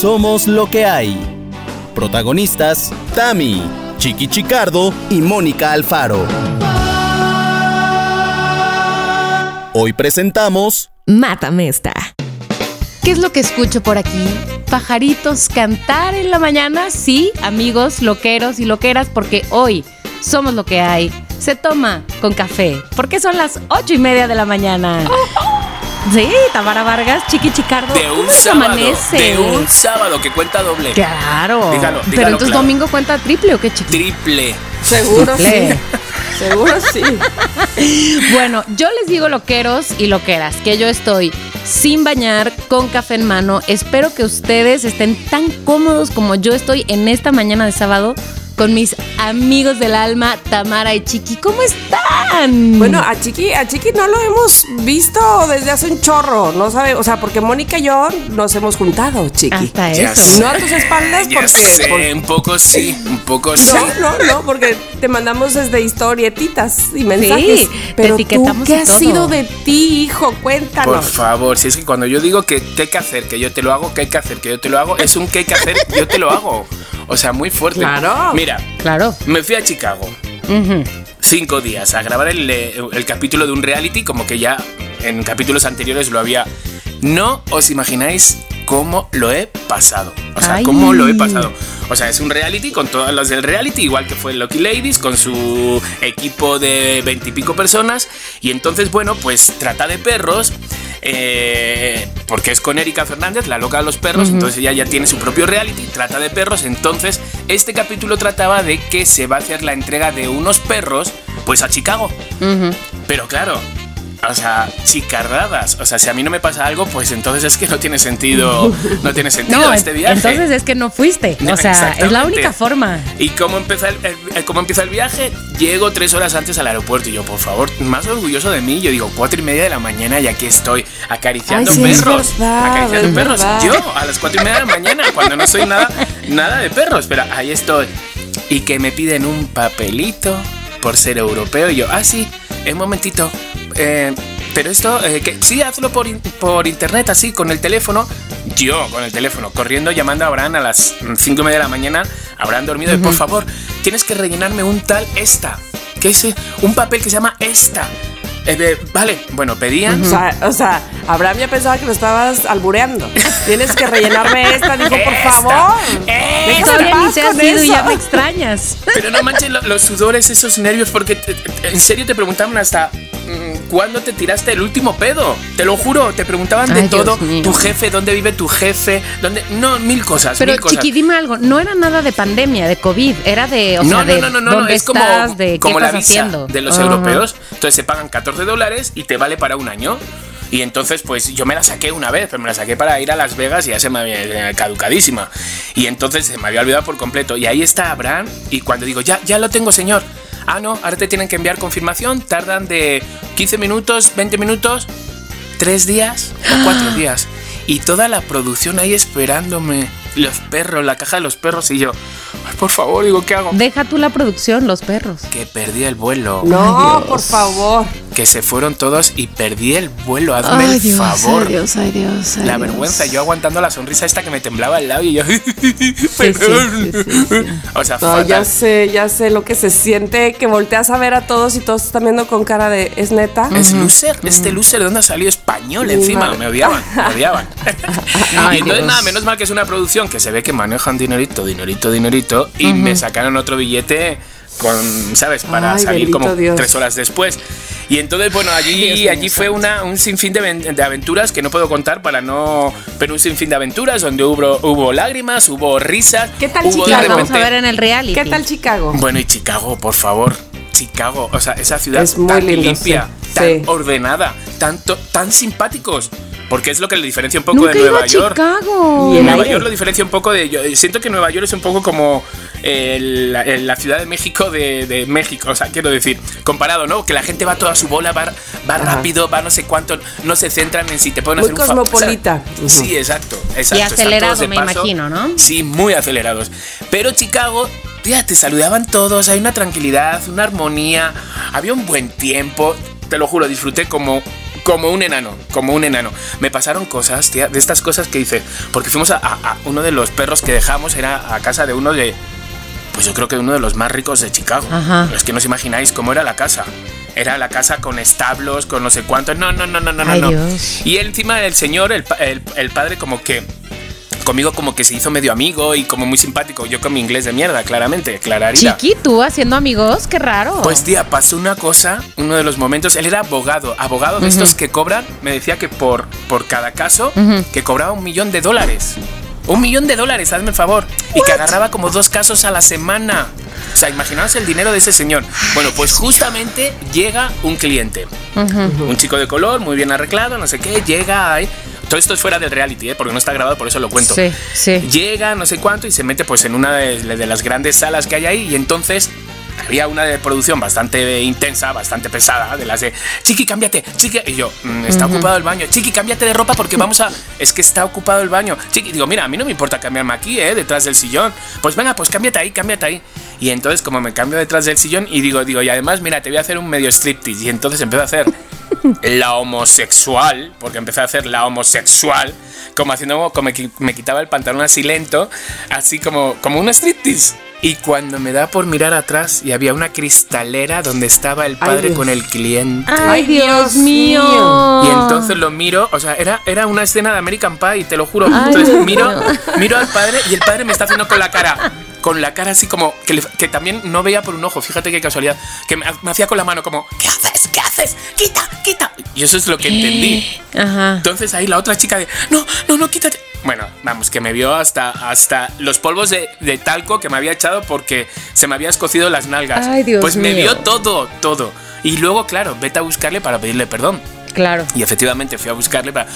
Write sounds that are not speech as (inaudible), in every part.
Somos lo que hay. Protagonistas, Tami, Chiqui Chicardo y Mónica Alfaro. Hoy presentamos Mátame esta. ¿Qué es lo que escucho por aquí? Pajaritos cantar en la mañana, sí, amigos, loqueros y loqueras, porque hoy somos lo que hay. Se toma con café, porque son las ocho y media de la mañana. Sí, Tamara Vargas, Chiqui Chicardo. De un ¿cómo se sábado. amanece? De un sábado que cuenta doble. Claro. Dígalo, Pero dígalo entonces claro. domingo cuenta triple o qué, Chiqui? Triple. Seguro Triple. sí. (laughs) Seguro sí. (laughs) Bueno, yo les digo loqueros y loqueras, que yo estoy sin bañar, con café en mano. Espero que ustedes estén tan cómodos como yo estoy en esta mañana de sábado con mis amigos del alma, Tamara y Chiqui. ¿Cómo están? Bueno, a Chiqui, a Chiqui no lo hemos visto desde hace un chorro, no sabe, o sea, porque Mónica y yo nos hemos juntado, Chiqui. hasta Ya eso. sé, No a tus espaldas, ya porque- sé, por- un poco sí, un poco sí. No, no, no, porque te mandamos desde historietitas y mensajes. te pero etiquetamos tú, ¿qué ha sido de ti, hijo? Por Cuéntanos. favor, si es que cuando yo digo que, que hay que hacer, que yo te lo hago, que hay que hacer, que yo te lo hago, es un que hay que hacer, yo te lo hago. O sea, muy fuerte. Claro. Mira, Claro. me fui a Chicago. Cinco días a grabar el, eh, el capítulo de un reality, como que ya en capítulos anteriores lo había. No os imagináis cómo lo he pasado. O sea, Ay. cómo lo he pasado. O sea, es un reality con todas las del reality, igual que fue Lucky Ladies, con su equipo de veintipico personas. Y entonces, bueno, pues trata de perros. eh, porque es con Erika Fernández, la loca de los perros, entonces ella ya tiene su propio reality, trata de perros, entonces este capítulo trataba de que se va a hacer la entrega de unos perros, pues a Chicago. Pero claro, o sea, chicardadas. O sea, si a mí no me pasa algo, pues entonces es que no tiene sentido, no tiene (laughs) sentido No, este viaje. entonces es que no fuiste. (laughs) O sea, es la única forma. ¿Y cómo empieza el, el- cómo empieza el viaje? Llego tres horas antes al aeropuerto y yo, por favor, más orgulloso de mí. Yo digo, cuatro y media de la mañana y aquí estoy, acariciando Ay, sí, perros. verdad, acariciando perros. Yo, a las cuatro y media de la mañana, cuando no soy nada, nada de perros. Pero ahí estoy. Y que me piden un papelito por ser europeo. Y yo, ah, sí, un momentito. eh, pero esto, eh, que sí, hazlo por, in- por internet, así, con el teléfono. Yo, con el teléfono, corriendo, llamando a Abraham a las 5 y media de la mañana. Habrán dormido. y, por favor, tienes que rellenarme un tal esta. Que es eh, un papel que se llama esta. Eh, de- vale, bueno, pedían. O sea, o sea, Abraham ya pensaba que lo estabas albureando. Tienes que rellenarme esta, dijo, por Esta, favor. esta. Todavía ni has ido y ya me extrañas. Pero no manches lo- los sudores, esos nervios, porque te- te- en serio te preguntaban hasta mm, cuándo te tiraste el último pedo. Te lo juro, te preguntaban de Ay, Dios todo. mío. Tu jefe, dónde vive tu jefe, dónde. No, mil cosas. Pero mil cosas. Chiqui, dime algo, no era nada de pandemia, de COVID, era de, o no, sea, de no, no, no, no, dónde es como, de como la visa haciendo. de los Ajá. europeos. Entonces se pagan 14 dólares y te vale para un año. Y entonces, pues yo me la saqué una vez, pero me la saqué para ir a Las Vegas y ya se me había eh, caducadísima. Y entonces se me había olvidado por completo. Y ahí está Abraham. Y cuando digo, ya, ya lo tengo, señor. Ah, no, ahora te tienen que enviar confirmación. Tardan de 15 minutos, 20 minutos, 3 días o 4 (gasps) días. Y toda la producción ahí esperándome. Los perros, la caja de los perros. Y yo, "Ay, por favor, digo, ¿qué hago? Deja tú la producción, los perros. que perdí el vuelo. No, por favor. Que se fueron todos y perdí el vuelo. Hazme el favor. ay Dios, ay Dios. ay La Dios. vergüenza, yo aguantando la sonrisa esta que me temblaba al lado y yo. (laughs) sí, perdón. sí, sí, sí. O sea, No, fatal. ya sé, ya sé lo que se siente, que volteas a ver a todos y todos están viendo con cara de, ¿es neta? Es loser, este loser, ¿de dónde salió español Mi encima? madre. Me odiaban, me (laughs) odiaban. Ay, y entonces Dios. nada, menos mal que es una producción que se ve que manejan dinerito, dinerito, dinerito y me sacaron otro billete con, ¿sabes? Para Ay, salir como Dios. tres horas después. Y entonces, bueno, allí, (laughs) allí fue una, un sinfín de, de aventuras que no puedo contar para no... Pero un sinfín de aventuras donde hubo, hubo lágrimas, hubo risas. ¿Qué tal hubo Chicago? vamos a ver en el reality. ¿Qué tal Chicago? bueno, y Chicago, por favor. Chicago, o sea, esa ciudad Es muy tan lindo, limpia, sí. tan Sí. ordenada, tanto, tan simpáticos. Porque es lo que le diferencia un poco Nunca de Nueva a York. Chicago. Y el Nueva aire. York lo diferencia un poco de. Yo siento que Nueva York es un poco como eh, la, eh, la ciudad de México de, de México. O sea, quiero decir, comparado, ¿no? Que la gente va toda su bola, va, va rápido, va no sé cuánto, no se centran en si te pueden Muy hacer un cosmopolita. o sea, Sí, exacto, exacto. están acelerado, me paso. imagino, ¿no? Sí, muy acelerados. Pero Chicago, tía, te saludaban todos, hay una tranquilidad, una armonía, había un buen tiempo. Te lo juro, disfruté como como un enano, como un enano. Me pasaron cosas, tía, de estas cosas que hice, porque fuimos a, a- a uno de los perros que dejamos, era a casa de uno de, pues yo creo que uno de los más ricos de Chicago. Ajá. Es que no os imagináis cómo era la casa. Era la casa con establos, con no sé cuántos. No, no, no, no, no, no, Ay, no. Dios. Y encima el señor, el, el- el padre, como que conmigo como que se hizo medio amigo y como muy simpático. Yo con mi inglés de mierda, claramente, clararía. Chiqui, tú haciendo amigos, qué raro. Pues tía, pasó una cosa, uno de los momentos, él era abogado, abogado de estos que cobran, me decía que por, por cada caso, que cobraba un millón de dólares. Un millón de dólares, hazme el favor. Y que agarraba como dos casos a la semana. O sea, imaginaos el dinero de ese señor. Bueno, pues justamente llega un cliente. Un chico de color, muy bien arreglado, no sé qué, llega ahí. Todo esto es fuera del reality, ¿eh? porque no está grabado, por eso lo cuento. Sí, sí. Llega, no sé cuánto, y se mete pues en una de, de las grandes salas que hay ahí. Y entonces había una de producción bastante intensa, bastante pesada, de las de Chiqui, cámbiate, Chiqui. Y yo, "Mm, está ocupado el baño. Chiqui, cámbiate de ropa porque (laughs) vamos a. Es que está ocupado el baño. Chiqui, digo, mira, a mí no me importa cambiarme aquí, ¿eh? Detrás del sillón. Pues venga, pues cámbiate ahí, cámbiate ahí. Y entonces, como me cambio detrás del sillón, y digo, digo, y además, mira, te voy a hacer un medio striptease. Y entonces empiezo a hacer (laughs) la homosexual, porque empecé a hacer la homosexual, como haciendo, como que me quitaba el pantalón así lento, así como, como un striptease. Y cuando me da por mirar atrás y había una cristalera donde estaba el padre Dios. con el cliente. Ay, Ay, Dios, mío. Y entonces lo miro, o sea, era, era una escena de American Pie, te lo juro. Ay, Entonces miro, miro al padre y el padre me está haciendo con la cara, con la cara así como, que, le- que también no veía por un ojo, fíjate qué casualidad, que me, me hacía con la mano como, ¿qué haces? ¿Qué haces? Quita, quita. Y eso es lo que entendí. Ajá. Entonces ahí la otra chica de, no, no, no, quítate. Bueno, vamos, que me vio hasta, hasta los polvos de, de talco que me había echado porque se me había escocido las nalgas. Ay, Dios pues me mío. vio todo, todo. Y luego, claro, vete a buscarle para pedirle perdón. Claro. Y efectivamente fui a buscarle para.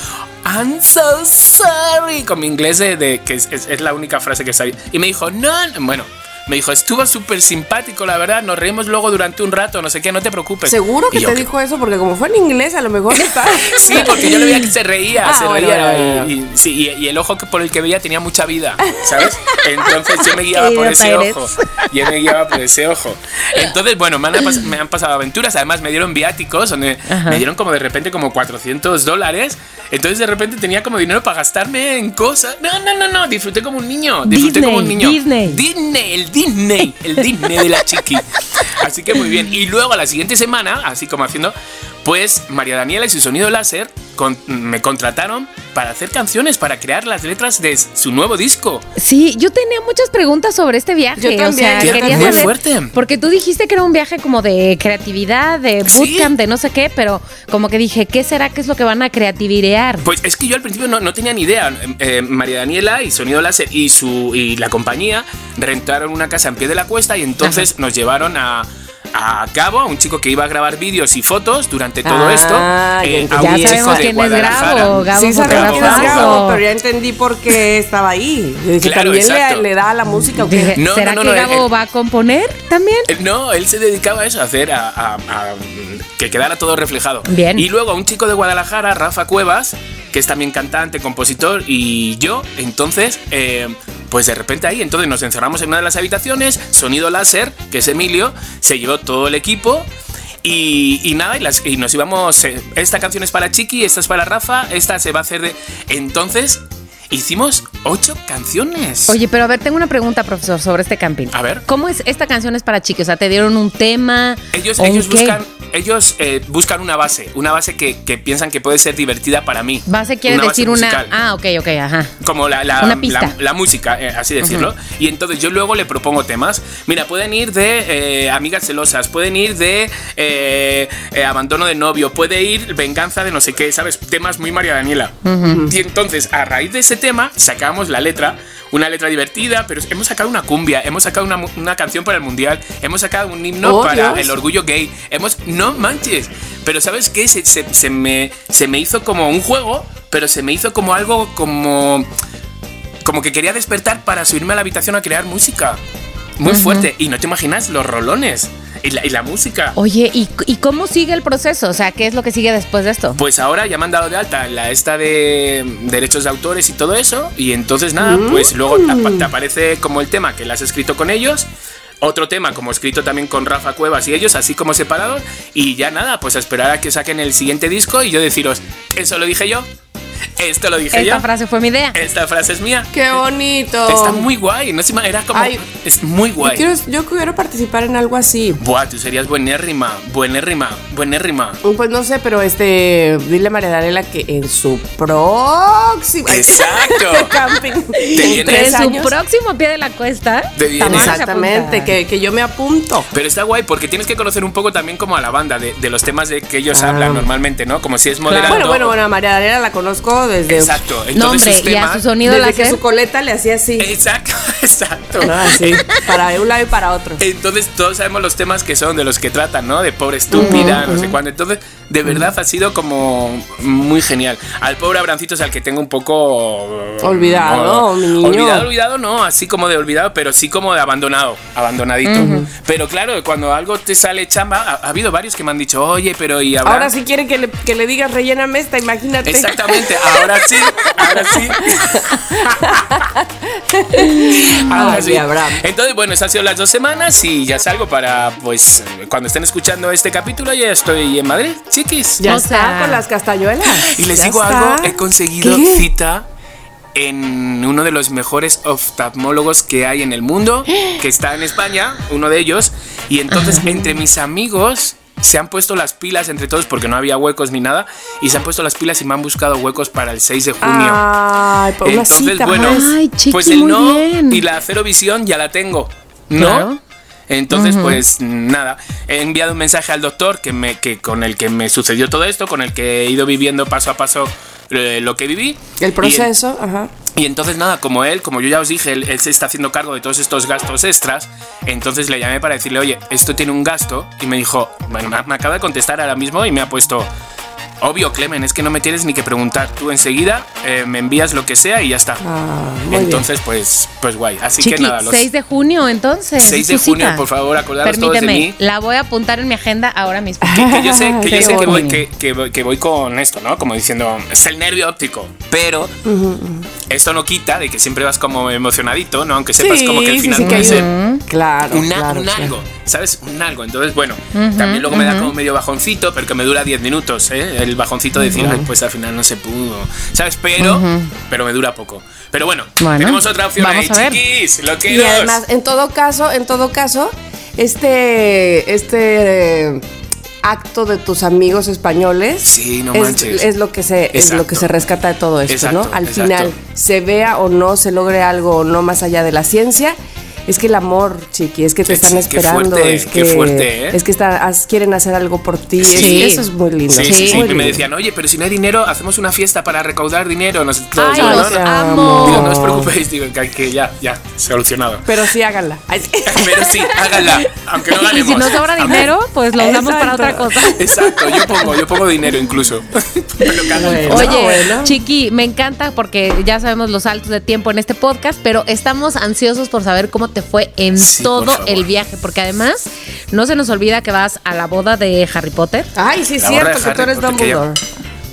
I'm so sorry. Con mi inglés de, de- que es, es- es la única frase que sabía. Y me dijo, no". bueno. Me dijo, estuvo súper simpático, la verdad. Nos reímos luego durante un rato, no sé qué, no te preocupes. Seguro que Y yo, te "¿Qué?". dijo eso porque como fue en inglés, a lo mejor está. (laughs) Sí, porque yo le veía que se reía, Ah, se bueno, reía. bueno, bueno. Y, sí, y- y el ojo que por el que veía tenía mucha vida, ¿sabes? Entonces yo me guiaba (laughs) por ese eres. ojo. Yo me guiaba por ese ojo. Entonces, bueno, me han, me han pasado aventuras. Además, me dieron viáticos, donde Ajá. me dieron como de repente como 400 dólares. Entonces, de repente tenía como dinero para gastarme en cosas. No, no, no, no. Disfruté como un niño. Disfruté Disney, como un niño. Disney. Disney, el Disney, el Disney de la chiqui. Así que muy bien. Y luego a la siguiente semana, así como haciendo, pues María Daniela y su sonido láser con- me contrataron para hacer canciones, para crear las letras de su nuevo disco. Sí, yo tenía muchas preguntas sobre este viaje. Yo o sea, yo quería también. saber. Muy fuerte. Porque tú dijiste que era un viaje como de creatividad, de Sí. bootcamp, de no sé qué, pero como que dije, ¿qué será? ¿Qué es lo que van a creatividear? Pues es que yo al principio no, no tenía ni idea. Eh, María Daniela y Sonido Láser y, su, y la compañía rentaron una casa en pie de la cuesta y entonces nos llevaron a, a Cabo, a un chico que iba a grabar vídeos y fotos durante todo Ah, esto. eh, ya a un chico sabemos de quién es Guadalajara. Gabo, Gabo sí, quién es. Gabo, pero ya entendí por qué estaba ahí. Dije, Claro, ¿también le, exacto. le da a la música o Dije, qué? No, ¿Será no, no, que no, Gabo va a componer también? Eh, No, él se dedicaba a eso, a hacer, a, a- a, que quedara todo reflejado. Bien. Y luego un chico de Guadalajara, Rafa Cuevas, que es también cantante, compositor, y yo, entonces, eh, pues de repente ahí, entonces nos encerramos en una de las habitaciones, sonido láser, que es Emilio, se llevó todo el equipo. Y, nada, y nos íbamos. eh, esta canción es para Chiqui, esta es para Rafa, esta se va a hacer de. Entonces, hicimos ocho canciones. Oye, pero a ver, tengo una pregunta, profesor, sobre este camping. A ver. ¿Cómo es esta canción es para chicos? O sea, ¿te dieron un tema? Ellos, ellos qué? buscan, ellos eh, buscan una base, una base que, que piensan que puede ser divertida para mí. Base quiere Una decir base una. Ah, ok, ok, ajá. Como la, la, Una pista. la- la música, eh, así decirlo. Y entonces yo luego le propongo temas. Mira, pueden ir de eh, amigas celosas, pueden ir de abandono de novio, puede ir venganza de no sé qué, ¿sabes? Temas muy María Daniela. Y entonces, a raíz de ese tema, sacamos la letra. Una letra divertida, pero hemos sacado una cumbia, hemos sacado una, una canción para el mundial, hemos sacado un himno Oh, para Dios. el orgullo gay. Hemos. No manches. Pero ¿sabes qué? Se, se- se me, se me hizo como un juego, pero se me hizo como algo como como que quería despertar para subirme a la habitación a crear música. Muy fuerte. Y no te imaginas los rolones y la, y la música. Oye, ¿y, ¿y cómo sigue el proceso? O sea, ¿qué es lo que sigue después de esto? Pues ahora ya me han dado de alta la esta de derechos de autores y todo eso. Y entonces nada, pues luego te, apa- te aparece como el tema que le has escrito con ellos. otro tema como escrito también con Rafa Cuevas y ellos, así como separados. Y ya nada, pues a esperar a que saquen el siguiente disco y yo deciros, eso lo dije yo. Esto lo dije Esta yo. frase fue mi idea. Esta frase es mía. ¡Qué bonito! Está muy guay, no era como Ay, es muy Yo guay. quiero, yo quiero participar en algo así. Buah, tú serías buenérrima, buenérrima, buenérrima. Pues no sé, pero este, dile a María Darela que en su próximo Exacto. (laughs) camping, Te en su próximo pie de la cuesta. Te Exactamente, que, que yo me apunto. Pero está guay porque tienes que conocer un poco también como a la banda de, de los temas de que ellos Ah. hablan normalmente, ¿no? Como si es moderando. Bueno, bueno, bueno, a María Darela la conozco desde, Exacto. Entonces No, hombre, sus y a su sonido desde que láser. su coleta le hacía así. Exacto, (laughs) exacto. No, así, para un lado y para otro. Entonces todos sabemos los temas que son de los que tratan, ¿no? De pobre estúpida, no sé cuándo. Entonces, de verdad ha sido como muy genial. Al pobre Abrancito es al que tengo un poco Olvidado, mi niño. Olvidado, olvidado, no, así como de olvidado, pero sí como de abandonado, abandonadito. Pero claro, cuando algo te sale chamba, ha, ha habido varios que me han dicho, oye, pero y Abraham? Ahora sí quiere que le, que le digas relléname esta, imagínate. Exactamente, ahora sí, ahora sí. (laughs) ahora Ay, sí. Abraham. Entonces, bueno, esas han sido las dos semanas y ya salgo para, pues, cuando estén escuchando este capítulo, ya estoy en Madrid, chiquis. Ya está con las castañuelas. Y les Ya digo está. algo, he conseguido ¿Qué? cita en uno de los mejores oftalmólogos que hay en el mundo, que está en España, uno de ellos, y entonces entre mis amigos se han puesto las pilas entre todos porque no había huecos ni nada, y se han puesto las pilas y me han buscado huecos para el 6 de junio. Ay, por una Entonces, cita bueno. Ay, chiqui, pues el muy no bien. y la cero visión ya la tengo, ¿no? Claro. Entonces, pues nada, he enviado un mensaje al doctor que me, que con el que me sucedió todo esto, con el que he ido viviendo paso a paso eh, lo que viví. El Y proceso, ajá. y entonces nada, como él, como yo ya os dije, él, él se está haciendo cargo de todos estos gastos extras, entonces le llamé para decirle, oye, esto tiene un gasto, y me dijo, bueno, me, me acaba de contestar ahora mismo y me ha puesto, obvio, Clemen, es que no me tienes ni que preguntar, tú enseguida eh, me envías lo que sea y ya está. Ah, muy entonces, pues, pues guay. Así que Chiqui, nada, los 6 de junio entonces. 6 es de junio, cita. por favor, acordaros todos de mí. la voy a apuntar en mi agenda ahora mismo. Que, que yo sé, que, (laughs) yo sé que, voy, que, que voy- que voy con esto, ¿no? Como diciendo, es el nervio óptico. Pero eso no quita de que siempre vas como emocionadito, ¿no? Aunque sepas Sí, como que al sí, final sí, que puede ser un- Claro, una- claro, un claro. algo, ¿sabes? Un algo. Entonces, bueno, también luego me da como medio bajoncito, pero que me dura 10 minutos, ¿eh? El bajoncito de decir, "Ay, pues al final no se pudo, ¿sabes? Pero, pero me dura poco. Pero bueno, Bueno, tenemos otra opción vamos ahí, a ver. chiquis, lo que Y además, en todo caso, en todo caso, este, este eh, acto de tus amigos españoles Sí, no es, manches. es lo que se es lo que se rescata de todo esto, Exacto, ¿no? Al exacto. final, se vea o no, se logre algo o no más allá de la ciencia. Es que el amor, chiqui, es que te Es- están qué esperando, fuerte, es qué que fuerte, ¿eh? es que está- quieren hacer algo por ti, es- eso es muy lindo. Sí, sí, sí. muy Y me decían, oye, pero si no hay dinero, hacemos una fiesta para recaudar dinero. No sé, todos, Ay, no, amo. Digo, no os preocupéis, digo, que, que ya, ya, solucionado. Pero sí háganla. (laughs) Pero sí, háganla, aunque no Y ganemos. si no sobra dinero, pues lo usamos para otra cosa. Exacto, yo pongo, yo pongo dinero incluso. (laughs) Pero Bueno. Oye, bueno. Chiqui, me encanta porque ya sabemos los saltos de tiempo en este podcast, pero estamos ansiosos por saber cómo te fue en Sí, todo el viaje, porque además no se nos olvida que vas a la boda de Harry Potter. Ay, sí es cierto que tú eres Potter, que ya- Dumbledore.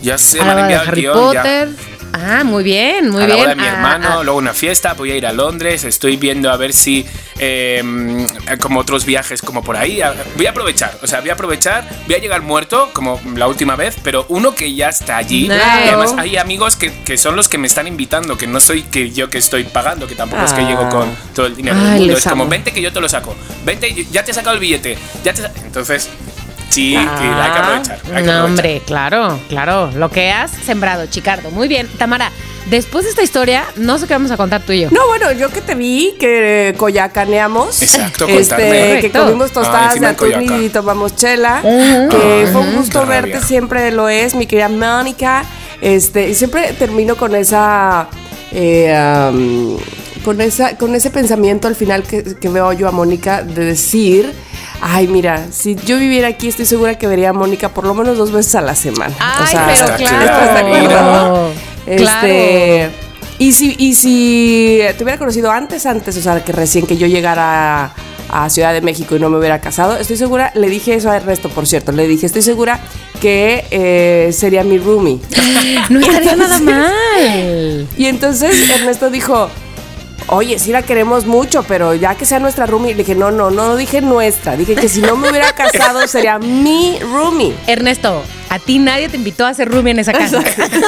Ya sé, a me la han boda de enviado el Harry guion, ya. Ah, muy bien, muy a la bien. boda de mi Ah, hermano, ah. luego una fiesta, voy a ir a Londres, estoy viendo a ver si eh, como otros viajes como por ahí, voy a aprovechar, o sea, voy a aprovechar, voy a llegar muerto como la última vez, pero uno que ya está allí, y además hay amigos que, que son los que me están invitando, que no soy que yo que estoy pagando, que tampoco es que Ah. llego con todo el dinero Ay, del mundo, es como vente que yo te lo saco, vente, ya te he sacado el billete, ya te sa-". entonces sí, que hay que Ah. aprovechar. hay que No, aprovechar. hombre, claro, claro. Lo que has sembrado, Chicardo. Muy bien. Tamara, después de esta historia, no sé qué vamos a contar tú y yo. No, bueno, yo que te vi, que coyacaneamos. Exacto, este, que comimos Ah, tostadas de encima en atún y tomamos chela. Que Ay, fue un gusto qué verte, rabia. siempre lo es, mi querida Mónica. Este, y siempre termino con esa. eh, con, esa, con ese pensamiento al final que, que veo yo a Mónica de decir, ay mira, si yo viviera aquí estoy segura que vería a Mónica por lo menos dos veces a la semana. Ay, O sea, pero claro. claro. ¿estás de acuerdo? Claro. Este, y si, y si te hubiera conocido antes, antes, o sea, que recién que yo llegara a, a Ciudad de México y no me hubiera casado, estoy segura, le dije eso a Ernesto, por cierto, le dije, estoy segura que eh, sería mi roomie. (laughs) No estaría nada mal. Y entonces Ernesto dijo, oye, sí la queremos mucho, pero ya que sea nuestra roomie, le dije, no, no, no dije nuestra, dije que si no me hubiera (laughs) casado sería mi roomie. Ernesto, a ti nadie te invitó a ser roomie en esa casa.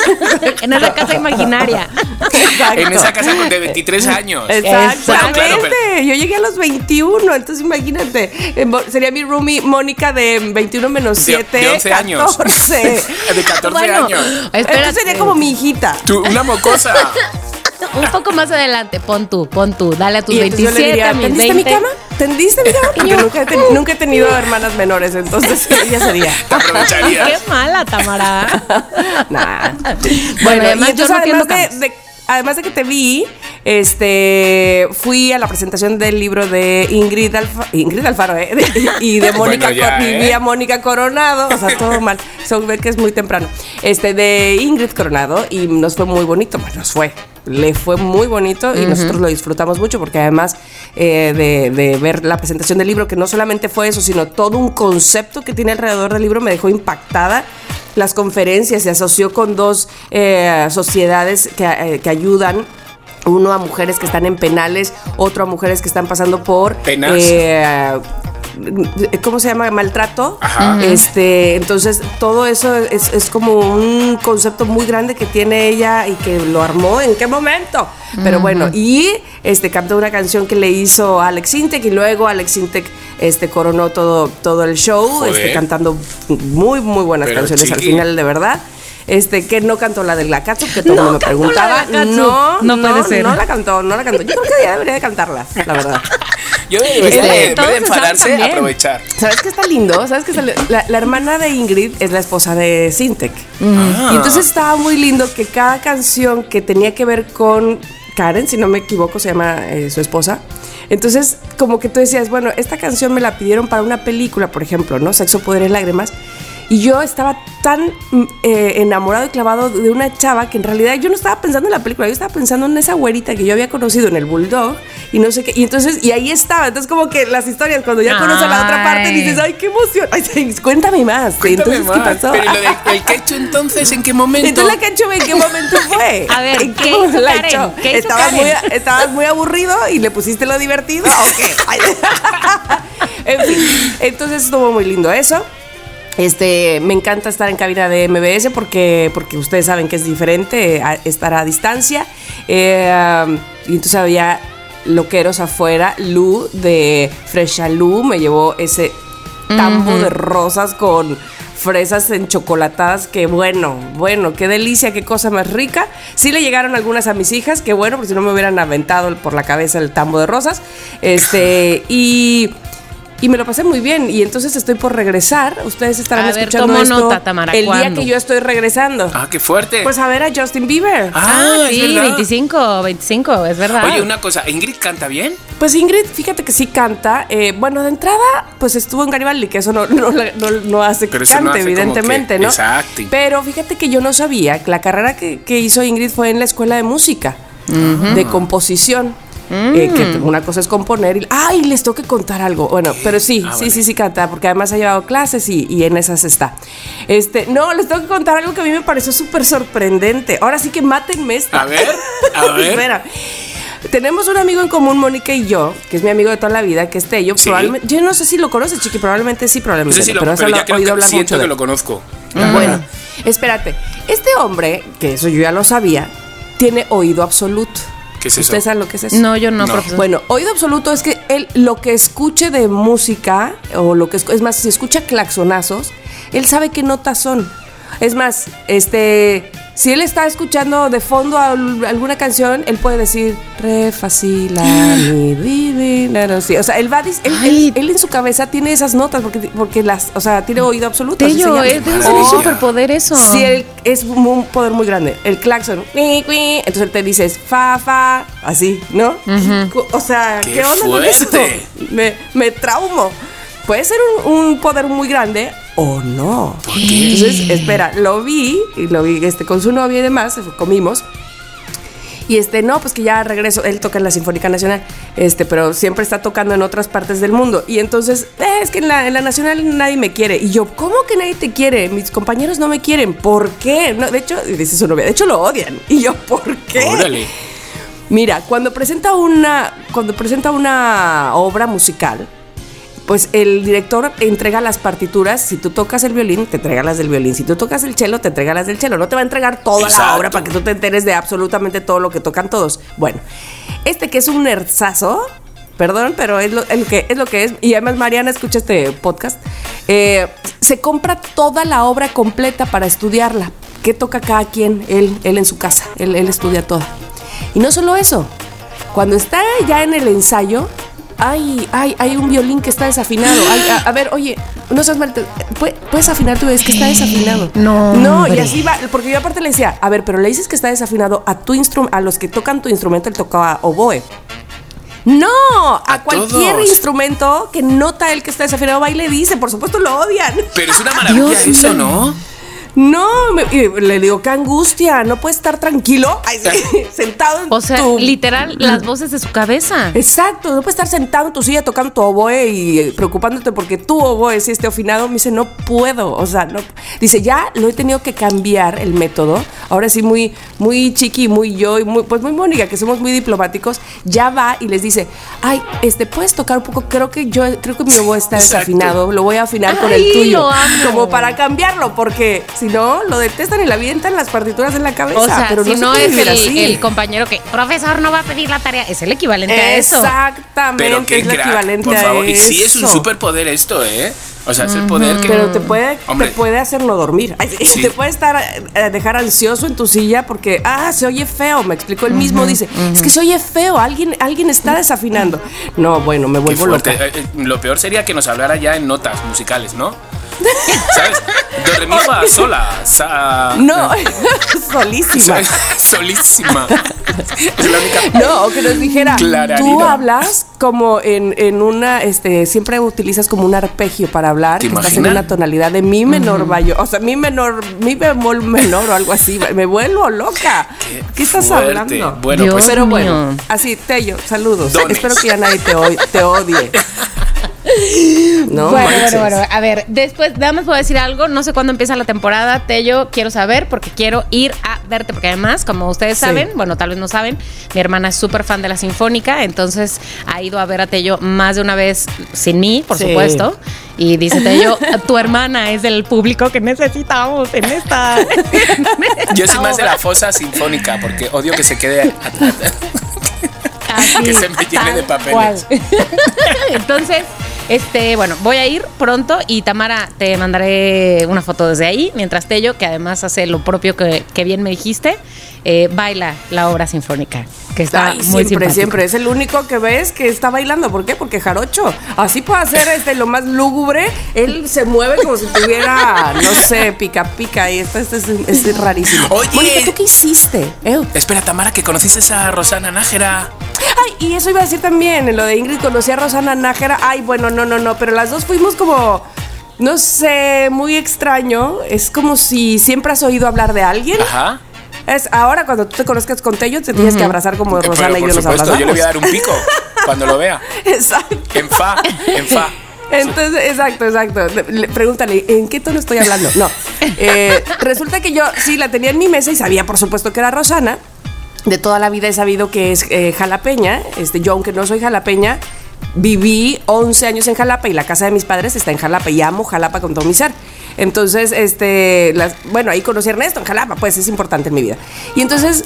(laughs) en esa casa imaginaria. Exacto. En esa casa con de 23 (laughs) años. Exactamente. Bueno, claro, pero- Yo llegué a los 21, entonces imagínate. eh, Sería mi roomie Mónica de 21 menos De- 7. de 11 años. 14. De 14 Bueno, años. espérate. Entonces sería como mi hijita. Tú, una mocosa. Un poco más adelante, pon tú, pon tú, dale a tus Y entonces yo 27, le diría, a mis ¿tendiste 20. mi cama? ¿Tendiste mi cama? (laughs) Porque nunca he, ten- nunca he tenido hermanas menores, entonces (laughs) ella sería. Te aprovecharías. Qué mala, Tamara. (laughs) Nah. Bueno, además yo entonces, no tiendo además, de, de- además de que te vi, este, fui a la presentación del libro de Ingrid, Alfa- Ingrid Alfaro ¿eh? De- y de Mónica, Bueno, ya, Cor- y ¿eh? vi a Mónica Coronado, o sea, todo mal, son ve que es muy temprano, este, de Ingrid Coronado y nos fue muy bonito, bueno, nos fue, le fue muy bonito y nosotros lo disfrutamos mucho porque además eh, de, de ver la presentación del libro, que no solamente fue eso, sino todo un concepto que tiene alrededor del libro, me dejó impactada las conferencias, se asoció con dos eh, sociedades que, eh, que ayudan. Uno a mujeres que están en penales, otro a mujeres que están pasando por Penas. eh, ¿cómo se llama? Maltrato. Ajá. Este, entonces todo eso es, es como un concepto muy grande que tiene ella y que lo armó en qué momento. Pero bueno, y este cantó una canción que le hizo Alex Intec y luego Alex Intec este coronó todo, todo el show, Joder. este, cantando muy, muy buenas Pero, canciones al final, de verdad. Este, que no cantó la del Lakatsu, que todo el No mundo la preguntaba. No, No no, puede ser. no la cantó, no la cantó. Yo creo que debería de cantarla, la verdad. (laughs) Yo debería Este, de, en vez de se enfadarse, aprovechar. ¿Sabes qué está lindo? ¿Sabes qué está li- la, la hermana de Ingrid es la esposa de Sintec. Ah. Y entonces estaba muy lindo que cada canción que tenía que ver con Karen, si no me equivoco, se llama eh, su esposa. Entonces, como que tú decías, bueno, esta canción me la pidieron para una película, por ejemplo, ¿no? Sexo, poder y lágrimas. Y yo estaba tan mm, eh, enamorado y clavado de una chava que en realidad yo no estaba pensando en la película, yo estaba pensando en esa güerita que yo había conocido en el Bulldog y no sé qué. Y entonces, y ahí estaba. Entonces, como que las historias, cuando ya conoces la otra parte, dices, ay, qué emoción. Ay, cuéntame más. Cuéntame entonces, ¿qué pasó? Pero ¿y lo del el quechu entonces en qué momento? Entonces la cancho en qué momento fue. (laughs) A ver, ¿En ¿qué momento hizo la Karen? ¿Qué hizo estabas, Karen? Muy, estabas muy aburrido y le pusiste lo divertido. ¿O qué? (laughs) (laughs) En fin, entonces estuvo muy lindo eso. Este, me encanta estar en cabina de MBS porque, porque ustedes saben que es diferente a- estar a distancia. Eh, y entonces había loqueros afuera. Lu de Fresha Lu me llevó ese tambo de rosas con fresas enchocolatadas, que bueno, bueno, qué delicia, qué cosa más rica. Sí le llegaron algunas a mis hijas, que bueno, porque si no me hubieran aventado por la cabeza el tambo de rosas. Este, y, y me lo pasé muy bien. Y entonces estoy por regresar. Ustedes estarán A ver, escuchando tomo esto nota, Tamara, el día que yo estoy regresando. Ah, qué fuerte. Pues a ver a Justin Bieber. Ah, es sí, verdad. 25, 25, es verdad. Oye, una cosa, ¿Ingrid canta bien? Pues Ingrid, fíjate que sí canta. Eh, bueno, de entrada, pues estuvo en Garibaldi, que eso no, no, no- no hace Pero que no cante, hace evidentemente, que- ¿no? exacto. Pero fíjate que yo no sabía que la carrera que, que hizo Ingrid fue en la escuela de música, de composición. Eh, que Mm. una cosa es componer y ¡ay! les tengo que contar algo. Bueno, pero sí, Ah, sí, vale. sí, sí canta, porque además ha llevado clases y, y en esas está. Este, no, les tengo que contar algo que a mí me pareció súper sorprendente. Ahora sí que mátenme esto. A ver, a (laughs) ver. Espera. Tenemos un amigo en común, Mónica y yo, que es mi amigo de toda la vida, que es Tello. Sí. Yo no sé si lo conoces, Chiqui, probablemente sí, No probablemente sé si no, lo, pero pero ya creo oído que hablar siento mucho que lo conozco. Bueno, espérate. Este hombre, que eso yo ya lo sabía, tiene oído absoluto. ¿Qué es eso? ¿Ustedes saben lo que es eso? No, yo no, No. profesor. Bueno, oído absoluto es que él lo que escuche de música, o lo que escu- es más, si escucha claxonazos, él sabe qué notas son. Es más, este, si él está escuchando de fondo al- alguna canción, él puede decir re, fa, si, la, (gasps) mi, di, di, la, la, si. O sea, él va, él, él- él en su cabeza tiene esas notas porque, porque las, o sea, tiene oído absoluto. así se Tello, llama. es, debe ser un superpoder eso. Sí, él es un poder muy grande. El claxon, entonces él te dices fa, fa, así, ¿no? O sea, ¡Qué ¿qué, onda con eso? fuerte! Me, me traumo. Puede ser un, un poder muy grande o no. Entonces, espera, lo vi, y lo vi este, con su novia y demás, comimos. Y este, no, pues que ya regreso, él toca en la Sinfónica Nacional, este, pero siempre está tocando en otras partes del mundo. Y entonces, "Eh, es que en la, en la Nacional nadie me quiere. Y yo, ¿cómo que nadie te quiere? Mis compañeros no me quieren. ¿Por qué? No, de hecho, dice su novia, de hecho lo odian. Y yo, ¿por qué? Órale. Mira, cuando presenta una, cuando presenta una obra musical, pues el director entrega las partituras. Si tú tocas el violín, te entrega las del violín. Si tú tocas el cello, te entrega las del cello. No te va a entregar toda Exacto. la obra para que tú te enteres de absolutamente todo lo que tocan todos. Bueno, este que es un nerzazo, perdón, pero es lo, el que, es lo que es. Y además Mariana escucha este podcast. eh, se compra toda la obra completa para estudiarla. ¿Qué toca cada quien? Él, él en su casa. Él, él estudia toda. Y no solo eso. Cuando está ya en el ensayo, hay, hay, hay un violín que está desafinado. A, a ver, oye, no seas mal, te- ¿pue- ¿puedes afinar tú? Es que está desafinado. (gasps) No, No, y así va, porque yo aparte le decía, a ver, pero le dices que está desafinado a tu instrumento, a los que tocan tu instrumento, él tocaba oboe. No, a, A cualquier todos. instrumento que nota él que está desafinado, va y le dice, por supuesto lo odian. Pero es una (laughs) maravilla Dios eso, mío. ¿no? No, me- y le digo, qué angustia, no puedes estar tranquilo, ay, sí, (laughs) (laughs) sentado en O sea, tu literal, (clears throat) las voces de su cabeza. Exacto, no puedes estar sentado en tu silla tocando tu oboe y eh, preocupándote porque tu oboe sí esté afinado. Me dice, no puedo, o sea, no. Dice, ya lo he tenido que cambiar el método. Ahora sí, muy, muy chiqui, muy yo y muy, pues muy Mónica, que somos muy diplomáticos. Ya va y les dice, ay, este, puedes tocar un poco. Creo que yo, creo que mi oboe está Exacto. desafinado. Lo voy a afinar con el tuyo. lo amo. Como para cambiarlo, porque si no, lo detestan y la avientan las partituras en la cabeza. O sea, pero si no es el, así. el compañero que, profesor, no va a pedir la tarea, es el equivalente a eso. Exactamente, Pero qué es crack, equivalente por favor. a Y sí es un eso. superpoder esto, ¿eh? O sea, es el poder que... Pero te puede, Hombre. te puede hacer no dormir. Sí. Te puede estar eh, dejar ansioso en tu silla porque, ah, se oye feo. Me explicó él mismo, dice, es que se oye feo, alguien, alguien está desafinando. No, bueno, me vuelvo loca. Eh, eh, Lo peor sería que nos hablara ya en notas musicales, ¿no? (laughs) ¿Sabes? Do, re, mi, fa, sola, sa... No, (laughs) solísima. Sol- (laughs) Solísima. Es la única... No, o que nos dijera, tú hablas como en, en una, este, siempre utilizas como un arpegio para hablar, ¿Te que estás en una tonalidad de mi menor mayor, o sea, mi menor, mi bemol menor o algo así, me vuelvo loca. Qué ¿Qué, estás fuerte. hablando? Bueno, Dios pues Pero mío. bueno, así, Tello, saludos. Dones. Espero que ya nadie te, te odie. (laughs) (laughs) No, bueno, manches. bueno, bueno. A ver, después, nada más puedo decir algo. No sé cuándo empieza la temporada. Tello, quiero saber porque quiero ir a verte. Porque además, como ustedes Sí. saben, bueno, tal vez no saben, mi hermana es súper fan de la Sinfónica. Entonces ha ido a ver a Tello más de una vez sin mí, por Sí. supuesto. Y dice Tello, (laughs) tu hermana es del público que necesitamos en esta. (laughs) Yo soy más de la fosa sinfónica porque odio que se quede atrás. Así, Que se me llene de papeles. cual. Entonces, este, bueno, voy a ir pronto y Tamara, te mandaré una foto desde ahí, mientras Tello, que además hace lo propio que, que bien me dijiste, eh, baila la obra sinfónica, que está Ay, muy siempre, simpático. siempre. Es el único que ves que está bailando. ¿Por qué? Porque Jarocho. Así puede hacer este, lo más lúgubre. Él se mueve como si tuviera, no sé, pica pica. Y esto, esto es, es rarísimo. Oye. Mónica, ¿tú qué hiciste? Eh, Espera, Tamara, que conociste a Rosana Nájera. Ay, y eso iba a decir también, en lo de Ingrid conocí a Rosana Nájera. Ay, bueno, no, no, no, pero las dos fuimos como, no sé, muy extraño. Es como si siempre has oído hablar de alguien. Ajá. Es ahora cuando tú te conozcas con Tello, te tienes que abrazar como Eh, Pero, Rosana y yo nos abrazamos. yo le voy a dar un pico cuando lo vea. (laughs) Exacto. En fa, en fa. Entonces, exacto, exacto. Le- pregúntale, ¿en qué tono estoy hablando? No. Eh, resulta que yo sí la tenía en mi mesa y sabía, por supuesto, que era Rosana. De toda la vida he sabido que es eh, jalapeña. Este, yo, aunque no soy jalapeña, viví 11 años en Jalapa y la casa de mis padres está en Jalapa y amo Jalapa con todo mi ser. Entonces, este, bueno, ahí conocí a Ernesto en Jalapa, pues es importante en mi vida. Y entonces,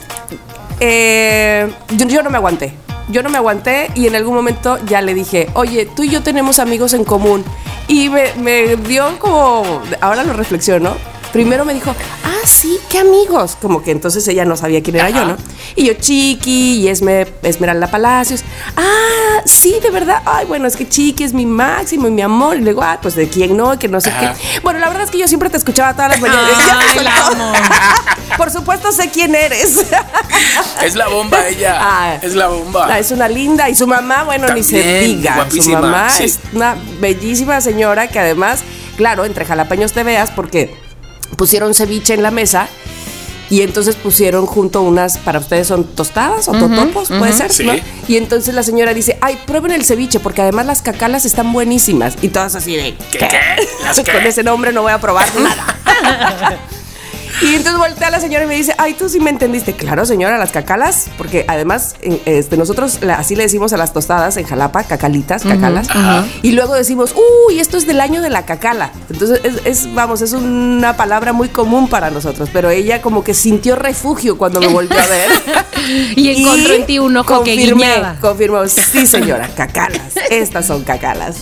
eh, yo, no me aguanté. Yo no me aguanté y en algún momento ya le dije, oye, tú y yo tenemos amigos en común. Y me dio como, ahora lo reflexiono. Primero me dijo, ah, sí, qué amigos. Como que entonces ella no sabía quién era yo, ¿no? Y yo, Chiqui y Esme, Esmeralda Palacios. Ah, sí, de verdad. Ay, bueno, es que Chiqui es mi máximo y mi amor. Y luego, ah, pues de quién no, que no sé Ajá. qué. Bueno, la verdad es que yo siempre te escuchaba todas las mañanas. Ay, (laughs) la amo. (laughs) Por supuesto sé quién eres. (laughs) Es la bomba ella. Ah. es la bomba. Ah, es una linda. Y su mamá, bueno, ni se diga. guapísima, Su mamá sí. es una bellísima señora que además, claro, entre jalapeños te veas porque pusieron ceviche en la mesa. Y entonces pusieron junto unas, para ustedes son tostadas o totopos, puede ser, Sí. ¿no? Y entonces la señora dice, ay, prueben el ceviche, porque además las cacalas están buenísimas. Y todas así de, ¿Qué, qué? ¿Las (laughs) qué? Con ese nombre no voy a probar nada. (laughs) Y entonces voltea a la señora y me dice, ay, tú sí me entendiste. Claro, señora, las cacalas, porque además en- este, nosotros así le decimos a las tostadas en Jalapa, cacalitas, cacalas. Y luego decimos, uy, esto es del año de la cacala. Entonces, es, es, vamos, es una palabra muy común para nosotros, pero ella como que sintió refugio cuando me volvió a ver. (laughs) Y encontró en ti un ojo que confirmé, guiñaba. confirmó, sí señora, cacalas, estas son cacalas.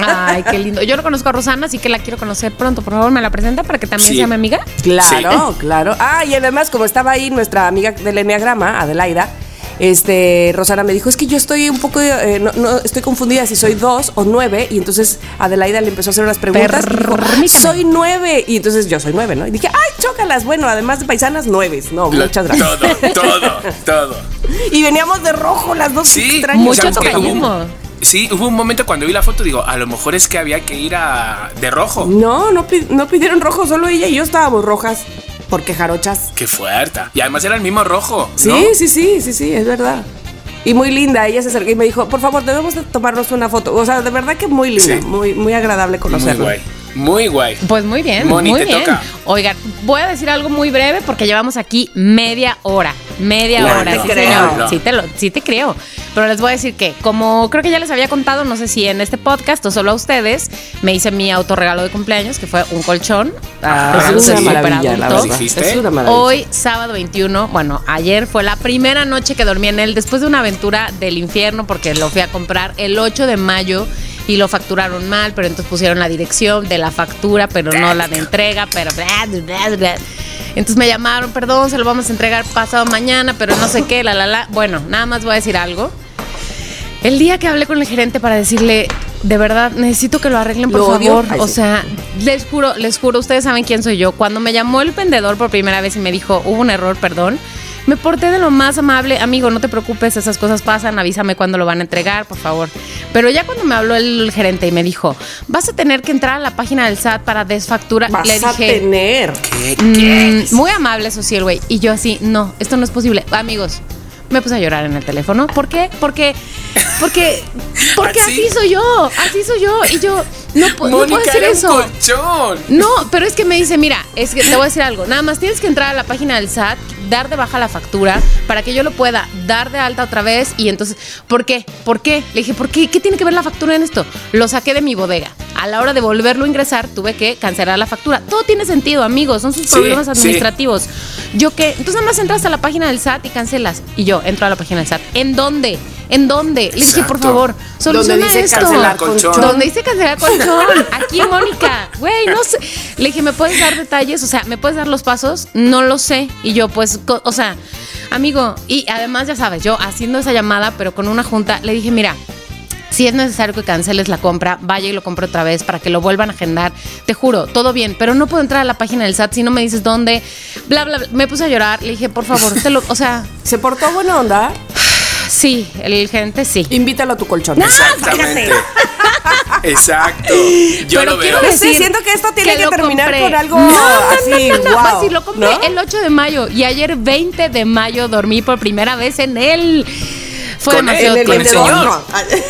Ay, qué lindo. Yo no conozco a Rosana, así que la quiero conocer pronto. Por favor, me la presenta para que también Sí. sea mi amiga. Claro, claro. Ah, y además, como estaba ahí nuestra amiga del Enneagrama, Adelaida, este, Rosana me dijo, es que yo estoy un poco, eh, no, no, estoy confundida si soy dos o nueve, y entonces Adelaida le empezó a hacer unas preguntas, y dijo, Permíteme. soy nueve, y entonces yo soy nueve, ¿no? Y dije, ay, chócalas, bueno, además de paisanas, nueve, no, Lo- muchas gracias. Todo, todo, todo. (laughs) Y veníamos de rojo las dos, Sí, extraño. Mucho tocallismo. Sí, hubo un momento cuando vi la foto, digo, a lo mejor es que había que ir a de rojo. No, no, no pidieron rojo, solo ella y yo estábamos rojas, porque jarochas. Qué fuerte. Y además era el mismo rojo. Sí, ¿no? sí, sí, sí, sí, es verdad. Y muy linda, ella se acercó y me dijo, por favor, debemos de tomarnos una foto. O sea, de verdad que muy linda, Sí. muy, muy agradable Muy conocerla. guay. Muy guay. Pues muy bien, Moni, muy te bien. toca. Oigan, voy a decir algo muy breve porque llevamos aquí media hora. Media hora, sí, señor. Sí te, lo, sí te creo. Pero les voy a decir que, como creo que ya les había contado, no sé si en este podcast o solo a ustedes, me hice mi autorregalo de cumpleaños, que fue un colchón. Ah, para es un una maravilla, la. Es una maravilla. Hoy, sábado 21, bueno, ayer fue la primera noche que dormí en él después de una aventura del infierno porque lo fui a comprar el 8 de mayo y lo facturaron mal, pero entonces pusieron la dirección de la factura, pero no la de entrega, pero bla, bla, bla. Entonces me llamaron, perdón, se lo vamos a entregar pasado mañana, pero no sé qué, la, la, la. Bueno, nada más voy a decir algo. El día que hablé con el gerente para decirle, de verdad, necesito que lo arreglen, por Lo favor. Ay, o sí. sea, les juro, les juro, ustedes saben quién soy yo. Cuando me llamó el vendedor por primera vez y me dijo, hubo un error, perdón, me porté de lo más amable. Amigo, no te preocupes, esas cosas pasan, avísame cuándo lo van a entregar, por favor. Pero ya cuando me habló el gerente y me dijo, vas a tener que entrar a la página del SAT para desfactura, Vas le a dije, tener. ¿Qué? Mm, ¿Qué? muy amable, eso sí, el güey. Y yo así, no, esto no es posible. Amigos, me puse a llorar en el teléfono. ¿Por qué? Porque, porque, porque (laughs) ¿Así? así soy yo, así soy yo. Y yo, no, no puedo decir era un eso. colchón. No, pero es que me dice, mira, es que te voy a decir algo. Nada más tienes que entrar a la página del SAT, dar de baja la factura para que yo lo pueda dar de alta otra vez. Y entonces, ¿por qué? ¿Por qué? Le dije, ¿por qué? ¿Qué tiene que ver la factura en esto? Lo saqué de mi bodega. A la hora de volverlo a ingresar, tuve que cancelar la factura. Todo tiene sentido, amigos. Son sus Sí, problemas sí. administrativos. ¿Yo qué? Entonces nada más entras a la página del SAT y cancelas. Y yo entro a la página del SAT. ¿En dónde? ¿En dónde? Le dije, por favor, soluciona dice esto. cancelar colchón. Donde dice cancelar (laughs) colchón. Aquí Mónica. Güey, no sé. Le dije, ¿me puedes dar detalles? O sea, ¿me puedes dar los pasos? No lo sé. Y yo, pues, o sea, amigo, y además, ya sabes, yo haciendo esa llamada, pero con una junta, le dije, mira. Si es necesario que canceles la compra, vaya y lo compre otra vez para que lo vuelvan a agendar. Te juro, todo bien, pero no puedo entrar a la página del SAT si no me dices dónde. Bla, bla, bla. Me puse a llorar. Le dije, por favor, te lo. O sea, (laughs) ¿Se portó buena onda? Sí, el gerente sí. Invítalo a tu colchón. Exactamente. Exacto. Yo Pero lo quiero veo. Decir siento que esto tiene que terminar compré. con algo No, no, no, así, no, no, wow, fácil, lo compré ¿no? el 8 de mayo y ayer 20 de mayo dormí por primera vez en él. Fue Con demasiado él, con el tiempo. No.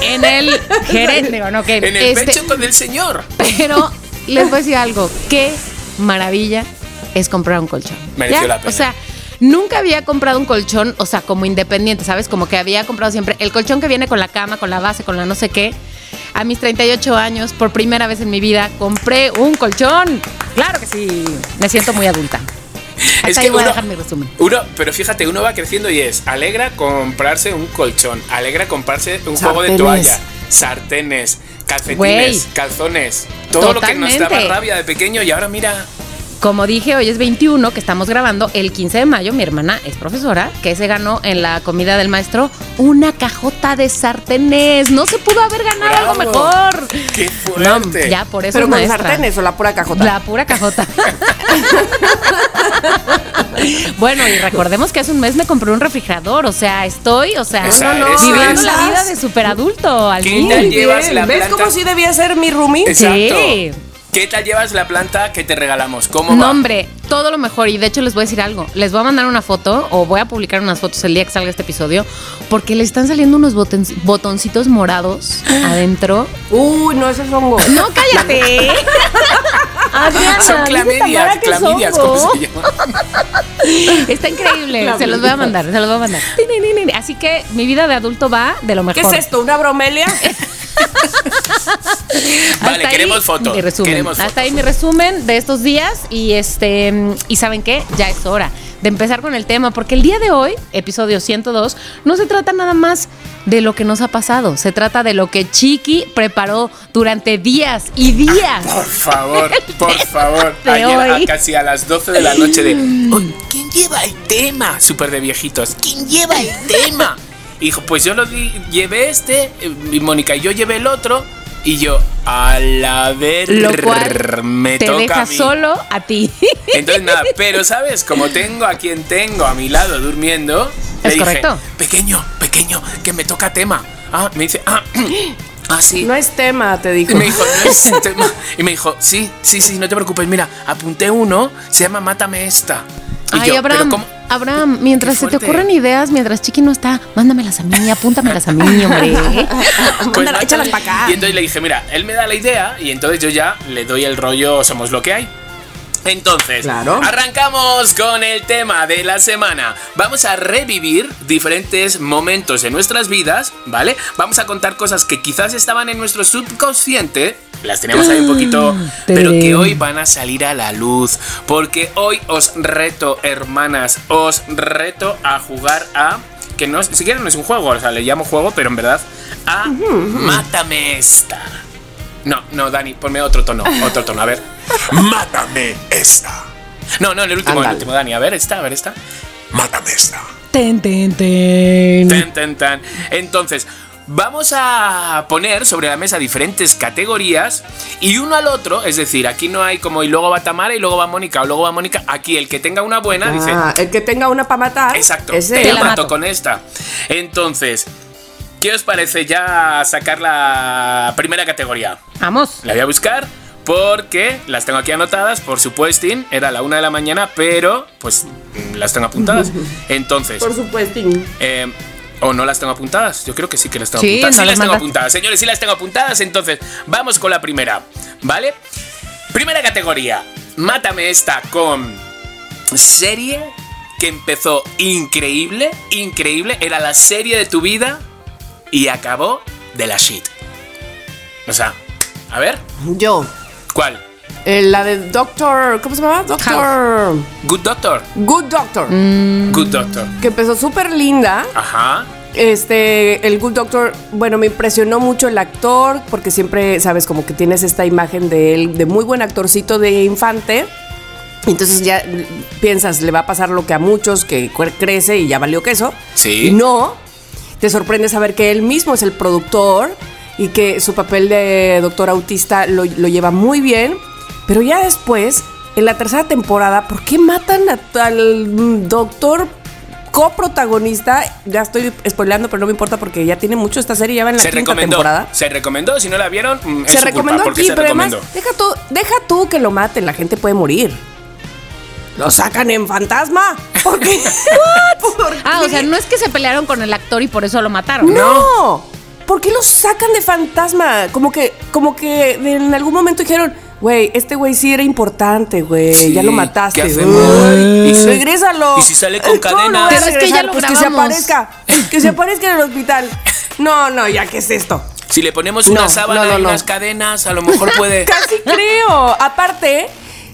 En el gerente, digo, no, que (laughs) En el este, pecho con el señor. pero les voy a decir algo, qué maravilla es comprar un colchón. Mereció ¿Ya? la pena. O sea, nunca había comprado un colchón, o sea, como independiente, ¿sabes? Como que había comprado siempre el colchón que viene con la cama, con la base, con la no sé qué. A mis 38 años, por primera vez en mi vida, compré un colchón. Claro que sí, me siento muy adulta. Hasta ahí voy a dejar mi resumen. uno- pero fíjate, uno va creciendo y es alegra comprarse un colchón, alegra comprarse un juego de Sartenes. toalla, sartenes, calcetines, Güey. calzones, todo lo que nos daba rabia de pequeño y ahora mira, Como dije, hoy es 21, que estamos grabando. El 15 de mayo, mi hermana es profesora, que se ganó en la comida del maestro una cajota de sartenes. No se pudo haber ganado algo mejor. qué No, fuerte. ya por eso Pero es con maestra. sartenes o la pura cajota. La pura cajota. (laughs) bueno, y recordemos que hace un mes me compré un refrigerador. O sea, estoy, o sea, Esa- no, no, esa viviendo la vida de superadulto al ¿Qué llevas bien. la ¿Ves planta? cómo sí debía ser mi roomie? Exacto. Sí. ¿Qué tal llevas la planta que te regalamos? ¿Cómo No, va? hombre, todo lo mejor. Y de hecho les voy a decir algo. Les voy a mandar una foto o voy a publicar unas fotos el día que salga este episodio porque le están saliendo unos boton- botoncitos morados (gasps) adentro. Uy, no, ese es hongo. No, cállate. (laughs) Adriana, Son clamedias, Tamara que clamedias, somos. ¿cómo se llama? (laughs) Está increíble. se los voy a mandar, se los voy a mandar. Así que mi vida de adulto va de lo ¿Qué mejor. es esto? ¿Una bromelia? (laughs) Vale, Hasta queremos foto. Mi resumen. Queremos Hasta foto. ahí mi resumen de estos días y este y saben qué, ya es hora de empezar con el tema porque el día de hoy, episodio 102, no se trata nada más de lo que nos ha pasado, se trata de lo que Chiqui preparó durante días y días. Por favor, (laughs) por favor. Ayer a hoy. casi a las 12 de la noche de. "Uy, ¿Quién lleva el tema? Súper de viejitos. ¿Quién lleva el tema? Hijo, pues yo lo di- llevé este, eh, y Mónica y yo llevé el otro. Y yo, a la ver, Lo cual me te toca deja a mí. solo a ti. (laughs) Entonces nada, pero sabes, como tengo a quien tengo a mi lado durmiendo, Es le dije, correcto. pequeño, pequeño, que me toca tema. Ah, me dice, ah, (clears throat) ah sí. No es tema, te dijo. Y me dijo, no es (laughs) tema. Y me dijo, sí, sí, sí, no te preocupes. Mira, apunté uno, se llama Mátame esta. Y Ay, yo, Abraham, ¿pero cómo? Abraham, mientras se te ocurren ideas, mientras Chiqui no está, mándamelas a mí, apúntamelas a mí, hombre. (laughs) Pues échalas pa' acá. Y entonces le dije, mira, él me da la idea y entonces yo ya le doy el rollo, somos lo que hay. Entonces, Claro. arrancamos con el tema de la semana. Vamos a revivir diferentes momentos en nuestras vidas, ¿vale? Vamos a contar cosas que quizás estaban en nuestro subconsciente, las teníamos ahí un poquito, pero que hoy van a salir a la luz. Porque hoy os reto, hermanas, os reto a jugar a. Que no, siquiera no es un juego, o sea, le llamo juego, pero en verdad, a Mátame esta. No, no, Dani, ponme otro tono, otro tono, a ver. Mátame esta. No, no, el último, el último, Dani, a ver esta, a ver esta. Mátame esta. Ten, ten, ten. Tan, tan, tan. Entonces, vamos a poner sobre la mesa diferentes categorías y uno al otro, es decir, aquí no hay como y luego va Tamara y luego va Mónica o luego va Mónica. Aquí el que tenga una buena dice, Ah, el que tenga una para matar. exacto, Ese te la la mato mato. con esta. Entonces, ¿qué os parece ya sacar la primera categoría? Vamos. La voy a buscar porque las tengo aquí anotadas, por supuesto, era la una de la mañana, pero pues las tengo apuntadas. (laughs) Entonces, Por supuesto. eh, o no las tengo apuntadas. Yo creo que sí que las tengo Sí, apuntadas. no Sí las tengo apuntadas. Señores, sí las tengo apuntadas. Entonces, vamos con la primera. ¿Vale? Primera categoría. Mátame esta con serie que empezó increíble. Increíble. Era la serie de tu vida y acabó de la shit. O sea, a ver, Yo. ¿cuál? eh, la de Doctor. ¿Cómo se llama? Doctor. Good Doctor. Good Doctor. Mm. Good Doctor. Que empezó súper linda. Ajá. Este, el Good Doctor, bueno, me impresionó mucho el actor, porque siempre, sabes, como que tienes esta imagen de él, de muy buen actorcito de infante. Entonces ya piensas, le va a pasar lo que a muchos, que cre- crece y ya valió queso. Sí. Y no, te sorprende saber que él mismo es el productor y que su papel de doctor autista lo, lo lleva muy bien. Pero ya después, en la tercera temporada, ¿por qué matan a- al doctor coprotagonista? Ya estoy spoileando, pero no me importa porque ya tiene mucho esta serie, ya va en la Se quinta recomendó. temporada. Se recomendó. Si no la vieron, mm, es Se su recomendó culpa, aquí, se pero además, recomendó. deja tú, deja tú que lo maten, la gente puede morir. Lo sacan en fantasma. ¿Por qué? (laughs) ¿Por Ah, o qué? sea, no es que se pelearon con el actor y por eso lo mataron. No. ¿Por qué lo sacan de fantasma? Como que, como que en algún momento dijeron, güey, este güey sí era importante, güey. Sí, ya lo mataste. ¿qué? Ay, Y si- regrésalo. y si sale con (laughs) ¿Cómo lo cadenas? voy a Pero es que ya lo Pues que se aparezca. Que se aparezca en el hospital. No, no, ya, ¿qué es esto? Si le ponemos una sábana no, no, y no. unas cadenas, a lo mejor puede. (laughs) Casi creo. Aparte,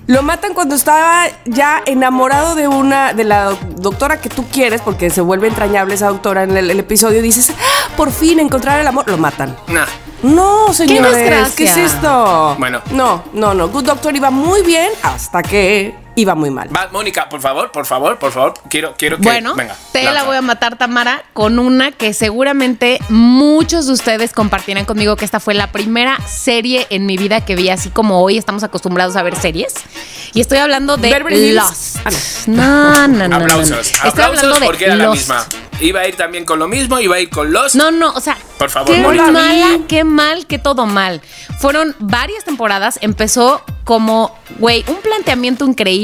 lo matan cuando estaba ya enamorado de una, de la doctora que tú quieres, porque se vuelve entrañable esa doctora en el, el episodio. Dices, "Ah, por fin encontrar el amor. Lo matan. Nah. No, señores. ¿qué es esto? Bueno. No, no, no. Good Doctor iba muy bien hasta que iba muy mal. Va, Mónica, por favor, por favor, por favor. Quiero, quiero que. Bueno, venga. te la lanza. voy a matar, Tamara, con una que seguramente muchos de ustedes compartirán conmigo que esta fue la primera serie en mi vida que vi, así como hoy estamos acostumbrados a ver series. Y estoy hablando de Beverly. Lost. Ah, No, no, no. no, no. Aplausos. Estoy Aplausos hablando de porque era la Lost. misma. Iba a ir también con lo mismo, iba a ir con los. No, no, o sea, Por favor, qué no la vi. mala, qué mal, qué todo mal. Fueron varias temporadas, empezó como, güey, un planteamiento increíble,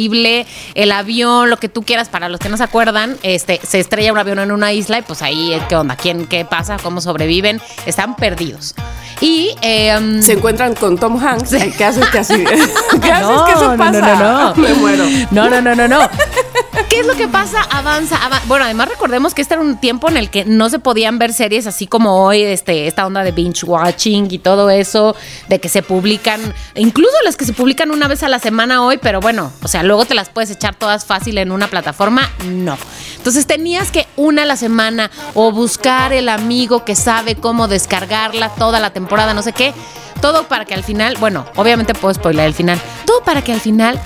el avión, lo que tú quieras, para los que no se acuerdan, este, se estrella un avión en una isla y pues ahí, ¿qué onda? ¿Quién, qué pasa? ¿Cómo sobreviven? Están perdidos. Y eh, um, Se encuentran con Tom Hanks. ¿Qué haces que así? (laughs) ¿Qué haces No, que eso no, pasa? no, no, (laughs) no. Me muero. No, no, no, no, no. (laughs) ¿Qué es lo que pasa? Avanza. Bueno, además recordemos que este era un tiempo en el que no se podían ver series así como hoy, este, esta onda de binge watching y todo eso, de que se publican, incluso las que se publican una vez a la semana hoy, pero bueno, o sea, luego te las puedes echar todas fácil en una plataforma, no. Entonces tenías que una a la semana o buscar el amigo que sabe cómo descargarla toda la temporada, no sé qué. Todo para que al final, bueno, obviamente puedo spoiler el final. Todo para que al final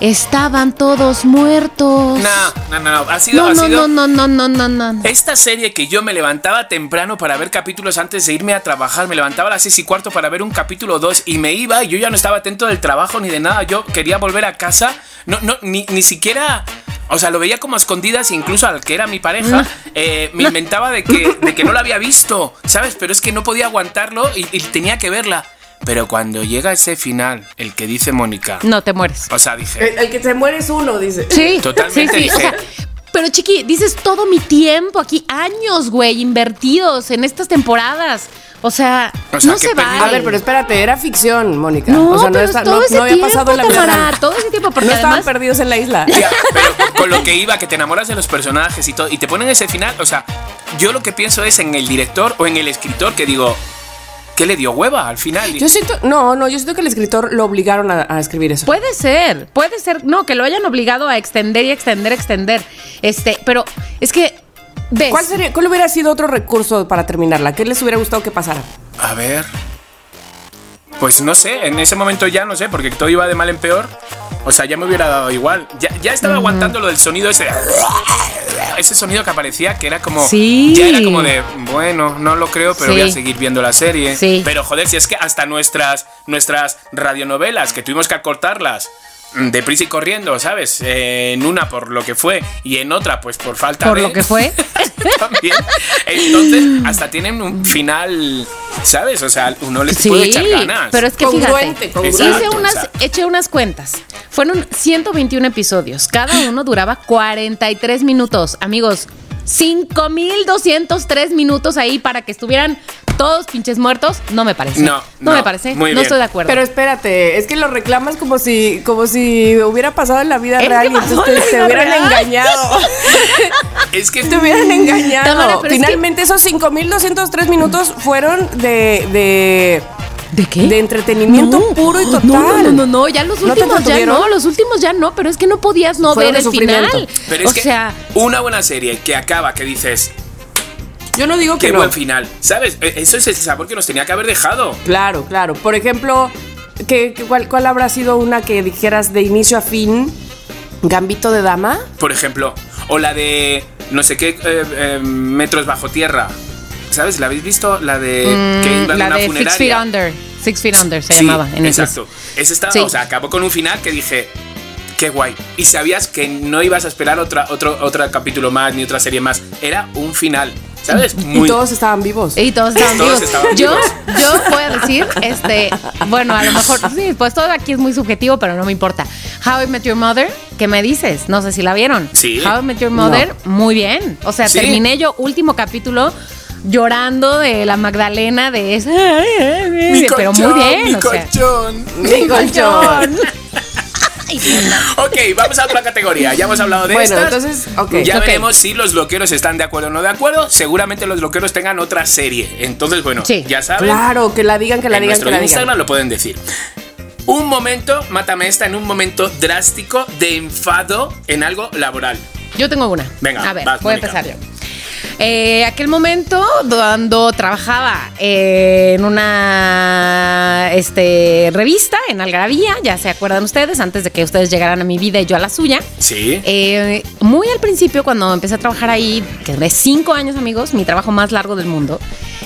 estaban todos muertos. No, no, no, no. Ha sido, no, ha sido no, no, no, no, no, no. Esta serie que yo me levantaba temprano para ver capítulos antes de irme a trabajar, me levantaba a las seis y cuarto para ver un capítulo 2 y me iba y yo ya no estaba atento del trabajo ni de nada. Yo quería volver a casa, no, no, ni, ni siquiera. O sea, lo veía como a escondidas, incluso al que era mi pareja, eh, me inventaba de que, de que no la había visto, ¿sabes? Pero es que no podía aguantarlo y, y tenía que verla. Pero cuando llega ese final, el que dice Mónica, No te mueres. o sea, dije, El, el que se muere es uno, dice. Sí, Totalmente sí, sí. O dije- sea, pero chiqui, dices todo mi tiempo aquí, años, güey, invertidos en estas temporadas. O sea, O sea, no se vale. A ver, pero espérate, era ficción, Mónica. no, o sea, no, pero está- todo no- ese no había tiempo, pasado en la vida todo ese tiempo, porque No estaban además perdidos en la isla. (laughs) Ya, pero con lo que iba, que te enamoras de los personajes y todo, y te ponen ese final, o sea, yo lo que pienso es en el director o en el escritor que digo, ¿qué le dio hueva al final? Yo siento, no, no, yo siento que el escritor lo obligaron a, a escribir eso. Puede ser, puede ser, no, que lo hayan obligado a extender y extender, extender. Este, pero es que ves. ¿Cuál, sería, ¿Cuál hubiera sido otro recurso para terminarla? ¿Qué les hubiera gustado que pasara? A ver. Pues no sé, en ese momento ya no sé, porque todo iba de mal en peor. O sea, ya me hubiera dado igual. Ya, ya estaba aguantando lo del sonido ese. Ese sonido que aparecía, que era como. Sí. Ya era como de, bueno, no lo creo, pero Sí. voy a seguir viendo la serie. Sí. Pero joder, si es que hasta nuestras, nuestras radionovelas, que tuvimos que acortarlas deprisa y corriendo, ¿sabes? Eh, en una por lo que fue y en otra, pues por falta Por de. lo que fue. (laughs) También. Entonces, hasta tienen un final, ¿sabes? O sea, uno les puede echar ganas. pero es que Congruente, fíjate, congruente. hice unas, exacto. eché unas cuentas. Fueron 121 episodios. Cada uno duraba 43 minutos. Amigos, 5203 minutos ahí para que estuvieran todos pinches muertos. No me parece. No, no, me parece. muy no bien. estoy de acuerdo. Pero espérate, es que lo reclamas como si, como si hubiera pasado en la vida Es real y entonces te, hubieran real. engañado. (laughs) es que te hubieran engañado. Tamara, pero es que- Finalmente esos 5203 minutos fueron de, de, ¿De qué? de entretenimiento puro y total. No, no, no, no, no, ya los ¿No últimos ya no, los últimos ya no, pero es que no podías no Fueron ver el final. Pero es o que sea, una buena serie que acaba, que dices, Yo no digo que qué no. buen final, ¿sabes? E- Eso es el sabor que nos tenía que haber dejado. Claro, claro. Por ejemplo, ¿qué, cuál, cuál habrá sido una que dijeras de inicio a fin? ¿Gambito de dama? Por ejemplo, o la de no sé qué eh, eh, metros bajo tierra. ¿Sabes? ¿La habéis visto? La de que iba Mm, de la una de Six. Feet Under. Six Feet Under se Sí, llamaba en inglés. exacto. Ese estaba, Sí. o sea, acabó con un final que dije, qué guay. Y sabías que no ibas a esperar otra, otro, otro capítulo más ni otra serie más. Era un final, ¿sabes? Y todos estaban vivos. Y todos estaban Todos vivos. estaban yo, vivos. yo voy a decir, este, bueno, a lo mejor, sí, pues todo aquí es muy subjetivo, pero no me importa. How I Met Your Mother, ¿qué me dices? No sé si la vieron. Sí. How I Met Your Mother, muy bien. O sea, Sí. terminé yo último capítulo llorando de la Magdalena de esa. pero muy bien. mi o sea. colchón. Mi colchón. Ok, vamos a otra categoría. Ya hemos hablado de Bueno, estas. entonces, ok. Ya veremos si los loqueros están de acuerdo o no de acuerdo. Seguramente los loqueros tengan otra serie. Entonces, bueno, Sí. ya saben. Claro, que la digan, que la en digan, nuestro que la digan. Instagram lo pueden decir. Un momento, mátame esta, en un momento drástico de enfado en algo laboral. Yo tengo una. Venga, a ver, vas, voy a empezar yo. Eh, aquel momento cuando trabajaba eh, en una este, revista en Algarabía, ya se acuerdan ustedes, antes de que ustedes llegaran a mi vida y yo a la suya. Sí. Eh, muy al principio, cuando empecé a trabajar ahí, que de cinco años, amigos, mi trabajo más largo del mundo,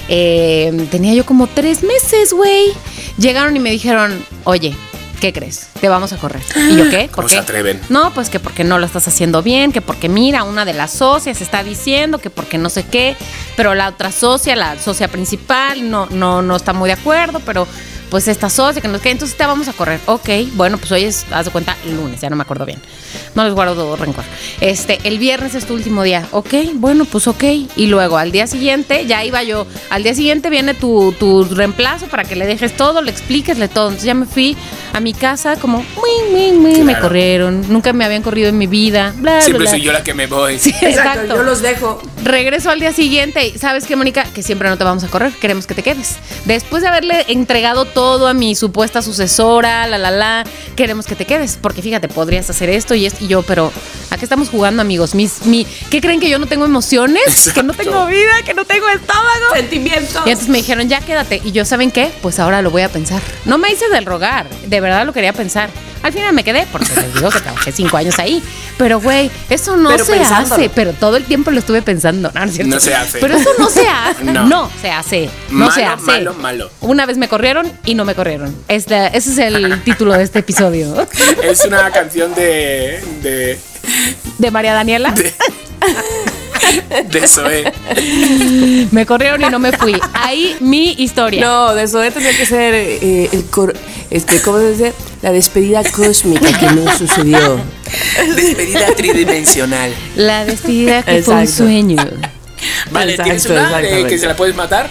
tenía yo como tres meses, güey. Llegaron y me dijeron, oye, ¿qué crees? Te vamos a correr. ¿Y yo qué? ¿Por ¿Cómo qué? se atreven? No, pues que porque no lo estás haciendo bien, que porque mira, una de las socias está diciendo que porque no sé qué, pero la otra socia, la socia principal, no, no, no está muy de acuerdo, pero pues esta socia, que nos queda, entonces te vamos a correr. Ok, bueno, pues hoy es, haz de cuenta, el lunes, ya no me acuerdo bien. No les guardo todo rencor. Este, el viernes es tu último día. Ok, bueno, pues ok. Y luego al día siguiente, ya iba yo, al día siguiente viene tu, tu reemplazo para que le dejes todo, le expliquesle todo. Entonces ya me fui a mi casa como, "Mui, mui, mui", me corrieron. Nunca me habían corrido en mi vida. Bla, Siempre bla, soy bla. yo la que me voy. Sí, Exacto, exacto. yo los dejo. Regreso al día siguiente y ¿sabes qué, Mónica? Que siempre no te vamos a correr, queremos que te quedes. Después de haberle entregado todo a mi supuesta sucesora, la, la, la, queremos que te quedes. Porque fíjate, podrías hacer esto y esto y yo, pero ¿a qué estamos jugando, amigos? Mis, mi, ¿Qué creen que yo no tengo emociones? Que no tengo vida, que no tengo estómago. Sentimientos. Y entonces me dijeron, ya quédate. Y yo, ¿saben qué? Pues ahora lo voy a pensar. No me hice del rogar, de verdad lo quería pensar. Al final me quedé, porque les digo que trabajé cinco años ahí. Pero, güey, eso no Pero se pensándolo. hace. Pero todo el tiempo lo estuve pensando. No, no es cierto. No se hace. Pero eso no se hace. (laughs) No. no. se hace. No Malo, se hace. malo, malo. Una vez me corrieron y no me corrieron. Este, ese es el (laughs) título de este episodio. Es una canción de. de. De María Daniela. de. (laughs) (laughs) de Zoé. Me corrieron y no me fui. Ahí mi historia. No, de eso tendría que ser eh, el cor, este, ¿cómo se dice? La despedida cósmica que no sucedió. Despedida tridimensional. La despedida que fue un sueño. Vale, ¿tienes Exacto, una exactamente. que se la puedes matar?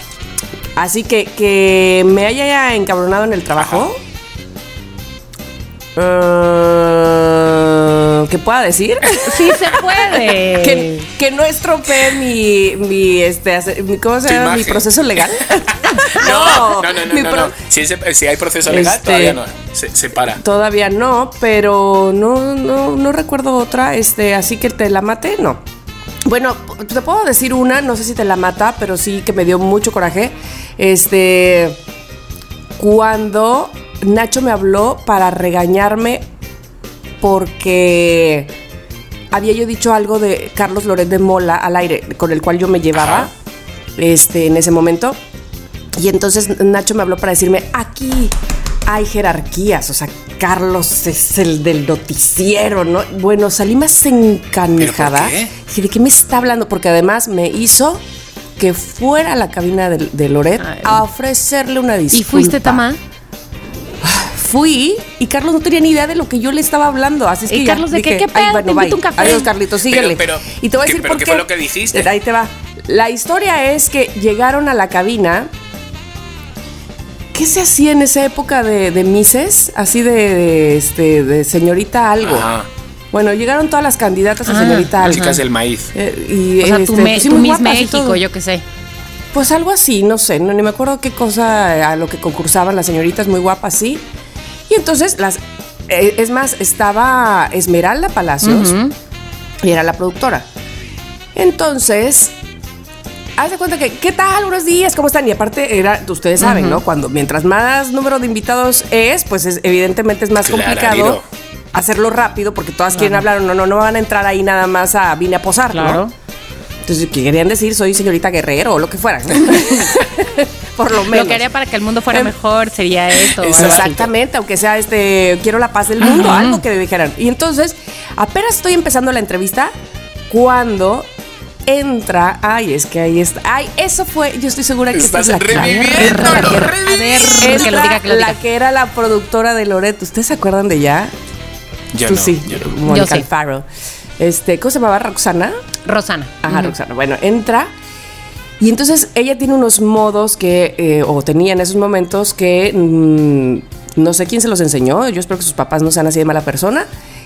Así que que me haya encabronado en el trabajo. eh, ¿Qué pueda decir? Sí se puede. (laughs) que, que no estropee mi, mi, este, hace- mi- ¿cómo se Tu llama? Mi proceso legal. (laughs) No, no, no, no. mi no. Si, hay proceso legal, Este- todavía no. Se, se para. Todavía no, pero no, no, no recuerdo otra, este, así que te la maté, no. Bueno, te puedo decir una, no sé si te la mata, pero sí que me dio mucho coraje. Este, cuando Nacho me habló para regañarme porque había yo dicho algo de Carlos Loret de Mola al aire, con el cual yo me llevaba Ajá. este, en ese momento. Y entonces Nacho me habló para decirme, aquí hay jerarquías, o sea, Carlos es el del noticiero, ¿no? Bueno, salí más encanijada. ¿Pero por qué? Dije, ¿de qué me está hablando? Porque además me hizo que fuera a la cabina de, de Loret Ay. a ofrecerle una disculpa. ¿Y fuiste, Tamá? Fui y Carlos no tenía ni idea de lo que yo le estaba hablando. Así es ¿Y que ya Carlos de qué? dije, ¿Qué pedo? "Ay, bueno, Te un café". Adiós, Carlitos, síguele. pero, y te voy a ¿qué- decir pero por qué qué. fue lo que dijiste? Ahí te va. La historia es que llegaron a la cabina. ¿Qué se hacía en esa época de, de Mises? Así de, de, este, de señorita algo. Ajá. Bueno, llegaron todas las candidatas a Ah, señorita algo. Chicas del maíz. Eh, y, O sea, este, tu, me- pues muy Miss y México, yo qué sé. Pues algo así, no sé, no, ni me acuerdo qué cosa a lo que concursaban las señoritas muy guapas, sí. Y entonces las eh, es más, estaba Esmeralda Palacios y era la productora. Entonces, haz de cuenta que, ¿qué tal? Buenos días, ¿cómo están? Y aparte, era, ustedes saben, ¿no? Cuando mientras más número de invitados es, pues es- evidentemente es más complicado hacerlo rápido porque todas quieren hablar, no, no, no van a entrar ahí nada más a vine a posar, ¿no? Entonces, ¿qué querían decir? Soy señorita Guerrero o lo que fuera. (laughs) Por lo menos. Lo que haría para que el mundo fuera Em, mejor sería esto. así. Exactamente, aunque sea este, quiero la paz del mundo, Ajá. algo que dijeran. Y entonces, apenas estoy empezando la entrevista cuando entra, ay, es que ahí está, ay, eso fue, yo estoy segura que esta es la que lo diga, que lo la que era la productora de Loret, ¿ustedes se acuerdan de ella? Yo Tú no, sí, yo no. Mónica Yo sí. Alfaro. Este, ¿cómo se llamaba? Roxana. Rosana. Ajá, Ujú. Roxana. Bueno, entra. Y entonces ella tiene unos modos que, eh, o tenía en esos momentos que mm, no sé quién se los enseñó. Yo espero que sus papás no sean así de mala persona.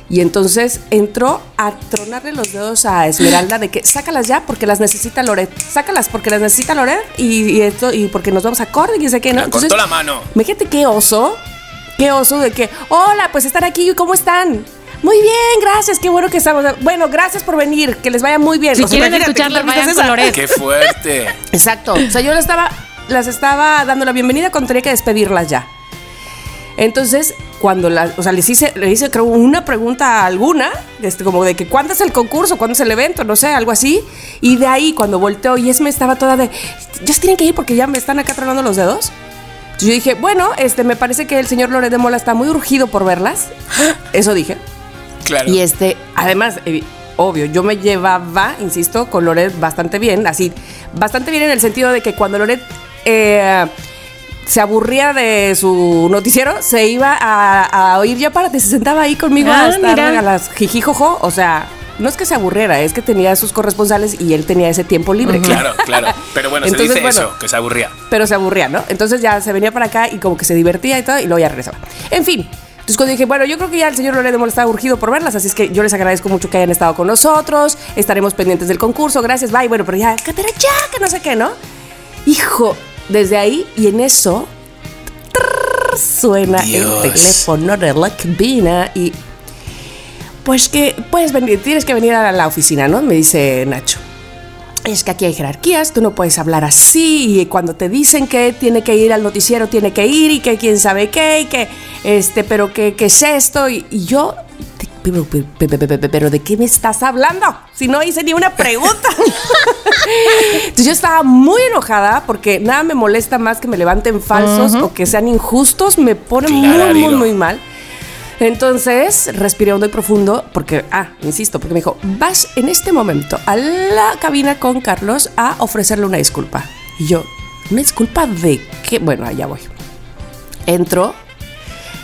Y entonces entró a tronarle los dedos a Esmeralda de que sácalas ya porque las necesita Loret. Sácalas porque las necesita Loret y, y esto, y porque nos vamos a corte y sé qué, ¿no? Le cortó la mano. Imagínate qué oso, qué oso de que, hola, pues están aquí, ¿cómo están? Muy bien, gracias, qué bueno que estamos. Bueno, gracias por venir, que les vaya muy bien. Si O sea, quieren escucharlas, ¿qué entrevista vayan con? Loret. Qué fuerte. Exacto. O sea, yo las estaba, las estaba dando la bienvenida cuando tenía que despedirlas ya. Entonces, cuando las, o sea, les hice, le hice creo una pregunta alguna, este, como de que cuándo es el concurso, cuándo es el evento, no sé, algo así. Y de ahí, cuando volteó y Esme estaba toda de, ya se tienen que ir porque ya me están acá tronando los dedos. Entonces yo dije, bueno, este, me parece que el señor Loret de Mola está muy urgido por verlas. Eso dije. Claro. Y este, además, eh, obvio, yo me llevaba, insisto, con Loret bastante bien, así, bastante bien en el sentido de que cuando Loret eh, se aburría de su noticiero, se iba a, a oír ya párate, se sentaba ahí conmigo Ah, a estar mira. a las jijijojo, o sea, no es que se aburriera, es que tenía sus corresponsales y él tenía ese tiempo libre. Claro, claro. (laughs) Pero bueno, se Entonces, dice bueno. eso, que se aburría. Pero se aburría, ¿no? Entonces ya se venía para acá y como que se divertía y todo, y luego ya regresaba. En fin. Entonces cuando dije, bueno, yo creo que ya el señor Loredo está urgido por verlas, así es que yo les agradezco mucho que hayan estado con nosotros, estaremos pendientes del concurso, gracias, bye, bueno, pero ya, Catera, ya, que no sé qué, ¿no? Hijo, desde ahí y en eso trrr, suena Dios. el teléfono de la cabina y pues que puedes venir, tienes que venir a la oficina, ¿no? Me dice Nacho. Es que aquí hay jerarquías, tú no puedes hablar así y cuando te dicen que tiene que ir al noticiero tiene que ir y que quién sabe qué y que este, pero que qué es esto y, y yo pero, pero, pero, pero, pero, ¿de qué me estás hablando? Si no hice ni una pregunta. (laughs) Entonces yo estaba muy enojada porque nada me molesta más que me levanten falsos o que sean injustos, me pone muy, muy, muy mal. Entonces respiré hondo y profundo porque, ah, insisto, porque me dijo, vas en este momento a la cabina con Carlos a ofrecerle una disculpa. Y yo, ¿una disculpa de qué? Bueno, allá voy. Entro.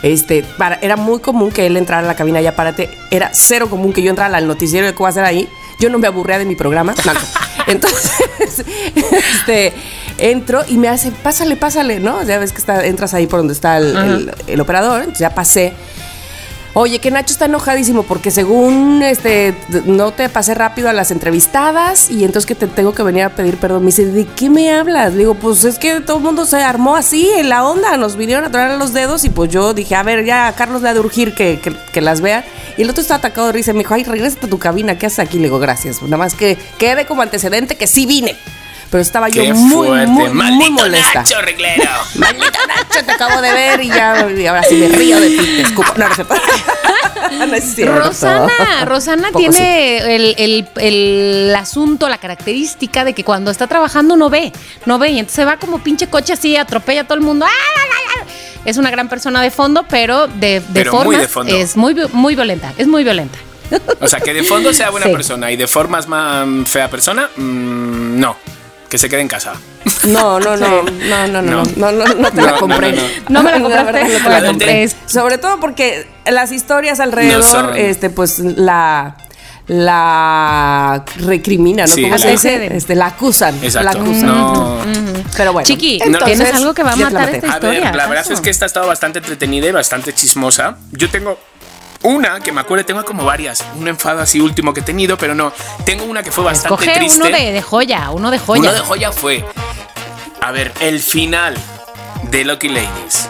Este, para, era muy común que él entrara a la cabina ya párate. Era cero común que yo entrara al noticiero de qué voy a hacer ahí. Yo no me aburría de mi programa. No, no. (laughs) Entonces, este, entro y me hace, pásale, pásale, ¿no? Ya ves que está, entras ahí por donde está el, el- el operador. Ya pasé. Oye, que Nacho está enojadísimo porque según este no te pasé rápido a las entrevistadas y entonces que te tengo que venir a pedir perdón. Me dice, ¿de qué me hablas? Le digo, pues es que todo el mundo se armó así en la onda, nos vinieron a traer los dedos y pues yo dije, a ver, ya a Carlos le ha de urgir que, que- las vea. Y el otro está atacado de risa me dijo, ay, regrésate a tu cabina, ¿qué haces aquí? Le digo, gracias. Nada más que quede como antecedente que sí vine. Pero estaba yo Qué muy, fuerte. muy, muy ¡Maldito molesta. Nacho, reglero! Maldito Nacho, te acabo de ver y ya y ahora sí me río de ti, te escupo. No, no, es cierto. (laughs) No es cierto. Rosana, Rosana tiene el, el- el asunto, la característica de que cuando está trabajando no ve, no ve, y entonces se va como pinche coche así, atropella a todo el mundo. ¡Ah! Es una gran persona de fondo, pero de, de Pero muy formas de fondo. es muy, vi- muy violenta, es muy violenta. O sea, que de fondo sea buena Sí. persona y de formas más fea persona, mm, no. Que se quede en casa. No, no, (laughs) no, no, no, no, no, no, no, no te No, la no, compré. no, no. No me la La compraste, no la la compré. Sobre todo porque las historias alrededor, este, pues la la recriminan, ¿no? Sí, ¿Cómo la- se dice? Este, la acusan. La Exacto. acusan. No. Pero bueno. Chiqui, entonces, ¿tienes algo que va a la matar esta A ver, historia, la verdad es que esta ha estado bastante entretenida y bastante chismosa. Yo tengo una que me acuerdo, tengo como varias. Un enfado así último que he tenido, pero no. Tengo una que fue bastante triste. uno de, de joya, uno de joya. Uno de joya fue. A ver, el final de Lucky Ladies.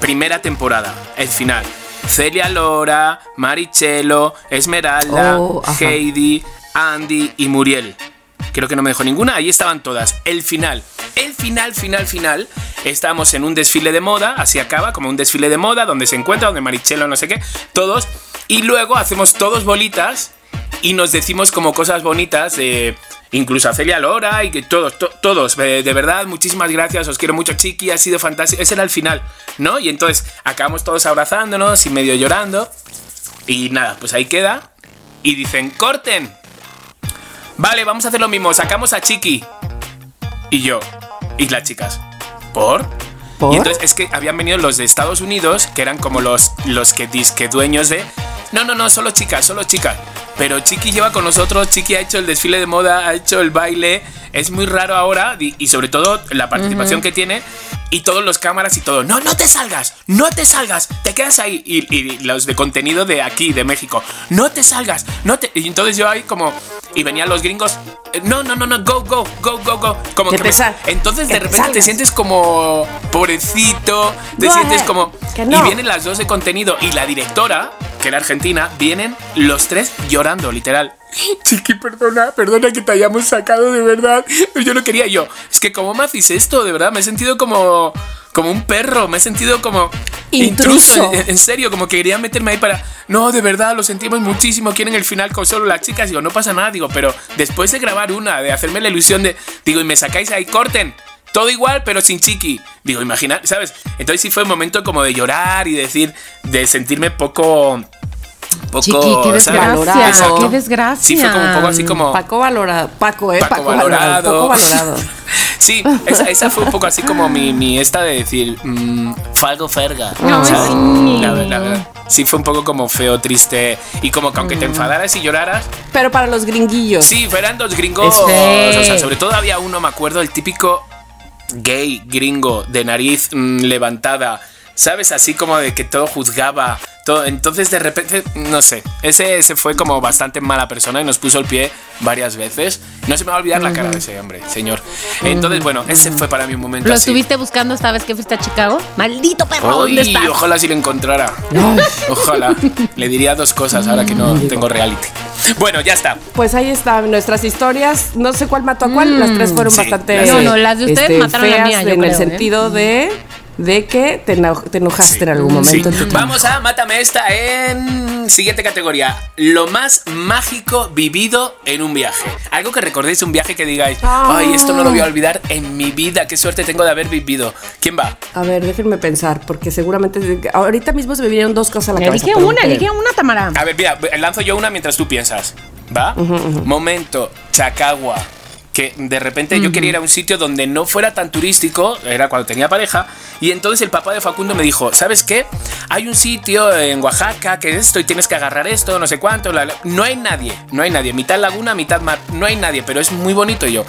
Primera temporada. El final. Celia Lora, Marichelo, Esmeralda, Oh. Heidi, Andy y Muriel. Creo que no me dejó ninguna. Ahí estaban todas. El final. El final, final, final. Estábamos en un desfile de moda. Así acaba, como un desfile de moda, donde se encuentra, donde Marichelo, no sé qué. Todos. Y luego hacemos todos bolitas y nos decimos como cosas bonitas de incluso a Celia Lora y que todos, to- todos, de, de verdad, muchísimas gracias, os quiero mucho, Chiqui, ha sido fantástico. Ese era el final, ¿no? Y entonces acabamos todos abrazándonos y medio llorando. Y nada, pues ahí queda. Y dicen, corten. Vale, vamos a hacer lo mismo, sacamos a Chiqui. Y yo, y las chicas, ¿por? ¿Por? Y entonces es que habían venido los de Estados Unidos, que eran como los, los que disque dueños de. No, no, no, solo chicas, solo chicas. Pero Chiqui lleva con nosotros, Chiqui ha hecho el desfile de moda, ha hecho el baile. Es muy raro ahora y, y sobre todo la participación que tiene y todos los cámaras y todo. No, no te salgas, no te salgas, te quedas ahí. Y, y los de contenido de aquí, de México, no te salgas, no te. Y entonces yo ahí como. Y venían los gringos, eh, no, no, no, no, go, go, go, go, go. Como Que me- entonces que de te repente te sientes como pobrecito, te Go sientes ahead, como... no. Y vienen las dos de contenido y la directora, que era argentina, vienen los tres llorando, literal. Chiqui, perdona, perdona que te hayamos sacado de verdad. Yo no quería yo. Es que como me haces esto, de verdad, me he sentido como... Como un perro, me he sentido como Intruso. En, en serio, como que quería meterme ahí para. No, de verdad, lo sentimos muchísimo. Quieren el final con solo las chicas. Digo, no pasa nada. Digo, pero después de grabar una, de hacerme la ilusión de. Digo, y me sacáis ahí, corten. Todo igual, pero sin chiqui. Digo, imagina, ¿sabes? Entonces sí fue un momento como de llorar y decir, de sentirme poco. Poco. Chiqui, qué desgracia, Exacto. qué desgracia. Sí, fue como un poco así como. Paco valorado. Paco, ¿eh? Paco valorado. Poco valorado. (laughs) Sí, esa, esa fue un poco así como mi, mi esta de decir, mm, falgo ferga. ¿sabes? sí. La, la verdad. Sí, fue un poco como feo, triste y como que aunque te enfadaras y lloraras, Pero para los gringuillos. sí, eran dos gringos. Este. O sea, sobre todo había uno, me acuerdo, el típico gay gringo de nariz mm, levantada. ¿Sabes? Así como de que todo juzgaba. Todo. Entonces, de repente, no sé. Ese, ese fue como bastante mala persona y nos puso el pie varias veces. No se me va a olvidar la cara de ese hombre, señor. Entonces, bueno, ese fue para mí un momento ¿Lo así. estuviste buscando esta vez que fuiste a Chicago? ¡Maldito perro! ¿Dónde Ay, estás? ojalá si lo encontrara. Ojalá. Le diría dos cosas ahora que no tengo reality. Bueno, ya está. Pues ahí están nuestras historias. No sé cuál mató a cuál. Las tres fueron Sí, bastante. No, no, las de ustedes mataron la feas mía, yo En el ¿eh? sentido de, de que te, eno- te enojaste en algún Sí. momento. en Vamos a Mátame esta en siguiente categoría. Lo más mágico vivido en un viaje. Algo que recordéis un viaje que digáis, ay, esto no lo voy a olvidar en mi vida. Qué suerte tengo de haber vivido. ¿Quién va? A ver, déjenme pensar, porque seguramente ahorita mismo se me vinieron dos cosas a la cabeza. Elige una, elige una, Tamara. A ver, mira, lanzo yo una mientras tú piensas. ¿Va? Momento, Chacagua. Que de repente yo quería ir a un sitio donde no fuera tan turístico, era cuando tenía pareja, y entonces el papá de Facundo me dijo, ¿sabes qué? Hay un sitio en Oaxaca que es esto y tienes que agarrar esto, no sé cuánto, la- la- no hay nadie, no hay nadie, mitad laguna, mitad mar, no hay nadie, pero es muy bonito y yo,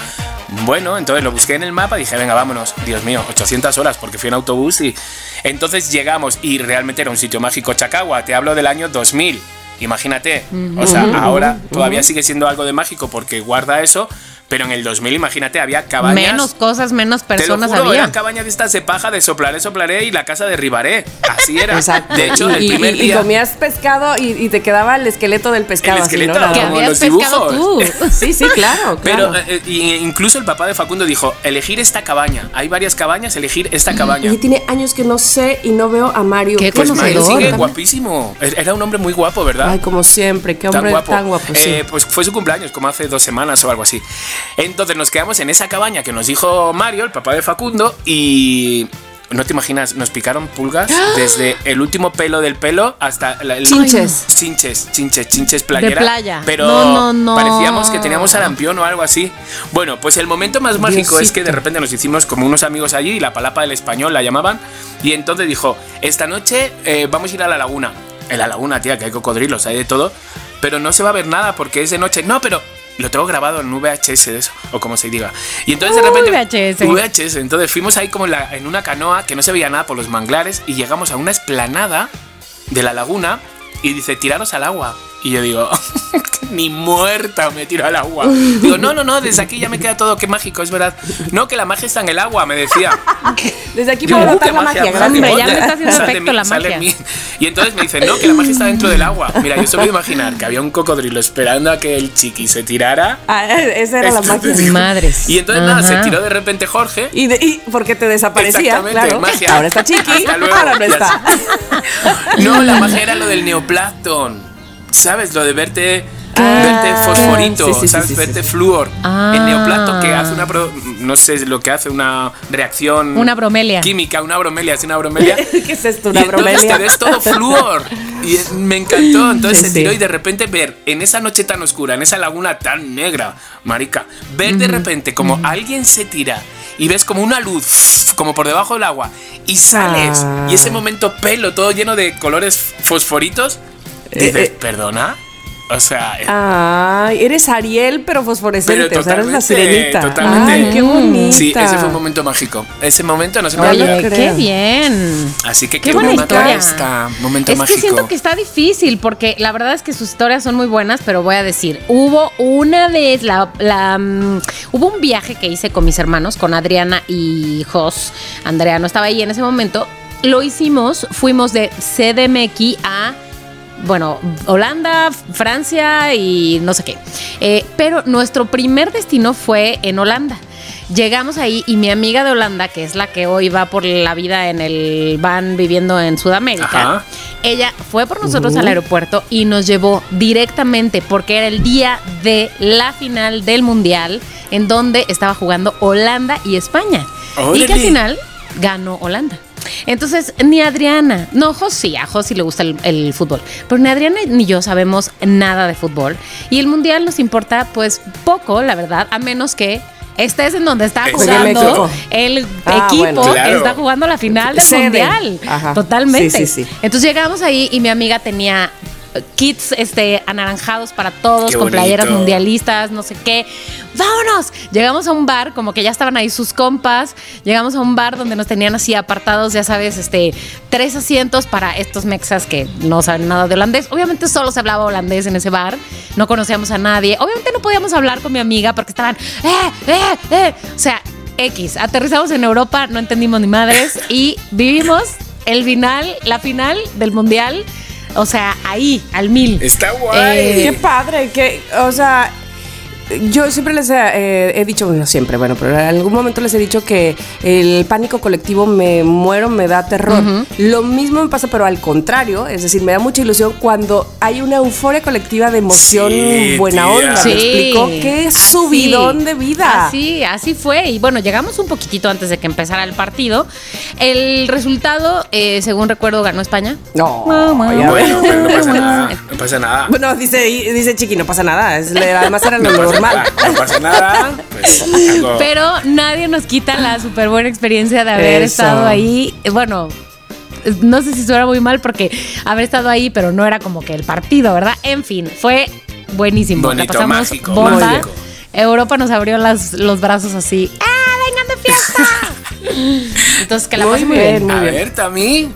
bueno, entonces lo busqué en el mapa y dije, venga, vámonos, Dios mío, 800 horas porque fui en autobús y entonces llegamos y realmente era un sitio mágico, Chacagua, te hablo del año 2000. Imagínate, o sea, ahora todavía sigue siendo algo de mágico porque guarda eso, pero en el 2000, imagínate, había cabañas. Menos cosas, menos Te lo personas juro, había. eran cabañas de estas de paja de soplaré, soplaré y la casa derribaré. Así era. Exacto. De hecho, el primer y- y día. comías pescado y, y te quedaba el esqueleto del pescado. El así, esqueleto ¿no? Nada Que más. como habías los pescado tú. dibujos. (laughs) Sí, sí, claro. (laughs) Pero claro. eh, eh, y incluso el papá de Facundo dijo, elegir esta cabaña. Hay varias cabañas, elegir esta cabaña. Y tiene años que no sé y no veo a Mario. Qué Pues Mario sigue guapísimo. Era un hombre muy guapo, ¿verdad? Ay, como siempre, qué tan hombre guapo. tan guapo. sí. Eh, Pues fue su cumpleaños, como hace dos semanas o algo así. Entonces nos quedamos en esa cabaña que nos dijo Mario, el papá de Facundo, y no te imaginas, nos picaron pulgas desde el último pelo del pelo hasta el- Chinches. Chinches, chinches, chinches playera. playa. Pero No, no, no. parecíamos que teníamos sarampión o algo así. Bueno, pues el momento más mágico es que de repente nos hicimos como unos amigos allí, y la palapa del español la llamaban, y entonces dijo, esta noche eh, vamos a ir a la laguna. En la laguna, tía, que hay cocodrilos, hay de todo, pero no se va a ver nada porque es de noche. No, pero lo tengo grabado en VHS de eso, o como se diga. Y entonces de Uy, repente... VHS. VHS. Entonces fuimos ahí como en, la- en una canoa que no se veía nada por los manglares y llegamos a una esplanada de la laguna y dice, tiraros al agua. Y yo digo, (laughs) ni muerta me tiro al agua. Digo, no, no, no, desde aquí ya me queda todo, qué mágico, es verdad. No, que la magia está en el agua, me decía. (laughs) Desde aquí puedo "Uh, notar la magia. magia, gracias. Hombre, ya me está haciendo efecto mí, la magia. Y entonces me dice, no, que la magia está dentro del agua. Mira, yo solo imaginar que había un cocodrilo esperando a que el chiqui se tirara. Ah, esa era la magia. digo- Madres. Y entonces nada, se tiró de repente Jorge. Y, de, y porque te desaparecía, Exactamente, claro. magia. Ahora está chiqui, luego, ahora no está. (laughs) No, la magia era lo del neoplancton. ¿Sabes? Lo de verte, Ah, verte fosforito, sí, sí, ¿sabes? sí, verte flúor. Ah. Que hace una. pro- no sé lo que hace, una reacción. Una bromelia. Química, una bromelia, es una bromelia. (laughs) ¿Qué es esto? Y Una entonces bromelia. te ves todo flúor. Y es- me encantó. Entonces se tiró y de repente ver en esa noche tan oscura, en esa laguna tan negra, marica, ver de repente como alguien se tira y ves como una luz, como por debajo del agua, y sales. Ah. Y ese momento pelo, todo lleno de colores fosforitos. Dices, Eh, eh. ¿perdona? O sea, Ay, eres Ariel, pero fosforescente. Pero o sea, eres la totalmente, sirenita. totalmente. Ay, qué bonita. sí, ese fue un momento mágico. Ese momento no se me va a Oye, olvidar. creo. qué bien. Así que Qué qué buena historia. esta momento es mágico. que siento que está difícil porque la verdad es que sus historias son muy buenas, pero voy a decir, hubo una vez, la, la, mm, hubo un viaje que hice con mis hermanos, con Adriana y Jos. Andrea no estaba ahí en ese momento. Lo hicimos, fuimos de CDMX a bueno, Holanda, Francia y no sé qué. Eh, pero nuestro primer destino fue en Holanda. Llegamos ahí y mi amiga de Holanda, que es la que hoy va por la vida en el van viviendo en Sudamérica, Ajá. ella fue por nosotros al aeropuerto y nos llevó directamente porque era el día de la final del Mundial en donde estaba jugando Holanda y España. Y que al final ganó Holanda. Entonces, ni Adriana, no, Josi, a Josi le gusta el, el fútbol, pero ni Adriana ni yo sabemos nada de fútbol. Y el mundial nos importa, pues, poco, la verdad, a menos que estés en donde está jugando el Ah, equipo bueno. que Claro. está jugando la final del mundial. Ajá. Totalmente. Sí, sí, sí. Entonces llegamos ahí y mi amiga tenía kits este anaranjados para todos Qué con playeras mundialistas, no sé qué. ¡Vámonos! Llegamos a un bar, como que ya estaban ahí sus compas. Llegamos a un bar donde nos tenían así apartados, ya sabes, este, tres asientos para estos mexas que no saben nada de holandés. Obviamente solo se hablaba holandés en ese bar. No conocíamos a nadie. Obviamente no podíamos hablar con mi amiga porque estaban, ¡eh, eh, eh! O sea, X. Aterrizamos en Europa, no entendimos ni madres y vivimos el final, la final del mundial. O sea, ahí, al mil. Está guay. Eh, Qué padre, que, o sea, yo siempre les he, eh, he dicho, no siempre, bueno, pero en algún momento les he dicho que el pánico colectivo me muero, me da terror. Lo mismo me pasa, pero al contrario, es decir, me da mucha ilusión cuando hay una euforia colectiva de emoción Sí, buena tía. onda. Sí. ¿Me explico? Qué subidón de vida. Así, así fue. Y bueno, llegamos un poquitito antes de que empezara el partido. El resultado, eh, según recuerdo, ganó España. No, ves. bueno, pero no pasa nada. No pasa nada. Bueno, dice, dice Chiqui, no pasa nada. es- además era lo no pasa normal. nada. (laughs) No pasa nada. Pues. Pero nadie nos quita la súper buena experiencia de haber Eso. estado ahí. Eh, Bueno, no sé si suena muy mal porque haber estado ahí, pero no era como que el partido, ¿verdad? En fin, fue buenísimo. Bonito, La pasamos mágico, bomba. mágico. Europa nos abrió las- los brazos así. ¡Ah, vengan de fiesta! (laughs) Entonces, que la Muy pasé muy bien, bien. muy A bien. ver, Tami.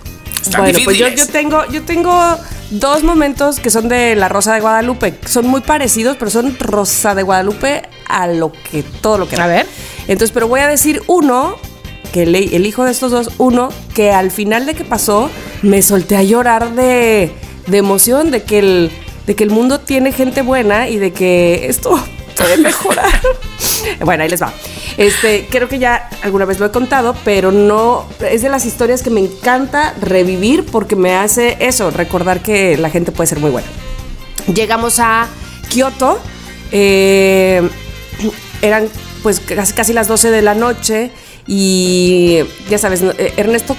Bueno, pues yo, yo tengo, yo tengo dos momentos que son de la Rosa de Guadalupe. Son muy parecidos, pero son Rosa de Guadalupe a lo que todo lo que A ver. Entonces, pero voy a decir uno que el, el hijo de estos dos, uno que al final de que pasó me solté a llorar de, de emoción, de que el de que el mundo tiene gente buena y de que esto puede mejorar. bueno, ahí les va. Este, creo que ya alguna vez lo he contado, pero no es de las historias que me encanta revivir porque me hace eso, recordar que la gente puede ser muy buena. Llegamos a Kioto, eh, eran pues casi, casi las 12 de la noche y ya sabes, eh, Ernesto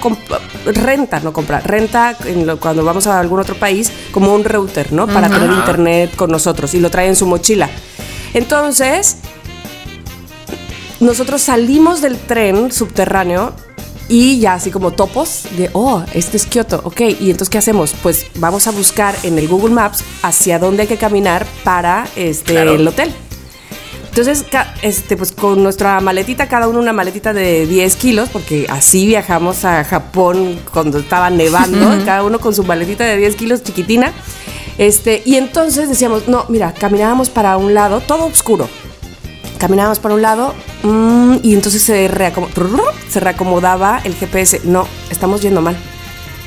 renta, no compra, renta en lo- cuando vamos a algún otro país como un router, ¿no? Para tener Ajá. internet con nosotros y lo trae en su mochila. Entonces, nosotros salimos del tren subterráneo y ya así como topos de, oh, este es Kioto, ok, y entonces ¿qué hacemos? Pues vamos a buscar en el Google Maps hacia dónde hay que caminar para este, Claro. el hotel. Entonces, este, pues con nuestra maletita, cada uno una maletita de 10 kilos, porque así viajamos a Japón cuando estaba nevando, cada uno con su maletita de 10 kilos chiquitina. Este, y entonces decíamos, no, mira, caminábamos para un lado, todo oscuro. Caminábamos para un lado mm, y entonces se, se reacomodaba el GPS. No, estamos yendo mal.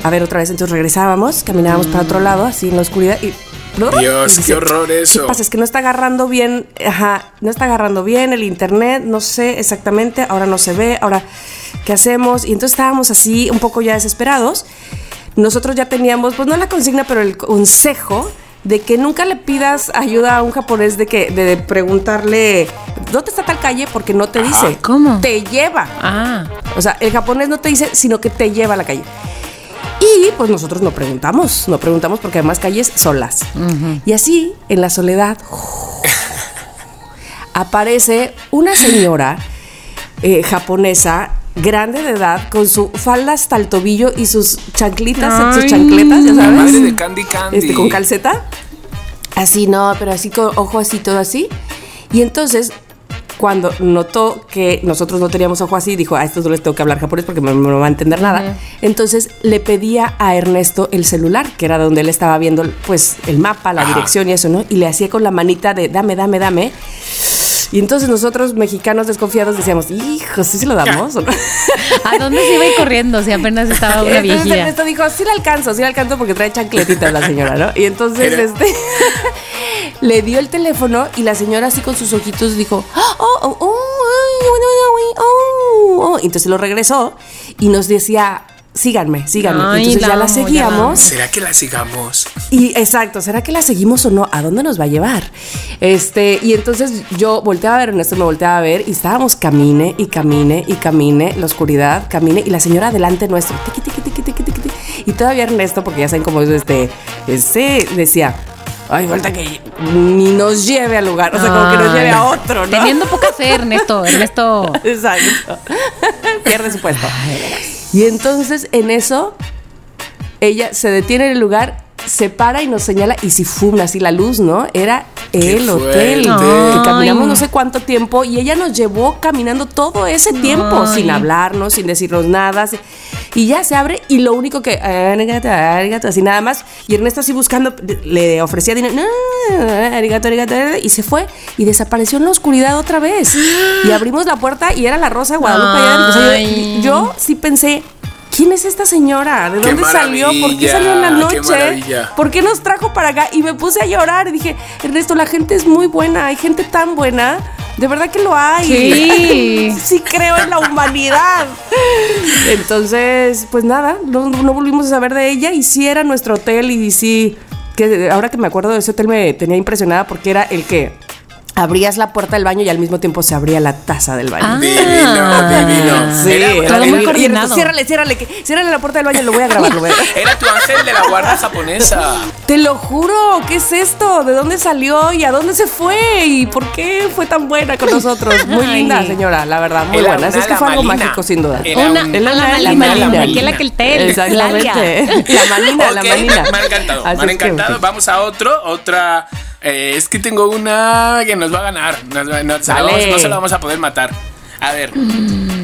A ver, otra vez, entonces regresábamos, caminábamos para otro lado, así en la oscuridad y... Dios, qué horror eso. ¿Qué pasa? Es que no está agarrando bien, ajá, no está agarrando bien el internet, no sé exactamente, ahora no se ve, ahora, ¿qué hacemos? Y entonces estábamos así un poco ya desesperados. Nosotros ya teníamos, pues no la consigna, pero el consejo de que nunca le pidas ayuda a un japonés de que de preguntarle dónde está tal calle porque no te dice. ¿Cómo? Te lleva. Ah, O sea, el japonés no te dice, sino que te lleva a la calle. Y pues nosotros no preguntamos, no preguntamos porque además calles solas. Y así, en la soledad, aparece una señora eh, japonesa grande de edad con su falda hasta el tobillo y sus chanclitas, sus Ay. chancletas, ya La sabes. madre de Candy Candy. Este, con calceta. Así, no, pero así con ojo así, todo así. Y entonces, cuando notó que nosotros no teníamos ojo así, dijo, a estos no les tengo que hablar japonés porque me- no va a entender nada. Entonces le pedía a Ernesto el celular, que era donde él estaba viendo pues el mapa, la Ajá. dirección y eso, ¿no? Y le hacía con la manita de dame, dame, dame. Y entonces nosotros, mexicanos desconfiados, decíamos, hijo, ¿sí se lo damos? o (laughs) no?" (laughs) ¿a dónde se iba a ir corriendo si apenas estaba una Entonces viejilla? Ernesto dijo, sí la alcanzo, sí la alcanzo porque trae chancletitas la señora, ¿no? Y entonces Era- este (laughs) le dio el teléfono y la señora así con sus ojitos dijo, oh, oh, oh, bueno, oh, oh". Y entonces lo regresó y nos decía, síganme, síganme. Ay, entonces la ya la amo, ya seguíamos. ¿Será que la sigamos? Y exacto, ¿será que la seguimos o no? ¿A dónde nos va a llevar? Este, y entonces yo volteaba a ver, Ernesto me volteaba a ver y estábamos camine y camine y camine, la oscuridad, camine y la señora delante nuestro, tiqui, tiqui, tiqui, tiqui, tiqui, tiqui. y todavía Ernesto, porque ya saben cómo es este, este, decía, ay, falta que ni nos lleve al lugar, o sea, como que nos lleve a otro, ¿no? Teniendo poca fe, Ernesto. Ernesto. (laughs) Exacto. (laughs) Pierde su puesto. Y entonces en eso, ella se detiene en el lugar, se para y nos señala, y si fuma así la luz, ¿no? Era el hotel. Que caminamos no sé cuánto tiempo y ella nos llevó caminando todo ese tiempo Ay. sin hablarnos, sin decirnos nada. Y ya se abre y lo único que, arigato, arigato, así nada más. Y Ernesto así buscando, le ofrecía dinero, no, arigato, arigato, y se fue y desapareció en la oscuridad otra vez. Y abrimos la puerta y era la Rosa de Guadalupe. O sea, yo, yo sí pensé, ¿quién es esta señora? ¿De Qué dónde salió? ¿Por qué salió en la noche? ¿Por qué nos trajo para acá? Y me puse a llorar y dije, Ernesto, la gente es muy buena, hay gente tan buena. De verdad que lo hay. Sí. (laughs) sí creo en la humanidad. (laughs) Entonces, pues nada, no, no volvimos a saber de ella y sí era nuestro hotel y sí, que ahora que me acuerdo de ese hotel me tenía impresionada porque era el que abrías la puerta del baño y al mismo tiempo se abría la taza del baño. Ah. Divino, divino. Sí, Era- era todo muy coordinado. Ciérrale, ciérrale, que, ciérrale la puerta del baño, lo voy a grabar, lo voy a- Era tu ángel de la guarda japonesa. Te lo juro, ¿qué es esto? ¿De dónde salió y a dónde se fue? ¿Y por qué fue tan buena con nosotros? Muy Ay. linda, señora, la verdad, muy Era buena. Así es que fue algo lamalina. mágico, sin duda. Era Una, un- una, la malina, malina. Miquela que el tel. Exactamente. La malina, la malina. Me ha encantado, me que, encantado. Vamos a otro, otra. Eh, es que tengo una que nos va a ganar. Nos va- no, se la vamos- no se la vamos a poder matar. A ver,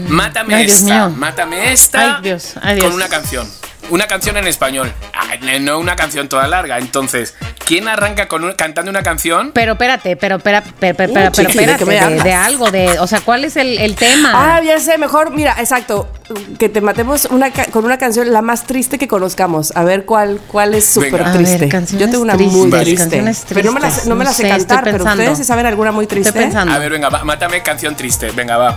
mátame Ay, Dios esta, mío. mátame esta Ay, Dios, ay, Dios. con una canción. Una canción en español. Ay, no una canción toda larga. Entonces, ¿quién arranca con un- cantando una canción? Pero espérate, pero, pero, pero, pero, pero, chiqui, ¿de qué espérate, de algo, de, o sea, ¿cuál es el, el tema? Ah, ya sé, mejor, mira, exacto, que te matemos una con una canción la más triste que conozcamos. A ver cuál, cuál es súper ver, triste. Yo tengo una tristes, muy triste. Pero no me la, sé- no me la sé cantar, pero ustedes se saben alguna muy triste. Estoy pensando. A ver, venga, va, mátame canción triste. Venga, va.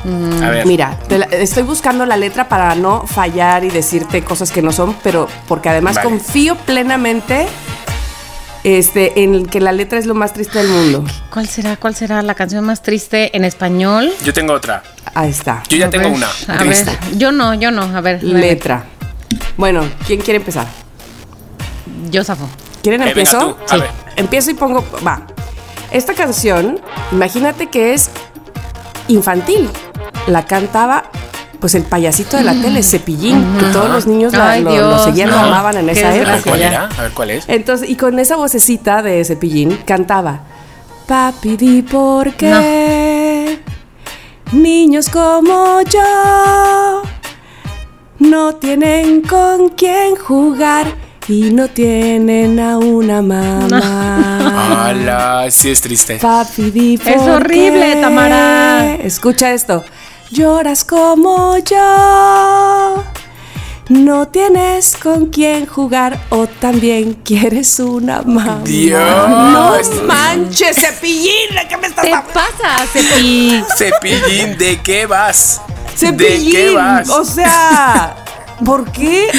A ver. Mira, te la- estoy buscando la letra para no fallar y decirte cosas que no son, pero porque además Vale. confío plenamente este, en que la letra es lo más triste del mundo. ¿Cuál será, cuál será la canción más triste en español? Yo tengo otra. Ahí está. Yo ya A tengo ver, una. A triste. ver, yo no, yo no, a ver. Letra. Bueno, ¿quién quiere empezar? Yo zafo. ¿Quieren Eh, empiezo? a ver. Empiezo y pongo. Va. Esta canción, imagínate que es infantil. La cantaba. Pues el payasito de la tele, Cepillín, que todos los niños la- lo, seguían, lo no. amaban en esa época. cuál era. A ver cuál es. Entonces, y con esa vocecita de Cepillín cantaba Papi, di por qué niños como yo no tienen con quién jugar y no tienen a una mamá. ¡Hala! (laughs) Sí, es triste. Papi, di por Es horrible, qué. Tamara. Escucha esto. Lloras como yo. No tienes con quién jugar o también quieres una mamá. Dios. No manches, cepillín, ¿de qué me estás ¿Qué hablando? pasa, Cepi? (laughs) Cepillín, ¿de qué vas? ¿De qué Cepillín. vas? O sea, ¿por qué?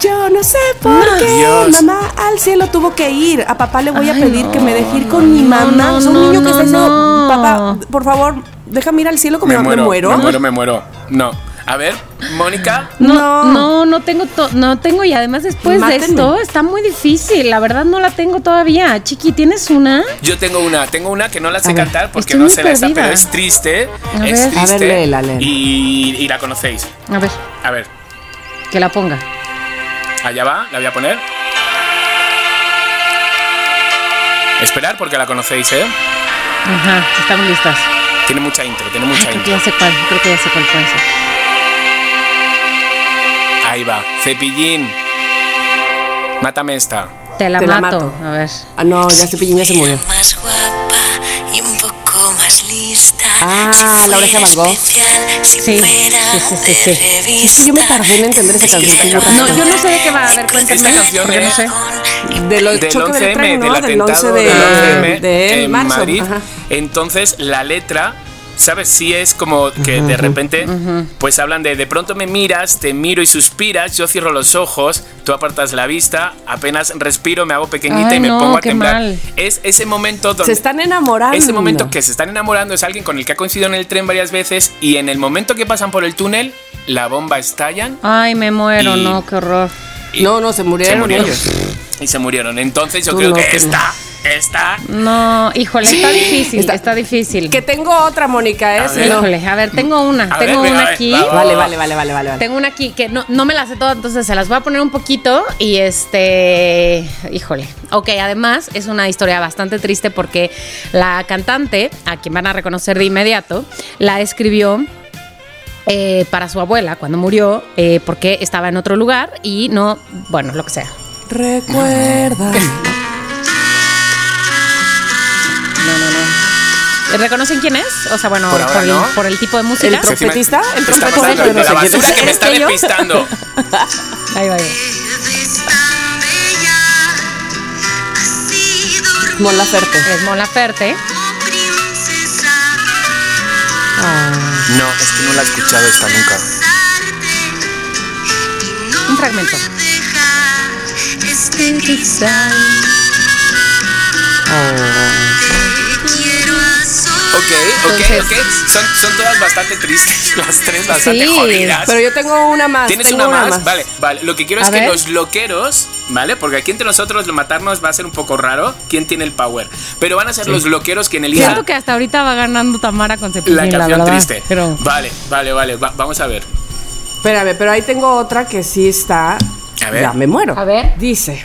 Yo no sé por qué Dios. mamá al cielo tuvo que ir. A papá le voy a pedir no, que me deje ir con mi no, mamá. no, sea, un no, niño que no, está diciendo, no. papá, por favor, déjame ir al cielo como me, muero, me muero. me muero, me muero. No. A ver, Mónica. No, No. no, no, tengo, to- no tengo y además después Mátenme. de esto está muy difícil. La verdad no la tengo todavía. Chiqui, ¿tienes una? Yo tengo una, tengo una que no la sé cantar porque no sé la esa, pero es triste. A es ver. triste. A ver, léela, léela. Y, y la conocéis. A ver, A ver, que la ponga. allá va, la voy a poner. Esperar porque la conocéis, ¿eh? Ajá, estamos listas. Tiene mucha intro, tiene mucha Creo que intro. ya sé cuál, creo que ya sé cuál puede ser. Ahí va. Cepillín. Mátame esta. Te la, Te la mato. mato. A ver. Ah, no, ya Cepillín ya se murió. Ah, Si la oreja fuera Van Gogh. especial, si Sí, sí, sí, sí, sí. yo me tardé en entender esa canción. No, yo no sé de qué va. A ver, cuéntame. Porque no sé. De los Del choques del 11M, tren, ¿no? del Del atentado 11 de, del 11M de marzo. Entonces, la letra, ¿sabes? Sí es como que de repente, pues hablan de de pronto me miras, te miro y suspiras, yo cierro los ojos, tú apartas la vista, apenas respiro, me hago pequeñita Ay, y me no, pongo a qué temblar. mal. Es ese momento donde... Se están enamorando. Ese momento que se están enamorando es alguien con el que ha coincidido en el tren varias veces y en el momento que pasan por el túnel, la bomba estallan Ay, me muero, Y- no, qué horror. y No, no, se murieron, se murieron. ellos. Y se murieron. Entonces yo Tú creo no, que no. Esta Esta. No, híjole, está difícil, Está- está, difícil. Que tengo otra, Mónica, ¿eh? A ver. Híjole, a ver, tengo una, A tengo ver, una ver, aquí. va, va. Vale, vale, vale, vale, vale. vale. Tengo una aquí que no, no me la sé toda, entonces se las voy a poner un poquito y este, híjole. Ok, además es una historia bastante triste porque la cantante, a quien van a reconocer de inmediato, la escribió eh, para su abuela cuando murió eh, porque estaba en otro lugar y no, bueno, lo que sea. Recuerda. (laughs) ¿Reconocen quién es? O sea, bueno, Por por, el, no. por el tipo de música. El trompetista, el trompetista pasando de de la basura que me ¿Eres está despistando. (laughs) Ahí va, ahí va. Mon Laferte. Es Mon Laferte. No, es que no la he escuchado esta nunca. Un fragmento. Ok, ok, Entonces- ok. Son, son todas bastante tristes, (laughs) las tres bastante Sí, jodidas. Pero yo tengo una más. ¿Tienes una, más? Vale, vale. Lo que quiero A es que los loqueros, ¿vale? Porque aquí entre nosotros lo matarnos va a ser un poco raro. ¿Quién tiene el power? Pero van a ser los loqueros quien elijan Siento que hasta ahorita va ganando Tamara con Cepillín, la la, canción verdad. triste. Pero Vale, vale, vale. va- vamos a ver. Espérame, pero ahí tengo otra que sí está. A ver. Ya me muero. A ver. Dice.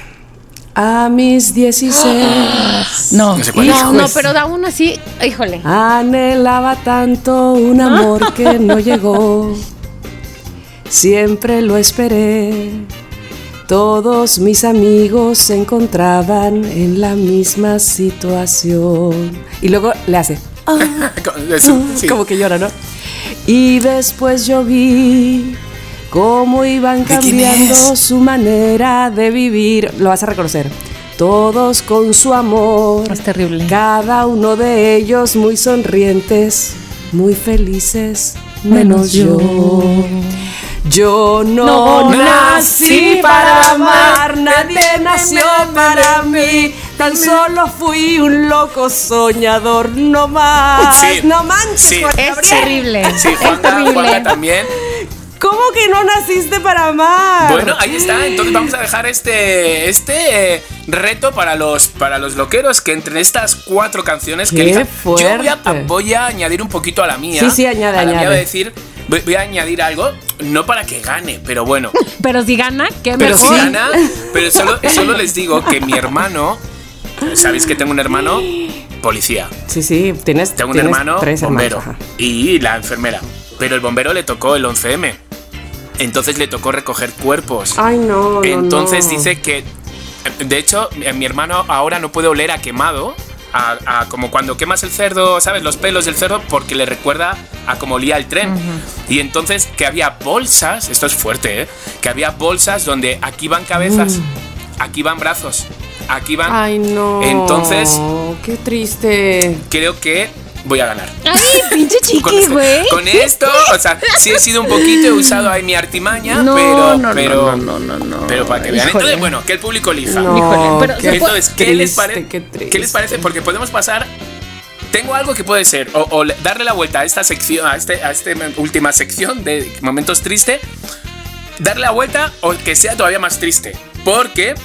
A mis 16 no, No no, pero aún así, híjole. anhelaba tanto un amor que no llegó. Siempre lo esperé. Todos mis amigos se encontraban en la misma situación. Y luego le hace. (laughs) "Ah". Eso, (laughs) sí. Como que llora, ¿no? Y después yo vi cómo iban ¿De quién cambiando es? su manera de vivir. Lo vas a reconocer. Todos con su amor. Es terrible. Cada uno de ellos muy sonrientes, muy felices, menos Menos yo. yo. Yo no, No nací para amar, nadie nació para mí. Tan solo fui un loco soñador, no más. Sí. No manches, Sí. Es terrible. Sí, es Juanga, terrible. También. ¿Cómo que no naciste para amar? Bueno, ahí está. Entonces vamos a dejar este, este eh, reto para los, para los loqueros que entre estas cuatro canciones que ¡Qué elijan. Yo voy a, voy a añadir un poquito a la mía. Sí, sí, añade, a la mía añade. voy a decir, voy, voy a añadir algo, no para que gane, pero bueno. (laughs) Pero si gana, qué Pero mejor. si (laughs) gana, pero solo, solo les digo que mi hermano, ¿sabéis que tengo un hermano? Policía. Sí, sí, tienes, Tengo un tienes hermano tres bombero hermanos, y la enfermera. Pero el bombero le tocó el 11M. Entonces le tocó recoger cuerpos. Ay, no, Entonces no. dice que, de hecho, mi mi hermano ahora no puede oler a quemado, a, a como cuando quemas el cerdo, ¿sabes? Los pelos del cerdo, porque le recuerda a como olía el tren. Y entonces que había bolsas, esto es fuerte, ¿eh? Que había bolsas donde aquí van cabezas, aquí van brazos, aquí van... Mm. Ay, no. Entonces- Qué triste. Creo que voy a ganar. Ay, pinche (laughs) Con, chiqui, güey. con esto, o sea, sí he sido un poquito, he usado ahí mi artimaña, No, pero, no, no, pero, no, no, no, no. pero para que vean. Híjole. Entonces, bueno, que el público elija. No, pero qué Entonces, ¿qué les, triste, pare- qué triste. ¿qué les parece? Porque podemos pasar. Tengo algo que puede ser, o, o le- darle la vuelta a esta sección, a este, a este última sección de momentos tristes, darle la vuelta o que sea todavía más triste. Porque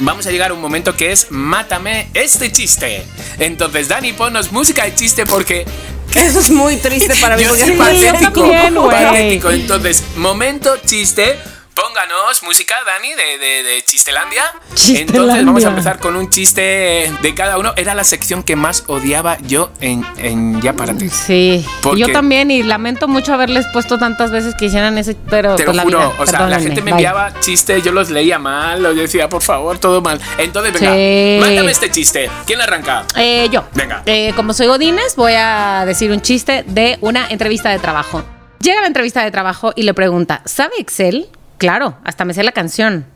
vamos a llegar a un momento que es Mátame este chiste. Entonces, Dani, ponnos música de chiste porque (laughs) Eso es muy triste para mí. yo porque soy es yo patético. también, güey. patético. Entonces, momento chiste. Pónganos música, Dani, de, de, de Chistelandia. Chistelandia. Entonces vamos a empezar con un chiste de cada uno. Era la sección que más odiaba yo en, en Ya Párate. Sí, Porque- yo también y lamento mucho haberles puesto tantas veces que hicieran ese, pero Te lo pues la juro, vida, o sea, la gente me bye. enviaba chistes, yo los leía mal, yo decía, por favor, todo mal. Entonces, venga, Sí. mándame este chiste. ¿Quién arranca? Eh, yo. Venga. Eh, como soy Godínez, voy a decir un chiste de una entrevista de trabajo. Llega a la entrevista de trabajo y le pregunta, ¿sabe Excel? Claro, hasta me sé la canción.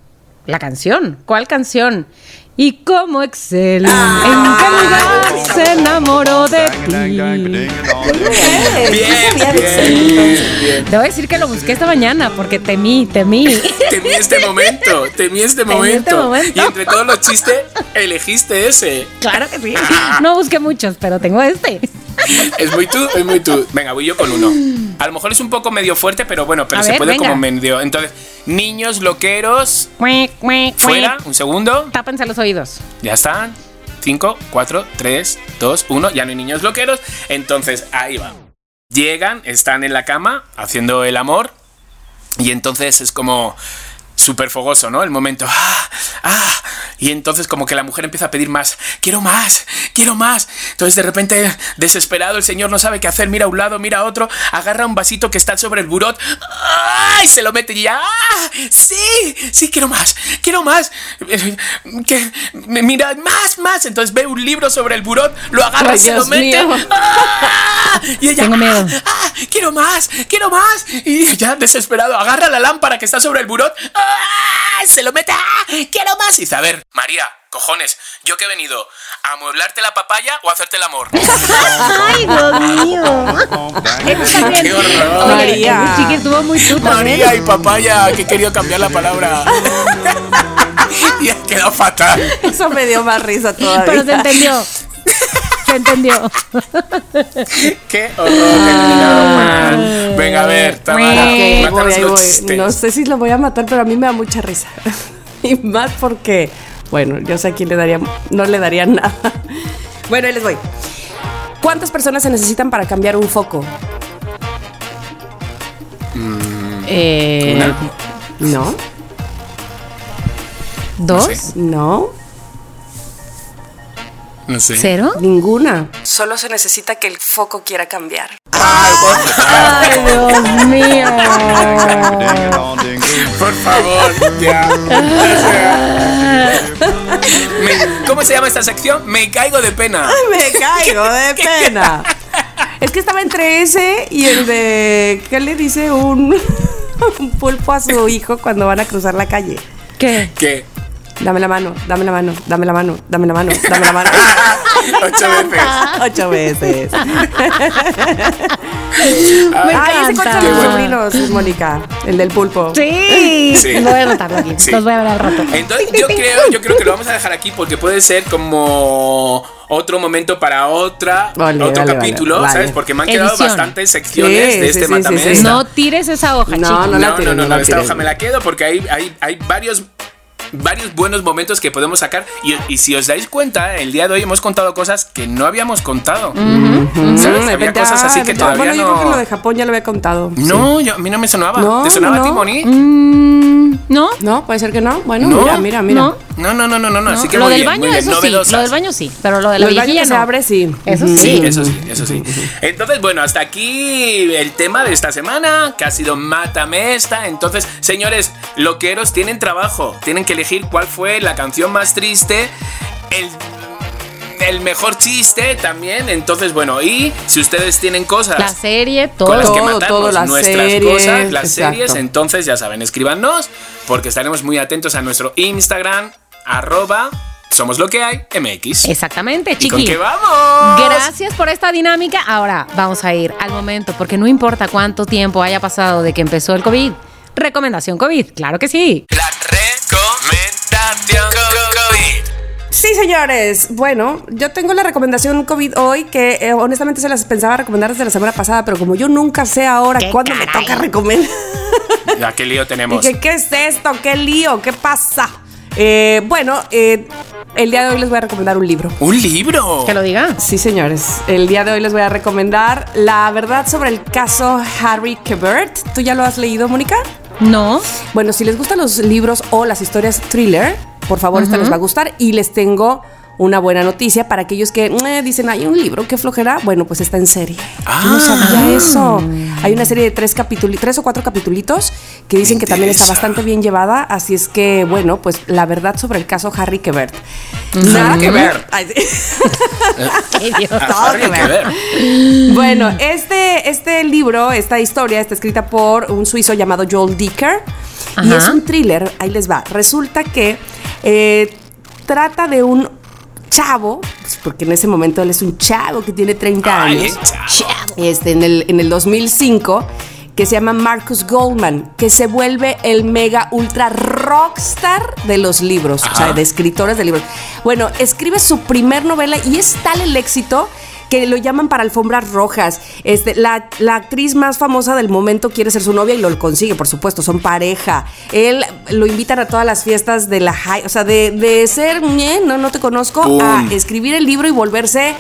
¿La canción? ¿Cuál canción? ¿Y cómo Excel en qué lugar se enamoró de ti? Bien, bien, bien. Debo decir que lo busqué esta mañana porque temí, temí. (laughs) Temí este momento, temí este Temí momento. este momento. Y entre todos los chistes, elegiste ese. Claro que sí. No busqué muchos, pero tengo este. Es muy tú, es muy tú. Venga, voy yo con uno. A lo mejor es un poco medio fuerte, pero bueno, pero A se ver, puede venga. como medio. Entonces, niños loqueros, fuera, un segundo. Tápense los oídos. Ya están. 5, 4, 3, 2, 1. Ya no hay niños loqueros. Entonces, ahí va. Llegan, están en la cama haciendo el amor. Y entonces es como súper fogoso, ¿no? El momento, ah, ah, y entonces como que la mujer empieza a pedir más, quiero más, quiero más. Entonces de repente, desesperado, el señor no sabe qué hacer, mira a un lado, mira a otro, agarra un vasito que está sobre el burot, ¡ay! Se lo mete y ya, ¡ah! Sí, sí, quiero más, quiero más. (laughs) Que, mira, más, más. Entonces ve un libro sobre el burot, lo agarra Ay, y se Dios lo mete. ¡ah! Y ella, Tengo miedo. ¡ah! ¡ah! quiero más, quiero más. Y ya desesperado, agarra la lámpara que está sobre el burot, ¡ah! Se lo mete, ¡ah! quiero más. Y dice, a ver, María, cojones, yo que he venido a amueblarte la papaya o a hacerte el amor. (laughs) Ay, Dios mío. Qué horror. María. chiqui estuvo muy. María y papaya, que he querido cambiar la palabra. y ha quedado fatal. Eso me dio más risa todavía. Pero se entendió. (laughs) Se entendió. Qué horror, trauma. Venga, a ver, Tamara, voy. No sé si lo voy a matar, pero a mí me da mucha risa. (laughs) y más porque, bueno, yo sé a quién le daría, no le daría nada. Bueno, ahí les voy. ¿Cuántas personas se necesitan para cambiar un foco? Eh, Una. No, ¿Dos? No sé. no, No sé. ¿Cero? ninguna. Solo se necesita que el foco quiera cambiar. Ay, Dios mío. Por favor, ya. Me- ¿Cómo se llama esta sección? Me caigo de pena. (laughs) Me caigo de (laughs) pena. Es que estaba entre ese y el de. ¿Qué le dice un, (laughs) un pulpo a su hijo cuando van a cruzar la calle? ¿Qué? ¿Qué? Dame la mano, dame la mano, dame la mano, dame la mano, dame la mano. (laughs) Ocho veces. Ocho veces. (laughs) Me Ay, ese de mis sobrinos, es Mónica, el del pulpo. Sí. Sí. Lo voy a anotarlo aquí. Sí. Los voy a ver al rato. Entonces yo creo, yo creo que lo vamos a dejar aquí porque puede ser como otro momento para otra, Vale, otro vale, capítulo, vale, ¿sabes? vale. Porque me han quedado Edición. bastantes secciones Sí, de este sí, sí, Mátame sí, sí. Esta. No tires esa hoja, No, chiqui. no la no, tires, no, no, no la esta hoja me la quedo porque hay, hay, hay varios varios buenos momentos que podemos sacar y, y si os dais cuenta el día de hoy hemos contado cosas que no habíamos contado ¿sabes? Mm, había verdad, cosas así que todavía Bueno, yo creo que lo no de Japón ya lo había contado. no yo- a mí no me sonaba No, ¿te sonaba no. a ti Moni? Mm, ¿No? No, puede ser que no. Bueno, No. mira, mira, mira. No. no no no no no, no. así que lo muy del bien, baño, muy bien, eso sí. Lo del baño sí. Pero lo de la viejilla que se no. abre, sí. Eso sí. Sí, eso sí, eso sí. Entonces, bueno, hasta aquí el tema de esta semana, que ha sido Mátame esta. Entonces, señores, loqueros tienen trabajo, tienen que elegir cuál fue la canción más triste, el, el mejor chiste también. Entonces, bueno, y si ustedes tienen cosas La serie, con todo. las que Todo, matarnos todo, las nuestras series, cosas, las exacto. series, entonces ya saben, escríbanos, porque estaremos muy atentos a nuestro Instagram, arroba, somos lo que hay, MX. Exactamente, ¿Y con chiqui. qué vamos? Gracias por esta dinámica. Ahora vamos a ir al momento, porque no importa cuánto tiempo haya pasado de que empezó el COVID. Recomendación COVID, claro que sí. La Sí, señores. Bueno, yo tengo la recomendación COVID hoy que eh, honestamente se las pensaba recomendar desde la semana pasada, pero como yo nunca sé ahora ¡Qué cuándo me toca recomendar. Ya, qué lío tenemos. Dije, ¿qué es esto? ¿Qué lío? ¿Qué pasa? Eh, bueno, eh, el día de hoy les voy a recomendar un libro. ¡Un libro! Que lo diga. Sí, señores. El día de hoy les voy a recomendar La verdad sobre el caso Harry Quebert. ¿Tú ya lo has leído, Mónica? No. Bueno, si les gustan los libros o las historias thriller, por favor, esta les va a gustar. Y les tengo una buena noticia para aquellos que eh, dicen, hay un libro, qué flojera. Bueno, pues está en serie. Yo no Ah. sabía eso. Hay una serie de tres, capítulos, tres o cuatro capitulitos que dicen que también está bastante bien llevada. Así es que, bueno, pues la verdad sobre el caso Harry Quebert. Harry Quebert. Ay, sí. (laughs) Qué idiota. todo que ver. Bueno, este, este libro, esta historia está escrita por un suizo llamado Joel Dicker y es un thriller. Ahí les va. Resulta que eh, trata de un chavo, pues, porque en ese momento él es un chavo que tiene 30 Ay, años, este, en, el, en el 2005, que se llama Marcus Goldman, que se vuelve el mega ultra rockstar de los libros, o sea, de escritores de libros. Bueno, escribe su primer novela y es tal el éxito que lo llaman para alfombras rojas. Este, la, la actriz más famosa del momento quiere ser su novia y lo consigue, por supuesto, son pareja. Él lo invitan a todas las fiestas de la high, o sea, de, de ser, "Ñe, no, no te conozco, Pum. a escribir el libro y volverse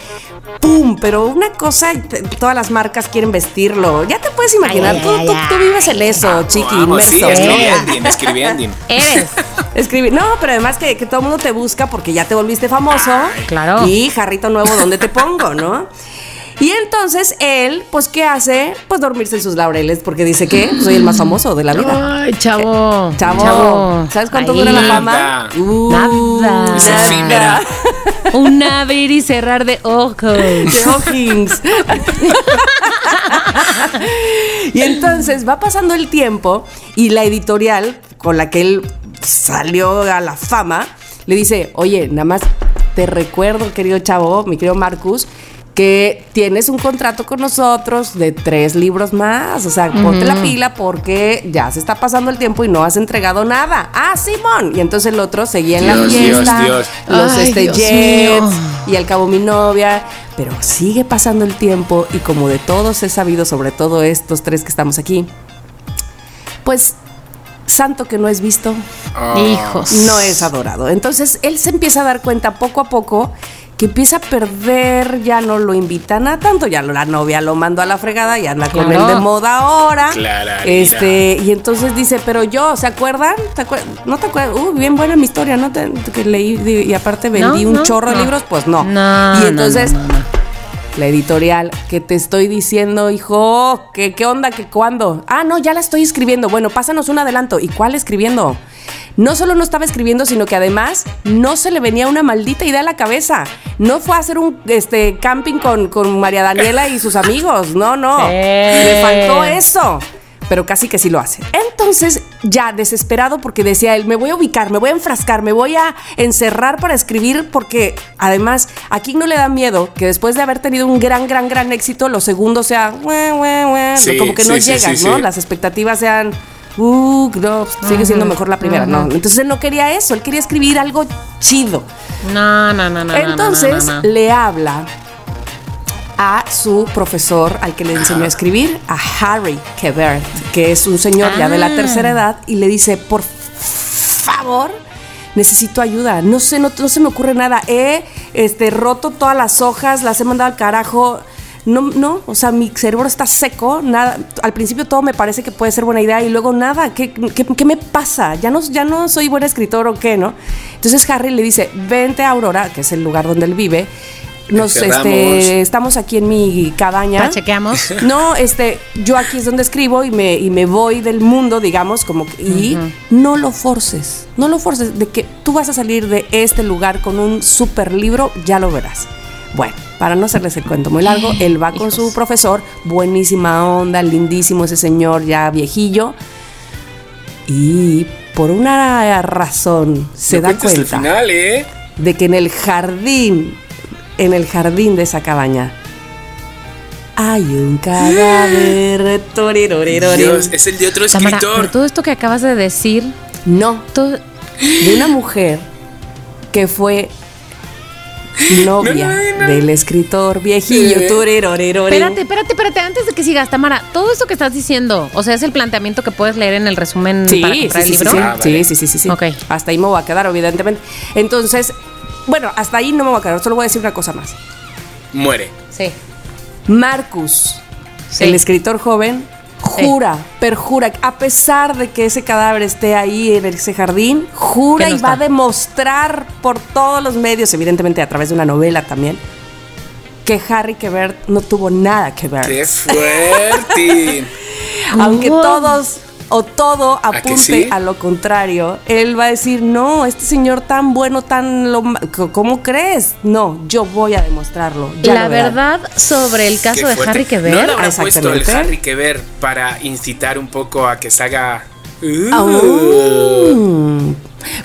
¡pum! Pero una cosa, todas las marcas quieren vestirlo. Ya te puedes imaginar, Ay, tú, ay, tú- ay, tú vives en eso, chiqui, Vamos, sí, inmenso. escribiendo, escribiendo. Eres. No, pero además que, que todo el mundo te busca porque ya te volviste famoso. claro. Y jarrito nuevo, ¿dónde te pongo, no? Y entonces él, pues, ¿qué hace? Pues dormirse en sus laureles porque dice que soy el más famoso de la vida. Ay, chavo. Chavo, ¿sabes cuánto Ahí. dura la Nada. fama? Uh, Nada. Es efímera. (laughs) Un abrir y cerrar de ojos. de Hawkins. (laughs) y entonces va pasando el tiempo y la editorial con la que él salió a la fama le dice, oye, nada más te recuerdo, querido chavo, mi querido Marcus, que tienes un contrato con nosotros de tres libros más. O sea, ponte la pila porque ya se está pasando el tiempo y no has entregado nada. Ah, Simón. Y entonces el otro seguía en la Dios, fiesta. Dios. Los Ay, este, Dios jets mío. y al cabo mi novia. Pero sigue pasando el tiempo y como de todos he sabido, sobre todo estos tres que estamos aquí, pues santo que no es visto, Hijos. no es adorado. Entonces él se empieza a dar cuenta poco a poco que empieza a perder, ya no lo invitan a tanto, ya la novia lo mandó a la fregada y anda con él de moda ahora. Clararira. Este, y entonces dice, pero yo, ¿se acuerdan? ¿Te acuer- ¿No te acuerdas? Uh, bien buena mi historia, ¿no? Te- que leí y aparte vendí No, un no, chorro de libros, pues no. No, y no, entonces no, no, no. la editorial, que te estoy diciendo, hijo, ¿qué, qué onda? ¿Qué cuándo? Ah, no, ya la estoy escribiendo. Bueno, pásanos un adelanto. ¿Y cuál escribiendo? No solo no estaba escribiendo, sino que además no se le venía una maldita idea a la cabeza. No fue a hacer un este, camping con, con María Daniela y sus amigos. No, no. Eh. Le faltó eso. Pero casi que sí lo hace. Entonces, ya desesperado porque decía él, me voy a ubicar, me voy a enfrascar, me voy a encerrar para escribir porque además a King no le da miedo que después de haber tenido un gran, gran, gran éxito, lo segundo sea, "Ue, ue, ue", Sí, como que no sí, sí, llegan, sí, ¿no? sí. Las expectativas sean, uh, no, sigue siendo mejor la primera. No, entonces él no quería eso, él quería escribir algo chido. No, no, no, no. Entonces no, no, no. le habla a su profesor al que le enseñó a escribir, a Harry Quebert, que es un señor ya de la Ah. tercera edad, y le dice, por favor, necesito ayuda. No sé, no, no se me ocurre nada. He este, roto todas las hojas, las he mandado al carajo. No, no, o sea, mi cerebro está seco, nada, al principio todo me parece que puede ser buena idea y luego nada, ¿qué, qué, qué me pasa? ¿Ya no, ¿Ya no soy buen escritor o qué, no? Entonces Harry le dice, vente a Aurora, que es el lugar donde él vive, nos, este, estamos aquí en mi cabaña. Pachequeamos. No, este, yo aquí es donde escribo y me, y me voy del mundo, digamos, como que- y no lo forces, no lo forces, de que tú vas a salir de este lugar con un super libro, ya lo verás. Bueno, para no hacerles el cuento muy largo, él va con su profesor, buenísima onda, lindísimo ese señor ya viejillo, y por una razón se No da el cuenta final, ¿eh? de que en el jardín, en el jardín de esa cabaña, hay un cadáver. (gasps) Dios, es el de otro Tamara, escritor. pero todo esto que acabas de decir, No, todo, de una mujer que fue novia No, no, no. del escritor viejillo. Espérate, espérate, espérate, antes de que sigas, Tamara, todo esto que estás diciendo, o sea, es el planteamiento que puedes leer en el resumen Sí, para sí, comprar sí, el sí, libro. sí, Ah, sí, vale. sí, sí, sí, sí. Ok. Hasta ahí me voy a quedar, evidentemente. Entonces, bueno, hasta ahí no me voy a quedar. Solo voy a decir una cosa más. Muere. Sí. Marcus, Sí. el escritor joven, jura, perjura, a pesar de que ese cadáver esté ahí en ese jardín, jura no y va a demostrar por todos los medios, evidentemente a través de una novela también, que Harry Quebert no tuvo nada que ver. ¡Qué fuerte! (laughs) Aunque Wow. todos o todo apunte sí? a lo contrario, él va a decir, no, este señor tan bueno, tan... Lo, ¿Cómo crees? No, yo voy a demostrarlo. ya La lo verán". verdad sobre el caso de. Harry ¿No Quebert. le habrá puesto el. Harry que ver para incitar un poco a que se haga... Ah, Uh.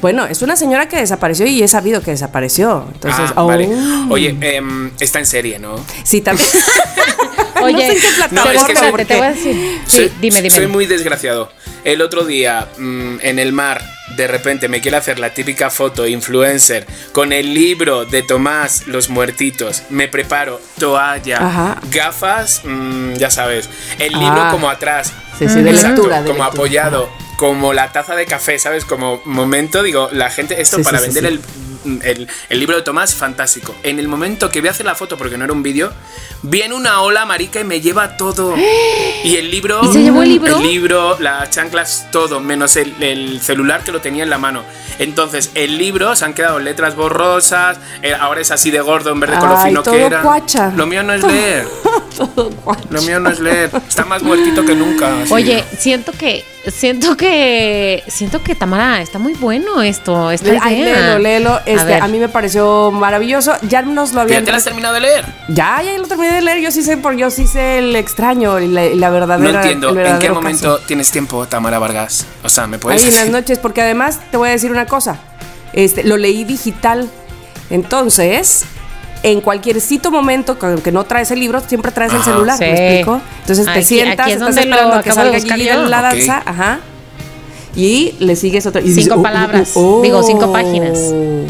Bueno, es una señora que desapareció y he sabido que desapareció. Entonces, Ah, vale. oh. Oye, em, está en serie, ¿no? Sí, también. (laughs) (laughs) Oye, no sé en qué pero plataforma, es que soy- espérate, te voy a decir. Sí, dime, dime. Soy muy desgraciado. el otro día mm, en el mar de repente me quiere hacer la típica foto influencer con el libro de Tomás Los Muertitos, me preparo toalla, Ajá. gafas, mm, ya sabes, el libro Ah. como atrás, Sí, sí, de Exacto, lectura. de como lectura. apoyado, como la taza de café, ¿sabes? Como momento, digo, la gente, esto Sí, para sí, vender sí. El, el, el libro de Tomás, fantástico. En el momento que voy a hacer la foto, porque no era un vídeo, viene una ola marica y me lleva todo. Y el libro... ¿Y se llevó el libro? El libro, las chanclas, todo, menos el, el celular que lo tenía en la mano. Entonces, el libro se han quedado letras borrosas, eh, ahora es así de gordo en vez de con lo fino que era. cuacha. Lo mío no es (laughs) leer. Todo. Lo mío no es leer. Está más muertito que nunca. así. Oye, siento que, siento que, siento que Tamara, está muy bueno esto, esta idea. Ay, léelo, léelo. Este, a, mí me pareció maravilloso. Ya nos lo ¿Ya habían. te lo has terminado de leer? Ya, ya lo terminé de leer. Yo sí sé, porque yo sí sé el extraño y la, la No verdadera. entiendo el en qué momento caso. tienes tiempo, Tamara Vargas. O sea, ¿me puedes Ay, en las noches, porque además te voy a decir una cosa. Este, lo leí digital. Entonces, en cualquier sitio momento que que no traes el libro, siempre traes el celular, ¿me explico? Entonces te Aquí- sientas, aquí es estás donde lo esperando que salga de la danza, ajá. Y le sigues otra. y Cinco dices, oh, palabras. oh, oh, Digo, cinco páginas.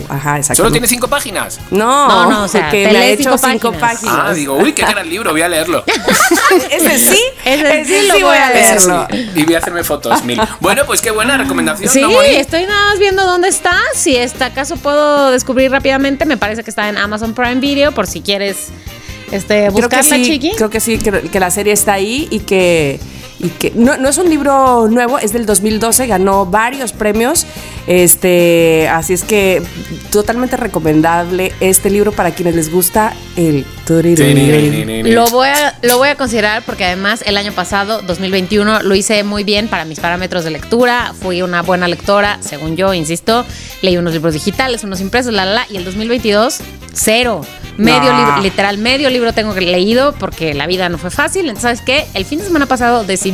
Ajá, exacto. ¿Solo tiene cinco páginas? No, No, no, o sea, que te ha lees hecho cinco cinco páginas. páginas. Ah, digo, uy, qué gran libro, voy a leerlo. (laughs) ese sí, Ese sí lo sí voy voy a a leer. Ese sí. leerlo. Y voy a hacerme fotos mil. (laughs) Bueno, pues qué buena recomendación, Sí, estoy nada más viendo dónde está. Si está acaso puedo descubrir rápidamente, me parece que está en Amazon Prime Video por si quieres este Creo que buscarla, sí, chiqui. creo que sí, que, que la serie está ahí y que, y que no, no es un libro nuevo, es del 2012, ganó varios premios, este, así es que totalmente recomendable este libro para quienes les gusta el Lo voy, a, lo voy a considerar porque además el año pasado, 2021, lo hice muy bien para mis parámetros de lectura. Fui una buena lectora, según yo, insisto. Leí unos libros digitales, unos impresos, la, la, la. Y el 2022, cero. Medio No. libro, literal, medio libro tengo que leído porque la vida no fue fácil. Entonces, ¿sabes qué? El fin de semana pasado decidí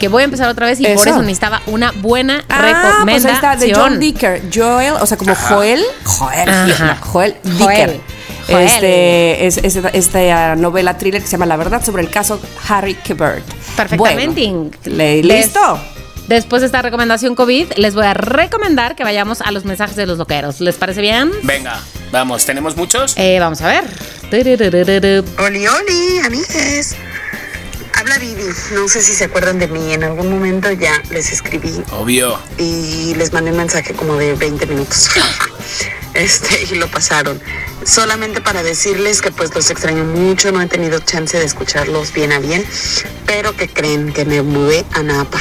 que voy a empezar otra vez y por Eso. eso necesitaba una buena Ah, pues recomendación. ahí está, de John Dicker. Joel, o sea, como Joel. Joel. Ajá. Joel Joel. Dicker. Joel. Este, es, es- esta novela thriller que se llama La verdad sobre el caso Harry Quebert. Perfectamente. Bueno, le- ¿Listo? Después de esta recomendación COVID, les voy a recomendar que vayamos a los mensajes de los loqueros. ¿Les parece bien? Venga, vamos, ¿tenemos muchos? Eh, vamos a ver. Oli, oli, amigues. Habla Vivi. No sé si se acuerdan de mí. En algún momento ya les escribí Obvio. y les mandé un mensaje como de 20 minutos. (laughs) Este, y lo pasaron. Solamente para decirles que pues los extraño mucho, no he tenido chance de escucharlos bien a bien, pero que creen que me mudé a Napa.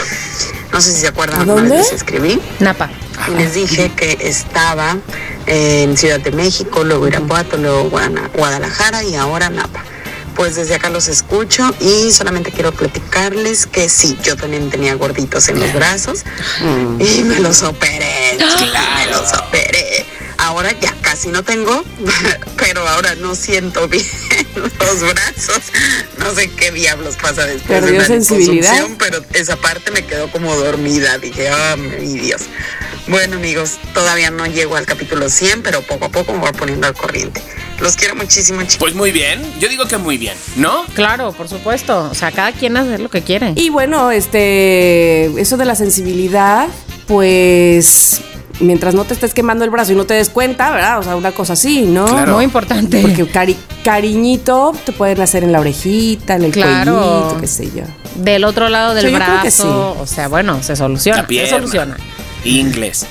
No sé si se acuerdan, ¿A dónde? les escribí Napa. y les dije que estaba en Ciudad de México, luego Irapuato, luego Guana- Guadalajara y ahora Napa. Pues desde acá los escucho y solamente quiero platicarles que sí, yo también tenía gorditos en los brazos y me los operé, (gasps) chica, me los operé. Ahora ya casi no tengo, (laughs) pero ahora no siento bien (laughs) los brazos. No sé qué diablos pasa después Perdió de la sensibilidad. pero esa parte me quedó como dormida. Dije, ah, mi Dios. Bueno, amigos, todavía no llego al capítulo 100, pero poco a poco me voy poniendo al corriente. Los quiero muchísimo, chicos. Pues muy bien, yo digo que muy bien, ¿no? Claro, por supuesto. O sea, cada quien hace lo que quiere. Y bueno, este, eso de la sensibilidad, pues mientras no te estés quemando el brazo y no te des cuenta, ¿verdad? O sea, una cosa así, ¿no? Claro. Muy importante. Porque cari- cariñito te pueden hacer en la orejita, en el Claro. cuellito, qué sé yo. Del otro lado del Sí, yo creo brazo. que sí. O sea, bueno, se soluciona. La Se soluciona. Inglés.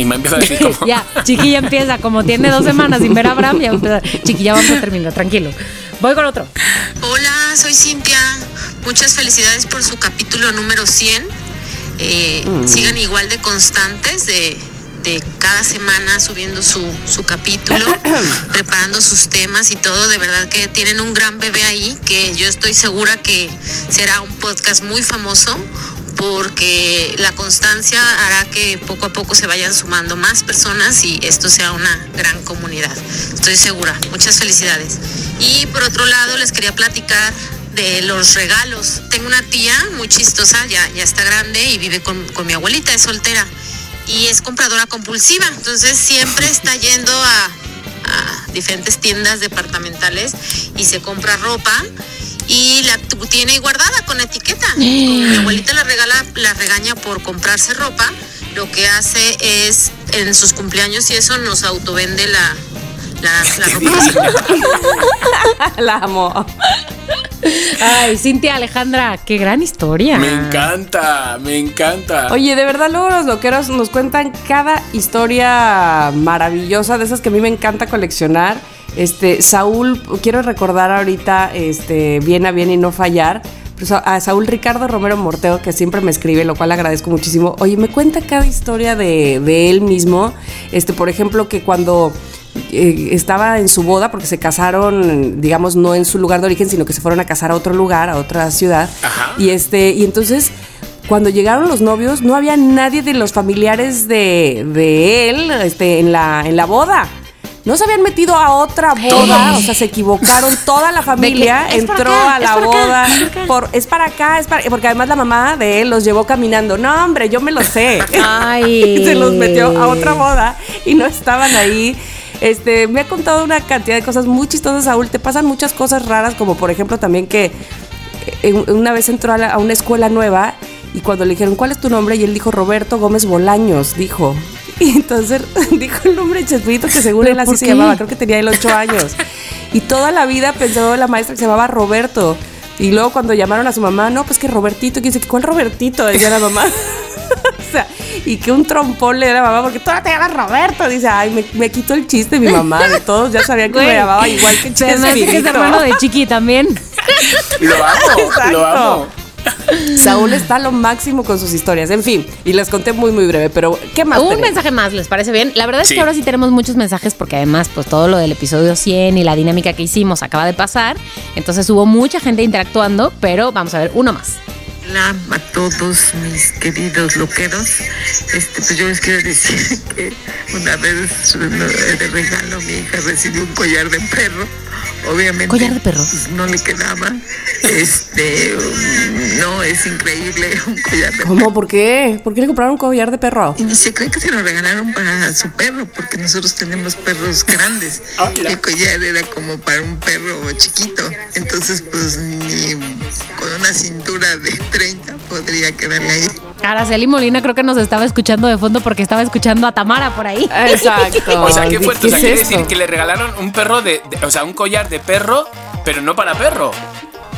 Y me empieza a decir como... (laughs) ya, chiquilla empieza. Como tiene dos semanas sin ver a Abraham, ya empieza. Chiquilla, vamos a terminar, tranquilo. Voy con otro. Hola, soy Cintia. Muchas felicidades por su capítulo número 100. Eh, Sigan igual de constantes, de, de cada semana subiendo su, su capítulo, (coughs) preparando sus temas y todo. De verdad que tienen un gran bebé ahí que yo estoy segura que será un podcast muy famoso porque la constancia hará que poco a poco se vayan sumando más personas y esto sea una gran comunidad. Estoy segura. Muchas felicidades. Y por otro lado, les quería platicar de los regalos. Tengo una tía muy chistosa, ya, ya está grande y vive con, con mi abuelita, es soltera. Y es compradora compulsiva, entonces siempre (laughs) está yendo a, a diferentes tiendas departamentales y se compra ropa y la tiene guardada con etiqueta. Como mi abuelita le regala la regaña por comprarse ropa, lo que hace es en sus cumpleaños y eso nos autovende la, la, la ropa. (laughs) La amo. Ay, Cintia Alejandra, qué gran historia. Me encanta, me encanta. Oye, de verdad, luego los loqueros nos cuentan cada historia maravillosa, de esas que a mí me encanta coleccionar. Este, Saúl, quiero recordar ahorita, este, bien a bien y no fallar. pues, a- A Saúl Ricardo Romero Morteo, que siempre me escribe, lo cual agradezco muchísimo. Oye, me cuenta cada historia de, de él mismo. Este, por ejemplo, que cuando eh, estaba en su boda, porque se casaron, digamos, no en su lugar de origen, sino que se fueron a casar a otro lugar, a otra ciudad. Ajá. Y este, y entonces cuando llegaron los novios, no había nadie de los familiares de, de él este, en, la, en la boda. No se habían metido a otra boda, o sea, se equivocaron. Toda la familia ¿Es por entró acá? a ¿Es la por acá? boda. ¿Es por acá? por- es para acá, es para, porque además la mamá de él los llevó caminando. No, hombre, yo me lo sé. Ay. (laughs) se los metió a otra boda y no estaban ahí. Este, me ha contado una cantidad de cosas muy chistosas, Saúl. Te pasan muchas cosas raras, como por ejemplo también que eh, una vez entró a, la- a una escuela nueva y cuando le dijeron, ¿cuál es tu nombre? Y él dijo, Roberto Gómez Bolaños, dijo. (laughs) Y entonces (laughs) dijo el nombre de Chespirito, que según ¿Pero él así se llamaba, creo que tenía él ocho años. Y toda la vida pensó la maestra que se llamaba Roberto. Y luego cuando llamaron a su mamá, no, pues que Robertito, que dice, ¿cuál Robertito? Decía la mamá. (laughs) o sea, y que un trompón le da a la mamá, porque tú no te llamas Roberto. Dice, ay, me, me quitó el chiste mi mamá. De todos ya sabían que me Güey, llamaba igual que Se me hace que es Chespirito. hermano de Chiqui también. Lo amo, Exacto. lo amo. Saúl está a lo máximo con sus historias. En fin, y les conté muy, muy breve, pero ¿qué más? Un tenemos? mensaje más, ¿les parece bien? La verdad es Sí. que ahora sí tenemos muchos mensajes porque además pues todo lo del episodio 100 y la dinámica que hicimos acaba de pasar. Entonces hubo mucha gente interactuando, pero vamos a ver uno más. Hola a todos mis queridos loqueros. Este, pues yo les quiero decir (laughs) que una vez no, de regalo mi hija recibió un collar de perro. Obviamente ¿Collar de perro? pues, no le quedaba. Este, um, no, es increíble (laughs) un collar de perro. ¿Cómo? ¿Por qué? ¿Por qué le compraron un collar de perro? Y se cree que se lo regalaron para su perro, porque nosotros tenemos perros grandes. Ah. El collar era como para un perro chiquito. Entonces, pues ni con una cintura de 30 podría quedarle ahí. Araceli Molina creo que nos estaba escuchando de fondo porque estaba escuchando a Tamara por ahí. Exacto. O sea, ¿qué fuerte? O sea, es quiere decir que le regalaron un perro de, de- O sea, un collar de perro, pero no para perro.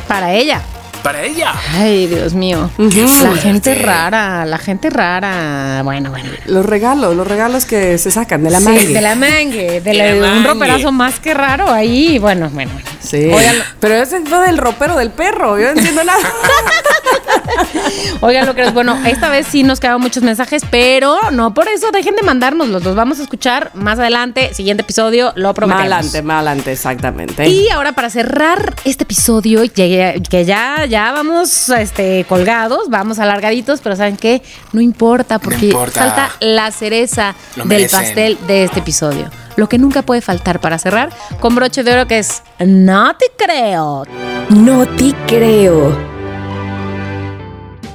Para ella. Para ella. Ay, Dios mío. Qué La gente rara, la gente rara. Bueno, bueno. Los regalos, los regalos que se sacan de la Sí, mangue. de la mangue, de, la- De la un mangue. roperazo más que raro ahí. Bueno, bueno, bueno. Sí. Oigan, Pero ese fue del ropero del perro. Yo no entiendo nada. (laughs) (laughs) Oigan, lo que es bueno, esta vez sí nos quedaron muchos mensajes, pero no por eso dejen de mandárnoslos. Los vamos a escuchar más adelante, siguiente episodio, lo Más prometemos. adelante, más adelante, exactamente. Y ahora para cerrar este episodio, ya- que ya, ya vamos este, colgados, vamos alargaditos, pero ¿saben qué? No importa, porque importa. falta la cereza del pastel de este episodio. Lo que nunca puede faltar para cerrar con broche de oro que es No te creo. No te creo.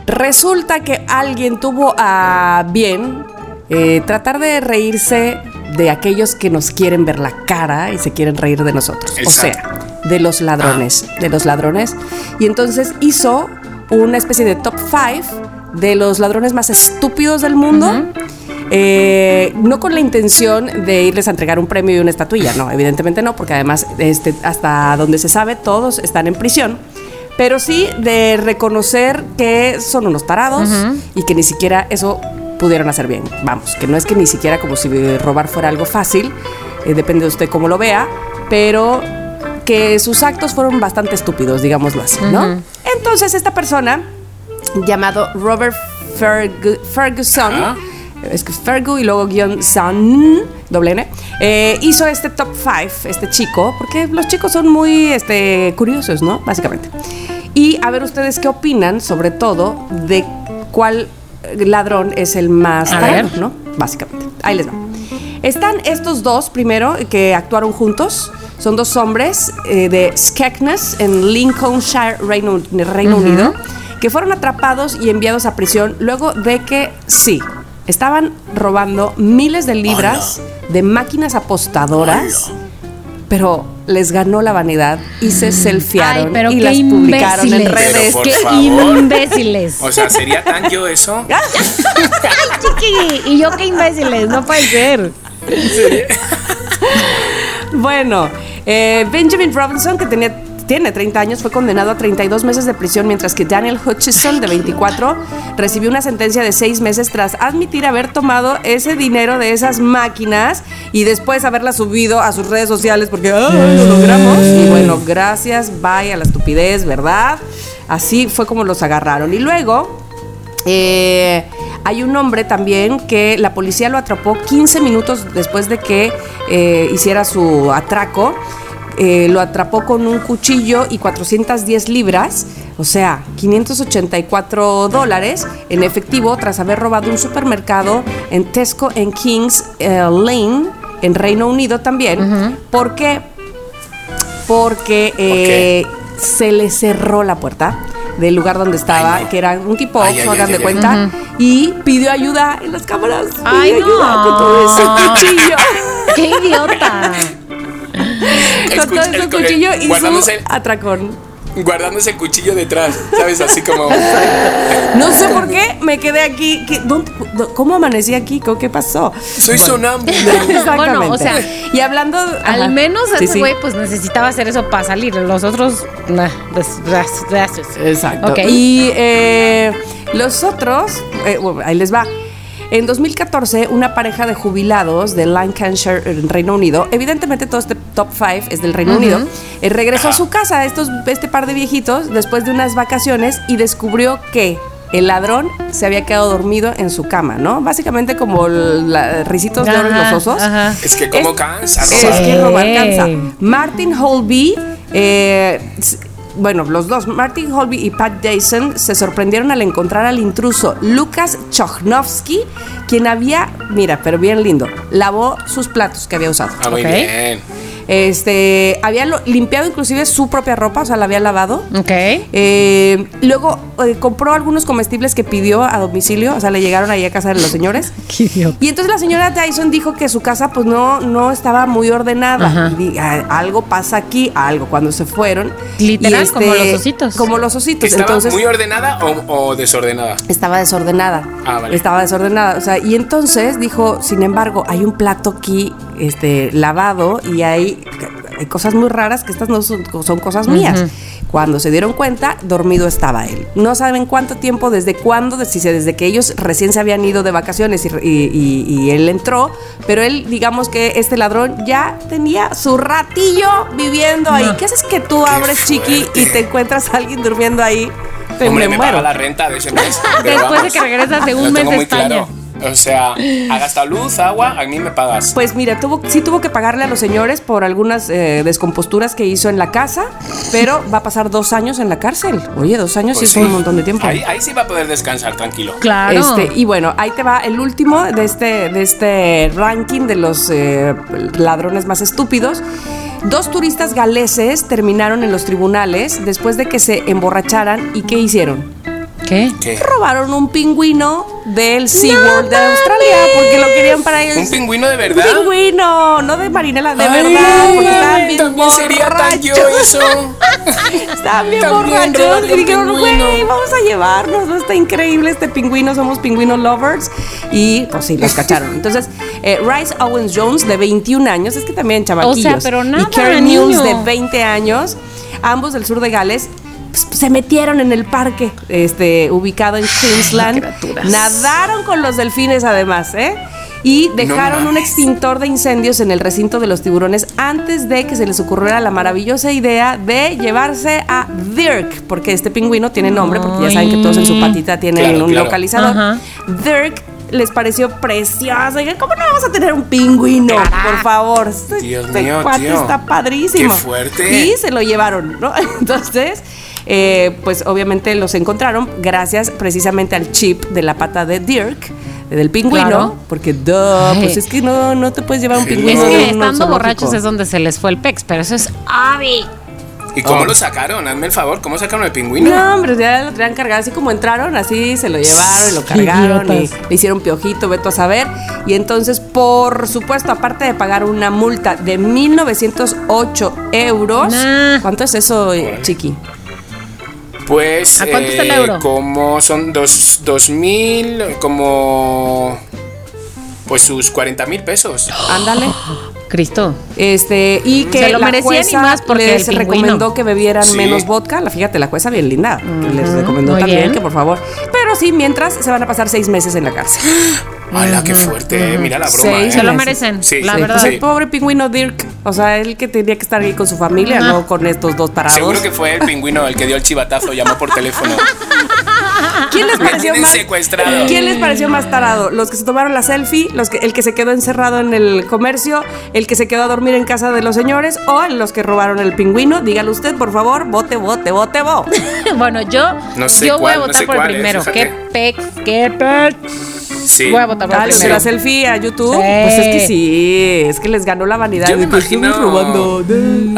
Resulta que alguien tuvo a bien eh, tratar de reírse de aquellos que nos quieren ver la cara y se quieren reír de nosotros. O sea, de los ladrones, de los ladrones. Y entonces hizo una especie de top 5 de los ladrones más estúpidos del mundo. Eh, no con la intención de irles a entregar un premio y una estatuilla, no, evidentemente no, porque además este, hasta donde se sabe todos están en prisión, pero sí de reconocer que son unos tarados y que ni siquiera eso pudieron hacer bien. Vamos, que no es que ni siquiera como si robar fuera algo fácil, eh, depende de usted cómo lo vea, pero que sus actos fueron bastante estúpidos, digámoslo así, ¿no? Entonces esta persona, llamado Robert Fergu- Ferguson, Ajá. Es que es Fergu y luego guion Son, doble N, eh, hizo este top 5, este chico, porque los chicos son muy este, curiosos, ¿no? Básicamente. Y a ver ustedes qué opinan, sobre todo, de cuál ladrón es el más ver. ¿no? Básicamente. Ahí les va. Están estos dos, primero, que actuaron juntos. Son dos hombres eh, de Skegness, en Lincolnshire, Reino, Reino Unido, que fueron atrapados y enviados a prisión luego de que, sí, estaban robando miles de libras de máquinas apostadoras pero les ganó la vanidad y se selfiearon Ay, pero y qué las publicaron en imbéciles. redes. Pero ¡Qué favor. imbéciles! O sea, ¿sería tan yo eso? (laughs) ¡Ay, chiqui! Y yo qué imbéciles, no puede ser. Bueno, eh, Benjamin Robinson, que tenía, tiene 30 años, fue condenado a 32 meses de prisión, mientras que Daniel Hutchison, de 24, recibió una sentencia de 6 meses tras admitir haber tomado ese dinero de esas máquinas y después haberla subido a sus redes sociales porque ¡ay, lo logramos! Y bueno, gracias, vaya la estupidez, ¿verdad? Así fue como los agarraron. Y luego... Eh, hay un hombre también que la policía lo atrapó 15 minutos después de que eh, hiciera su atraco. Eh, lo atrapó con un cuchillo y 410 libras, o sea, 584 dólares en efectivo tras haber robado un supermercado en Tesco en Kings eh, Lane, en Reino Unido también. ¿Por qué? Porque eh, se le cerró la puerta del lugar donde estaba, Ay, no. que era un tipo Ay, Oxxo, ay, hagan ay, de ay, cuenta, y pidió ayuda en las cámaras. Ay, pidió ayuda no. con todo ese (laughs) cuchillo. ¡Qué idiota! Con todo cuch- ese el- cuchillo y su atracón. Guardándose el cuchillo detrás, ¿sabes? Así como. (laughs) No sé por qué me quedé aquí. ¿Qué- dónde- dó- ¿Cómo amanecí aquí? ¿Cómo- ¿Qué pasó? Soy sonámbulo. (laughs) Exactamente. Bueno, o sea, y hablando. ajá. Al menos Sí, ese sí. güey pues necesitaba hacer eso para salir. Los otros, nah, pues, gracias. Exacto. Y eh, los otros, eh, bueno, ahí les va. En 2014, una pareja de jubilados de Lancashire, en Reino Unido, evidentemente todo este top 5 es del Reino Unido, eh, regresó a su casa, estos, este par de viejitos, después de unas vacaciones y descubrió que el ladrón se había quedado dormido en su cama, ¿no? Básicamente como la, risitos de oro los osos. ajá. Es que como Es- cansa, es robar. que robar cansa. Martin Holby, eh, bueno, los dos, Martin Holby y Pat Jason, se sorprendieron al encontrar al intruso Lucas Chochnowski, quien había, mira, pero bien lindo, lavó sus platos que había usado. Ah, muy bien. Este, había lo- limpiado inclusive su propia ropa, o sea, la había lavado. Ok. Eh, luego eh, compró algunos comestibles que pidió a domicilio, o sea, le llegaron ahí a casa de los señores. (laughs) Qué idiota. Y entonces la señora Tyson dijo que su casa pues no, no estaba muy ordenada. Ajá. Y di- a- algo pasa aquí, algo cuando se fueron. Literal, Y este, como los ositos. Como los ositos. ¿Estaba entonces muy ordenada o, o desordenada? estaba desordenada. Ah, vale. Estaba desordenada. O sea, y entonces dijo, sin embargo, hay un plato aquí este, lavado y hay, hay cosas muy raras que estas no son, son cosas mías. Cuando se dieron cuenta, dormido estaba él. No saben cuánto tiempo, desde cuándo, si se- desde que ellos recién se habían ido de vacaciones y, y- y- y él entró, pero él, digamos que este ladrón ya tenía su ratillo viviendo ahí. ¿Qué haces que tú abres, chiqui, y te encuentras a alguien durmiendo ahí? Te Hombre, me, muero. paga la renta de ese mes. Después de que regresas de un mes de España. claro. O sea, ha gastado luz, agua, a mí me pagas. Pues mira, tuvo, sí tuvo que pagarle a los señores por algunas eh, descomposturas que hizo en la casa, pero va a pasar dos años en la cárcel. Oye, dos años Pues sí es un montón de tiempo. Ahí, ahí sí va a poder descansar tranquilo. Claro. Este, y bueno, ahí te va el último de este, de este ranking de los eh, ladrones más estúpidos. Dos turistas galeses terminaron en los tribunales después de que se emborracharan y ¿qué hicieron? ¿Qué? ¿Qué? Robaron un pingüino del SeaWorld de Australia porque lo querían para ellos. ¿Un pingüino de Un verdad? pingüino, no de marinela, de Ay, verdad, porque estaban bien También sería tan yo borrachos. eso. (laughs) Estaban bien También borrachos y un dijeron, güey, vamos a llevarnos, ¿no? Está increíble este pingüino, somos pingüino lovers. Y pues sí, los cacharon. Entonces, eh, Rice Owens Jones, de 21 años, es que también chavaquillos. O sea, pero nada, Y Karen niño. de 20 años, ambos del sur de Gales. Se metieron en el parque este, ubicado en Queensland. Nadaron con los delfines además, ¿eh? Y dejaron un extintor de incendios en el recinto de los tiburones antes de que se les ocurriera la maravillosa idea de llevarse a Dirk, porque este pingüino tiene nombre, porque ya saben que todos en su patita tienen Claro, un claro. localizador. Ajá. Dirk les pareció precioso. Oigan, ¿Cómo no vamos a tener un pingüino? Por favor. Dios este mío, cuate tío. está padrísimo. Qué fuerte. Y se lo llevaron, ¿no? (laughs) Entonces, eh, pues obviamente los encontraron gracias precisamente al chip de la pata de Dirk, del pingüino, Claro. porque duh, pues es que no, no te puedes llevar un Es Es pingüino. que de estando borrachos es donde se les fue el pex, pero eso es Avi. ¿Y cómo Oh. lo sacaron? Hazme el favor, ¿cómo sacaron el pingüino? No, hombre, ya lo traían cargado. Así como entraron, así se lo llevaron y lo cargaron y le hicieron piojito, veto a saber. Y entonces, por supuesto, aparte de pagar una multa de 1.908 euros. Nah. ¿Cuánto es eso, eh, chiqui? Pues. ¿A cuánto está el eh, euro? Como son dos, dos mil, como. Pues sus 40 mil pesos. Ándale. (gasps) (laughs) Cristo. Este, y que Se lo la merecían y más porque les recomendó que bebieran Sí. menos vodka. La fíjate, la jueza bien linda. que les recomendó muy también bien. que por favor. Pero sí, mientras se van a pasar seis meses en la cárcel. ¡Hala, qué fuerte! Mira la broma. ¿eh? Se lo merecen, Sí, la sí, verdad. Pues el pobre pingüino Dirk, o sea, él que tenía que estar ahí con su familia, no con estos dos parados. Seguro que fue el pingüino el que dio el chivatazo, llamó por teléfono. (laughs) ¿Quién les pareció más secuestrado. ¿Quién les pareció más tarado? Los que se tomaron la selfie, los que el que se quedó encerrado en el comercio, el que se quedó a dormir en casa de los señores o los que robaron el pingüino. Dígalo usted, por favor, vote, vote, vote, vote. (laughs) bueno, yo, No sé yo voy a no votar sé por el primero. qué pex, qué pex. Sí. Voy a votar por el Dale, de primero. la selfie a YouTube. Sí. Pues es que sí, es que les ganó la vanidad. Yo me estuvimos imagino robando.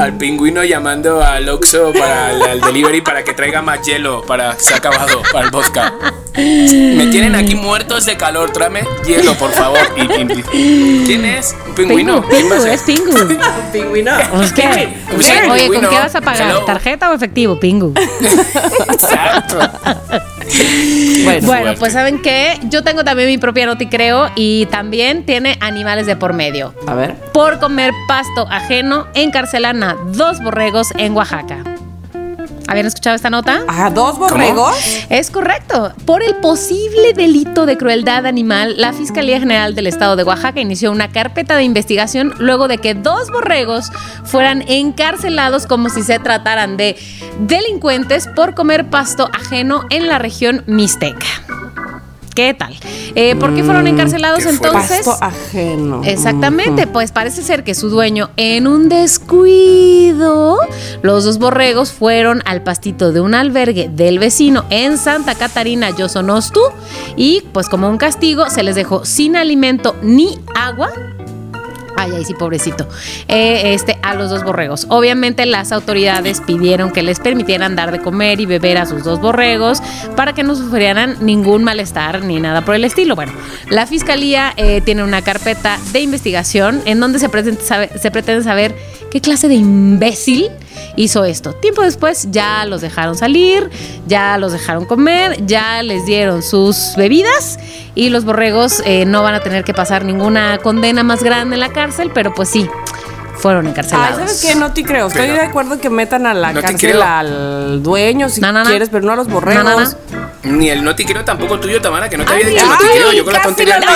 al pingüino llamando al Oxxo para el, al delivery para que traiga más hielo para que se ha acabado para el vodka. Me tienen aquí muertos de calor, tráeme hielo, por favor. Y- y- y- ¿Quién es? Un pingüino. Pingu, ¿Quién va a Pingu, es Pingu. (laughs) Pingüino. Pues, ¿qué? Pues sí, Oye, ¿con qué vas a pagar? ¿Tarjeta o efectivo, Pingu? (laughs) Exacto. (laughs) Bueno, pues ¿saben qué? Yo tengo también mi propia noti creo y también tiene animales de por medio. a ver. Por comer pasto ajeno, encarcelan a dos borregos en Oaxaca. ¿Habían escuchado esta nota? ¿A dos borregos? Es correcto. Por el posible delito de crueldad animal, la Fiscalía General del Estado de Oaxaca inició una carpeta de investigación luego de que dos borregos fueran encarcelados como si se trataran de delincuentes por comer pasto ajeno en la región mixteca. ¿Qué tal? Eh, ¿Por qué fueron encarcelados qué fuerte. entonces? Pasto ajeno. Exactamente, pues parece ser que su dueño en un descuido, los dos borregos fueron al pastito de un albergue del vecino en Santa Catarina, Yosonostu, y pues como un castigo se les dejó sin alimento ni agua. Ay, ay, sí, pobrecito. Eh, este, a los dos borregos. Obviamente las autoridades pidieron que les permitieran dar de comer y beber a sus dos borregos para que no sufrieran ningún malestar ni nada por el estilo. Bueno, la fiscalía eh, tiene una carpeta de investigación en donde se, pretende saber, qué clase de imbécil hizo esto. Tiempo después ya los dejaron salir, ya los dejaron comer, ya les dieron sus bebidas y los borregos eh, no van a tener que pasar ninguna condena más grande en la cárcel, pero pues sí, fueron Ay, encarcelados. ¿sabes qué? No te creo. Estoy Pero- de acuerdo en que metan a la No te cárcel al dueño si No, no, no. quieres, pero no a los borregos. No, no, no. Ni el noti creo tampoco tuyo, Tamara, que no te había Ay, dicho noti ay, creo. Yo con la tontería del.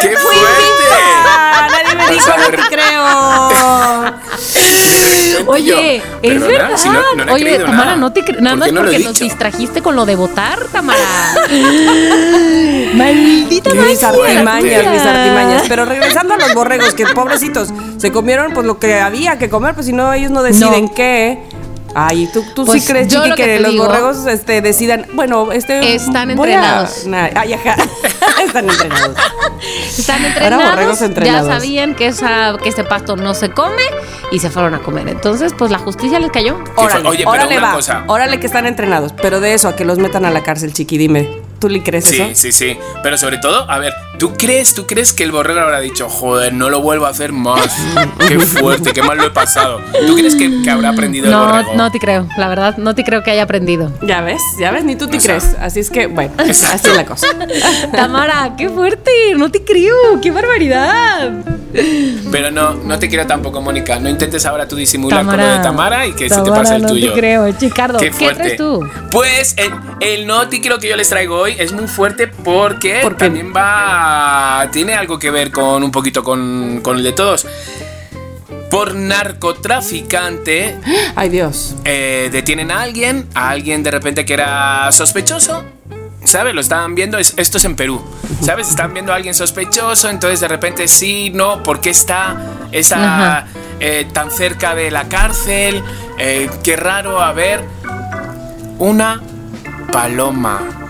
¡Qué fuerte! A no te (laughs) creo. Oye, es verdad. si no- no le he Oye, creído Tamara, nada. no te cre- nada ¿Por más porque nos distrajiste con lo de votar, Tamara. (laughs) Maldita Mis máquina, artimañas, mis artimañas. Pero regresando a los borregos, que pobrecitos, se comieron pues lo que había que comer, pues si no, ellos no deciden No. qué. Ay, ¿tú, tú Pues sí crees, yo Chiqui, lo que los digo- borregos este, decidan, bueno, este... Están a- entrenados. Na- Ay, ajá. (laughs) Están entrenados. Están Ahora entrenados, borregos entrenados. ya sabían que, esa, que ese pasto no se come y se fueron a comer. Entonces, pues la justicia les cayó. Órale, Oye, pero órale una va. cosa. Órale que están entrenados. Pero de eso a que los metan a la cárcel, Chiqui, dime. ¿Tú le crees Sí, eso? sí, sí. Pero sobre todo, a ver, ¿tú crees, tú crees que el borrego habrá dicho, joder, no lo vuelvo a hacer más? (laughs) Qué fuerte, qué mal lo he pasado. ¿Tú crees que, que habrá aprendido el No, borrego? no te creo, la verdad, no te creo que haya aprendido. Ya ves, ya ves, ni tú te O sea, crees. Así es que, bueno, así es la cosa. (laughs) Tamara, qué fuerte, no te creo, qué barbaridad. Pero no, no te quiero tampoco, Mónica. No intentes ahora tú disimular con lo Tamara, de Tamara y que se te Tamara, pase el no tuyo. te creo, Chicardo, ¿qué, fuerte. traes tú? Pues el, el noti creo que yo les traigo hoy es muy fuerte porque también va. Tiene algo que ver con un poquito con, con el de todos. Por narcotraficante (gasps) Ay, Dios. eh, detienen a alguien, a alguien de repente que era sospechoso. ¿Sabes? Lo estaban viendo, es- esto es en Perú. ¿Sabes? Están viendo a alguien sospechoso, entonces de repente sí, no, ¿por qué está esa eh, tan cerca de la cárcel? Eh, qué raro, a ver. Una paloma.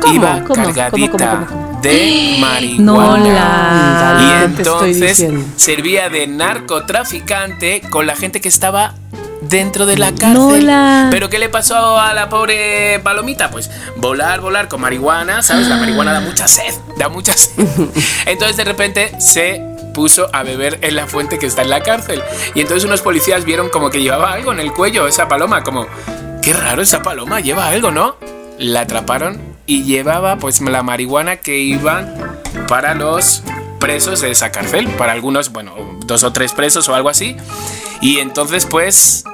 ¿Cómo? Iba ¿Cómo? cargadita ¿Cómo, cómo, cómo, de (gasps) No marihuana. la. Y ¿Qué te estoy entonces servía de narcotraficante con la gente que estaba dentro de la cárcel. ¿Pero qué le pasó a la pobre palomita? Pues volar, volar con marihuana, ¿sabes? La marihuana da mucha sed, da mucha sed. (laughs) Entonces de repente se puso a beber en la fuente que está en la cárcel. Y entonces unos policías vieron como que llevaba algo en el cuello, esa paloma, como, qué raro esa paloma, lleva algo, ¿no? La atraparon y llevaba pues la marihuana que iban para los presos de esa cárcel, para algunos, bueno, dos o tres presos o algo así. Y entonces pues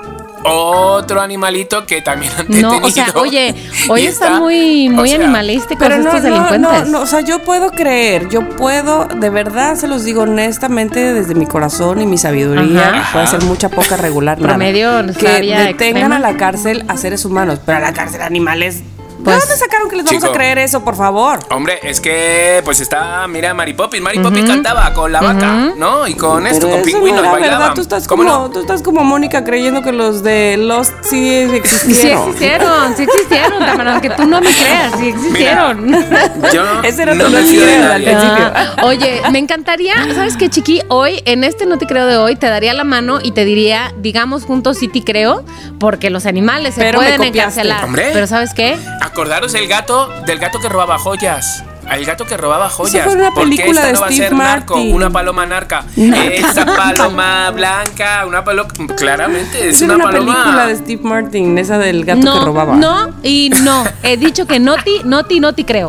otro animalito que también (laughs) han No, detenido. o sea, oye, (laughs) hoy está, muy, o muy sea, animalístico Pero no, estos no, delincuentes. no, no, o sea, yo puedo creer, yo puedo, de verdad se los digo honestamente desde mi corazón y mi sabiduría, Ajá. puede ser mucha poca regular, nada. Promedio, que sabia, detengan extrema. a la cárcel a seres humanos, pero a la cárcel animales. Pues, ¿De dónde sacaron que les vamos chico. a creer eso, por favor? Hombre, es que pues está, mira, Mary Poppins. Mary Poppins cantaba con la vaca, ¿no? Y con esto, con pingüinos no bailaban. verdad, tú estás ¿Cómo como, no? tú estás como Mónica creyendo que los de Lost sí Sí existieron. existieron, sí existieron, Tamara, aunque tú no me creas, sí existieron. Yo (laughs) Ese era no tu al nadie. principio. Ah, oye, me encantaría, ¿sabes qué, Chiqui? Hoy, en este No Te Creo de hoy, te daría la mano y te diría, digamos juntos sí te creo, porque los animales se Pero pueden encarcelar. Hombre. Pero ¿sabes qué? Acordaros del gato, del gato que robaba joyas. El gato que robaba joyas. fue una ¿Por qué película esta de no va a ser narco? Una paloma narca. (laughs) Esa (laughs) paloma blanca, una paloma. Claramente, es una, paloma. película de Steve Martin, esa del gato no, que robaba. no y no. He dicho que no ti, no ti, no ti creo.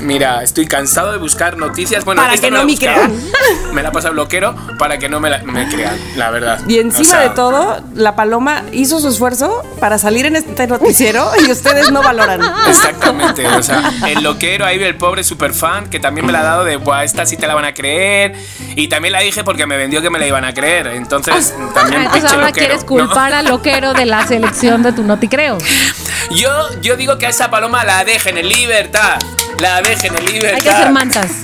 Mira, estoy cansado de buscar noticias. Bueno, Para que no me crean. (laughs) Me la pasa bloquero para que no me, la- me crean, la verdad. Y encima O sea, de todo, la paloma hizo su esfuerzo para salir en este noticiero (laughs) y ustedes no valoran. Exactamente, o sea, (laughs) el loquero, ahí el pobre super fan que también me la ha dado de, Buah, esta sí te la van a creer. Y también la dije porque me vendió que me la iban a creer. Entonces, también Ah, Entonces pinche ahora loquero, quieres ¿no? culpar al loquero de la selección de tu no te creo. Yo, yo digo que a esa paloma la dejen en libertad. La dejen en libertad. Hay que hacer mantas. (laughs)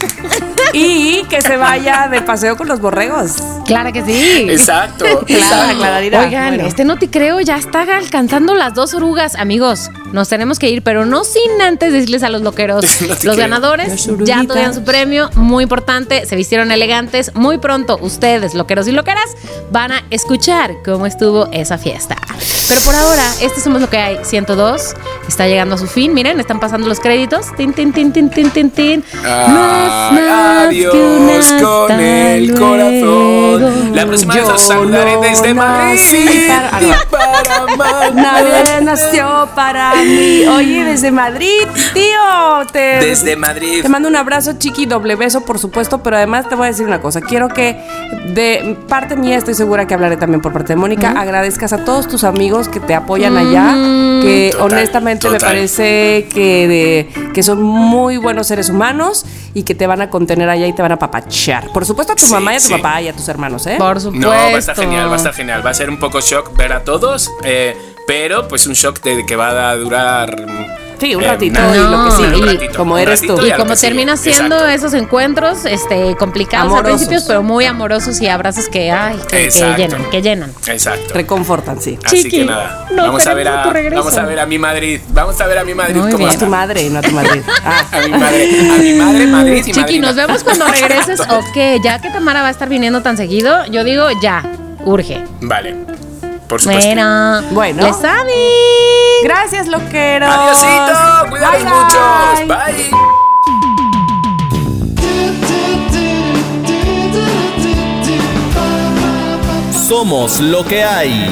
Y que se vaya de paseo con los borregos. Claro que sí. Exacto, (laughs) Claro. Clararira. Oigan, Bueno. este no te creo, ya está alcanzando las dos orugas. Amigos, nos tenemos que ir, pero no sin antes decirles a los loqueros. (laughs) No los creo. ganadores ya tuvieron su premio, muy importante, se vistieron elegantes. Muy pronto, ustedes, loqueros y loqueras, van a escuchar cómo estuvo esa fiesta. Pero por ahora, este Somos Lo que hay 102 está llegando a su fin. Miren, están pasando los créditos. Tin, tin, tin, tin, tin, tin, tin. Adiós con el corazón. La próxima vez Yo os saludaré desde Madrid. para- nació para mí. Oye, desde Madrid, tío. Te, Desde Madrid. Te mando un abrazo, chiqui, doble beso, por supuesto, pero además te voy a decir una cosa. Quiero que de parte mía, estoy segura que hablaré también por parte de Mónica, agradezcas a todos tus amigos que te apoyan allá, que Total, honestamente me parece que, de- que son muy buenos seres humanos y que te van a contener allá y te van a papachar. Por supuesto a tu Sí, mamá y a tu sí. papá y a tus hermanos, ¿eh? Por supuesto. No, va a estar genial, va a estar genial. Va a ser un poco shock ver a todos, eh, pero pues un shock de que va a durar. Sí, un eh, ratito nada, y lo que y- un ratito, como eres tú. Y lo como que sigue. termina siendo Exacto. esos encuentros este, complicados Amorosos. al principio, pero muy amorosos y abrazos que, ay, que, llenan, que llenan. Exacto. Reconfortan, sí. Así Chiqui, que nada, no vamos a ver a, vamos a ver a mi Madrid, vamos a ver a mi Madrid Muy cómo bien. A tu madre, no a tu madre. Ah. (laughs) A mi madre, a mi madre, Madrid y Chiqui, madrina. nos vemos cuando regreses. Ok, ya que Tamara va a estar viniendo tan seguido, yo digo ya, urge. Vale, por supuesto. Bueno, Bueno. les saben. Gracias, loqueros. Adiosito, cuídalos Bye, mucho. Bye. Somos lo que hay.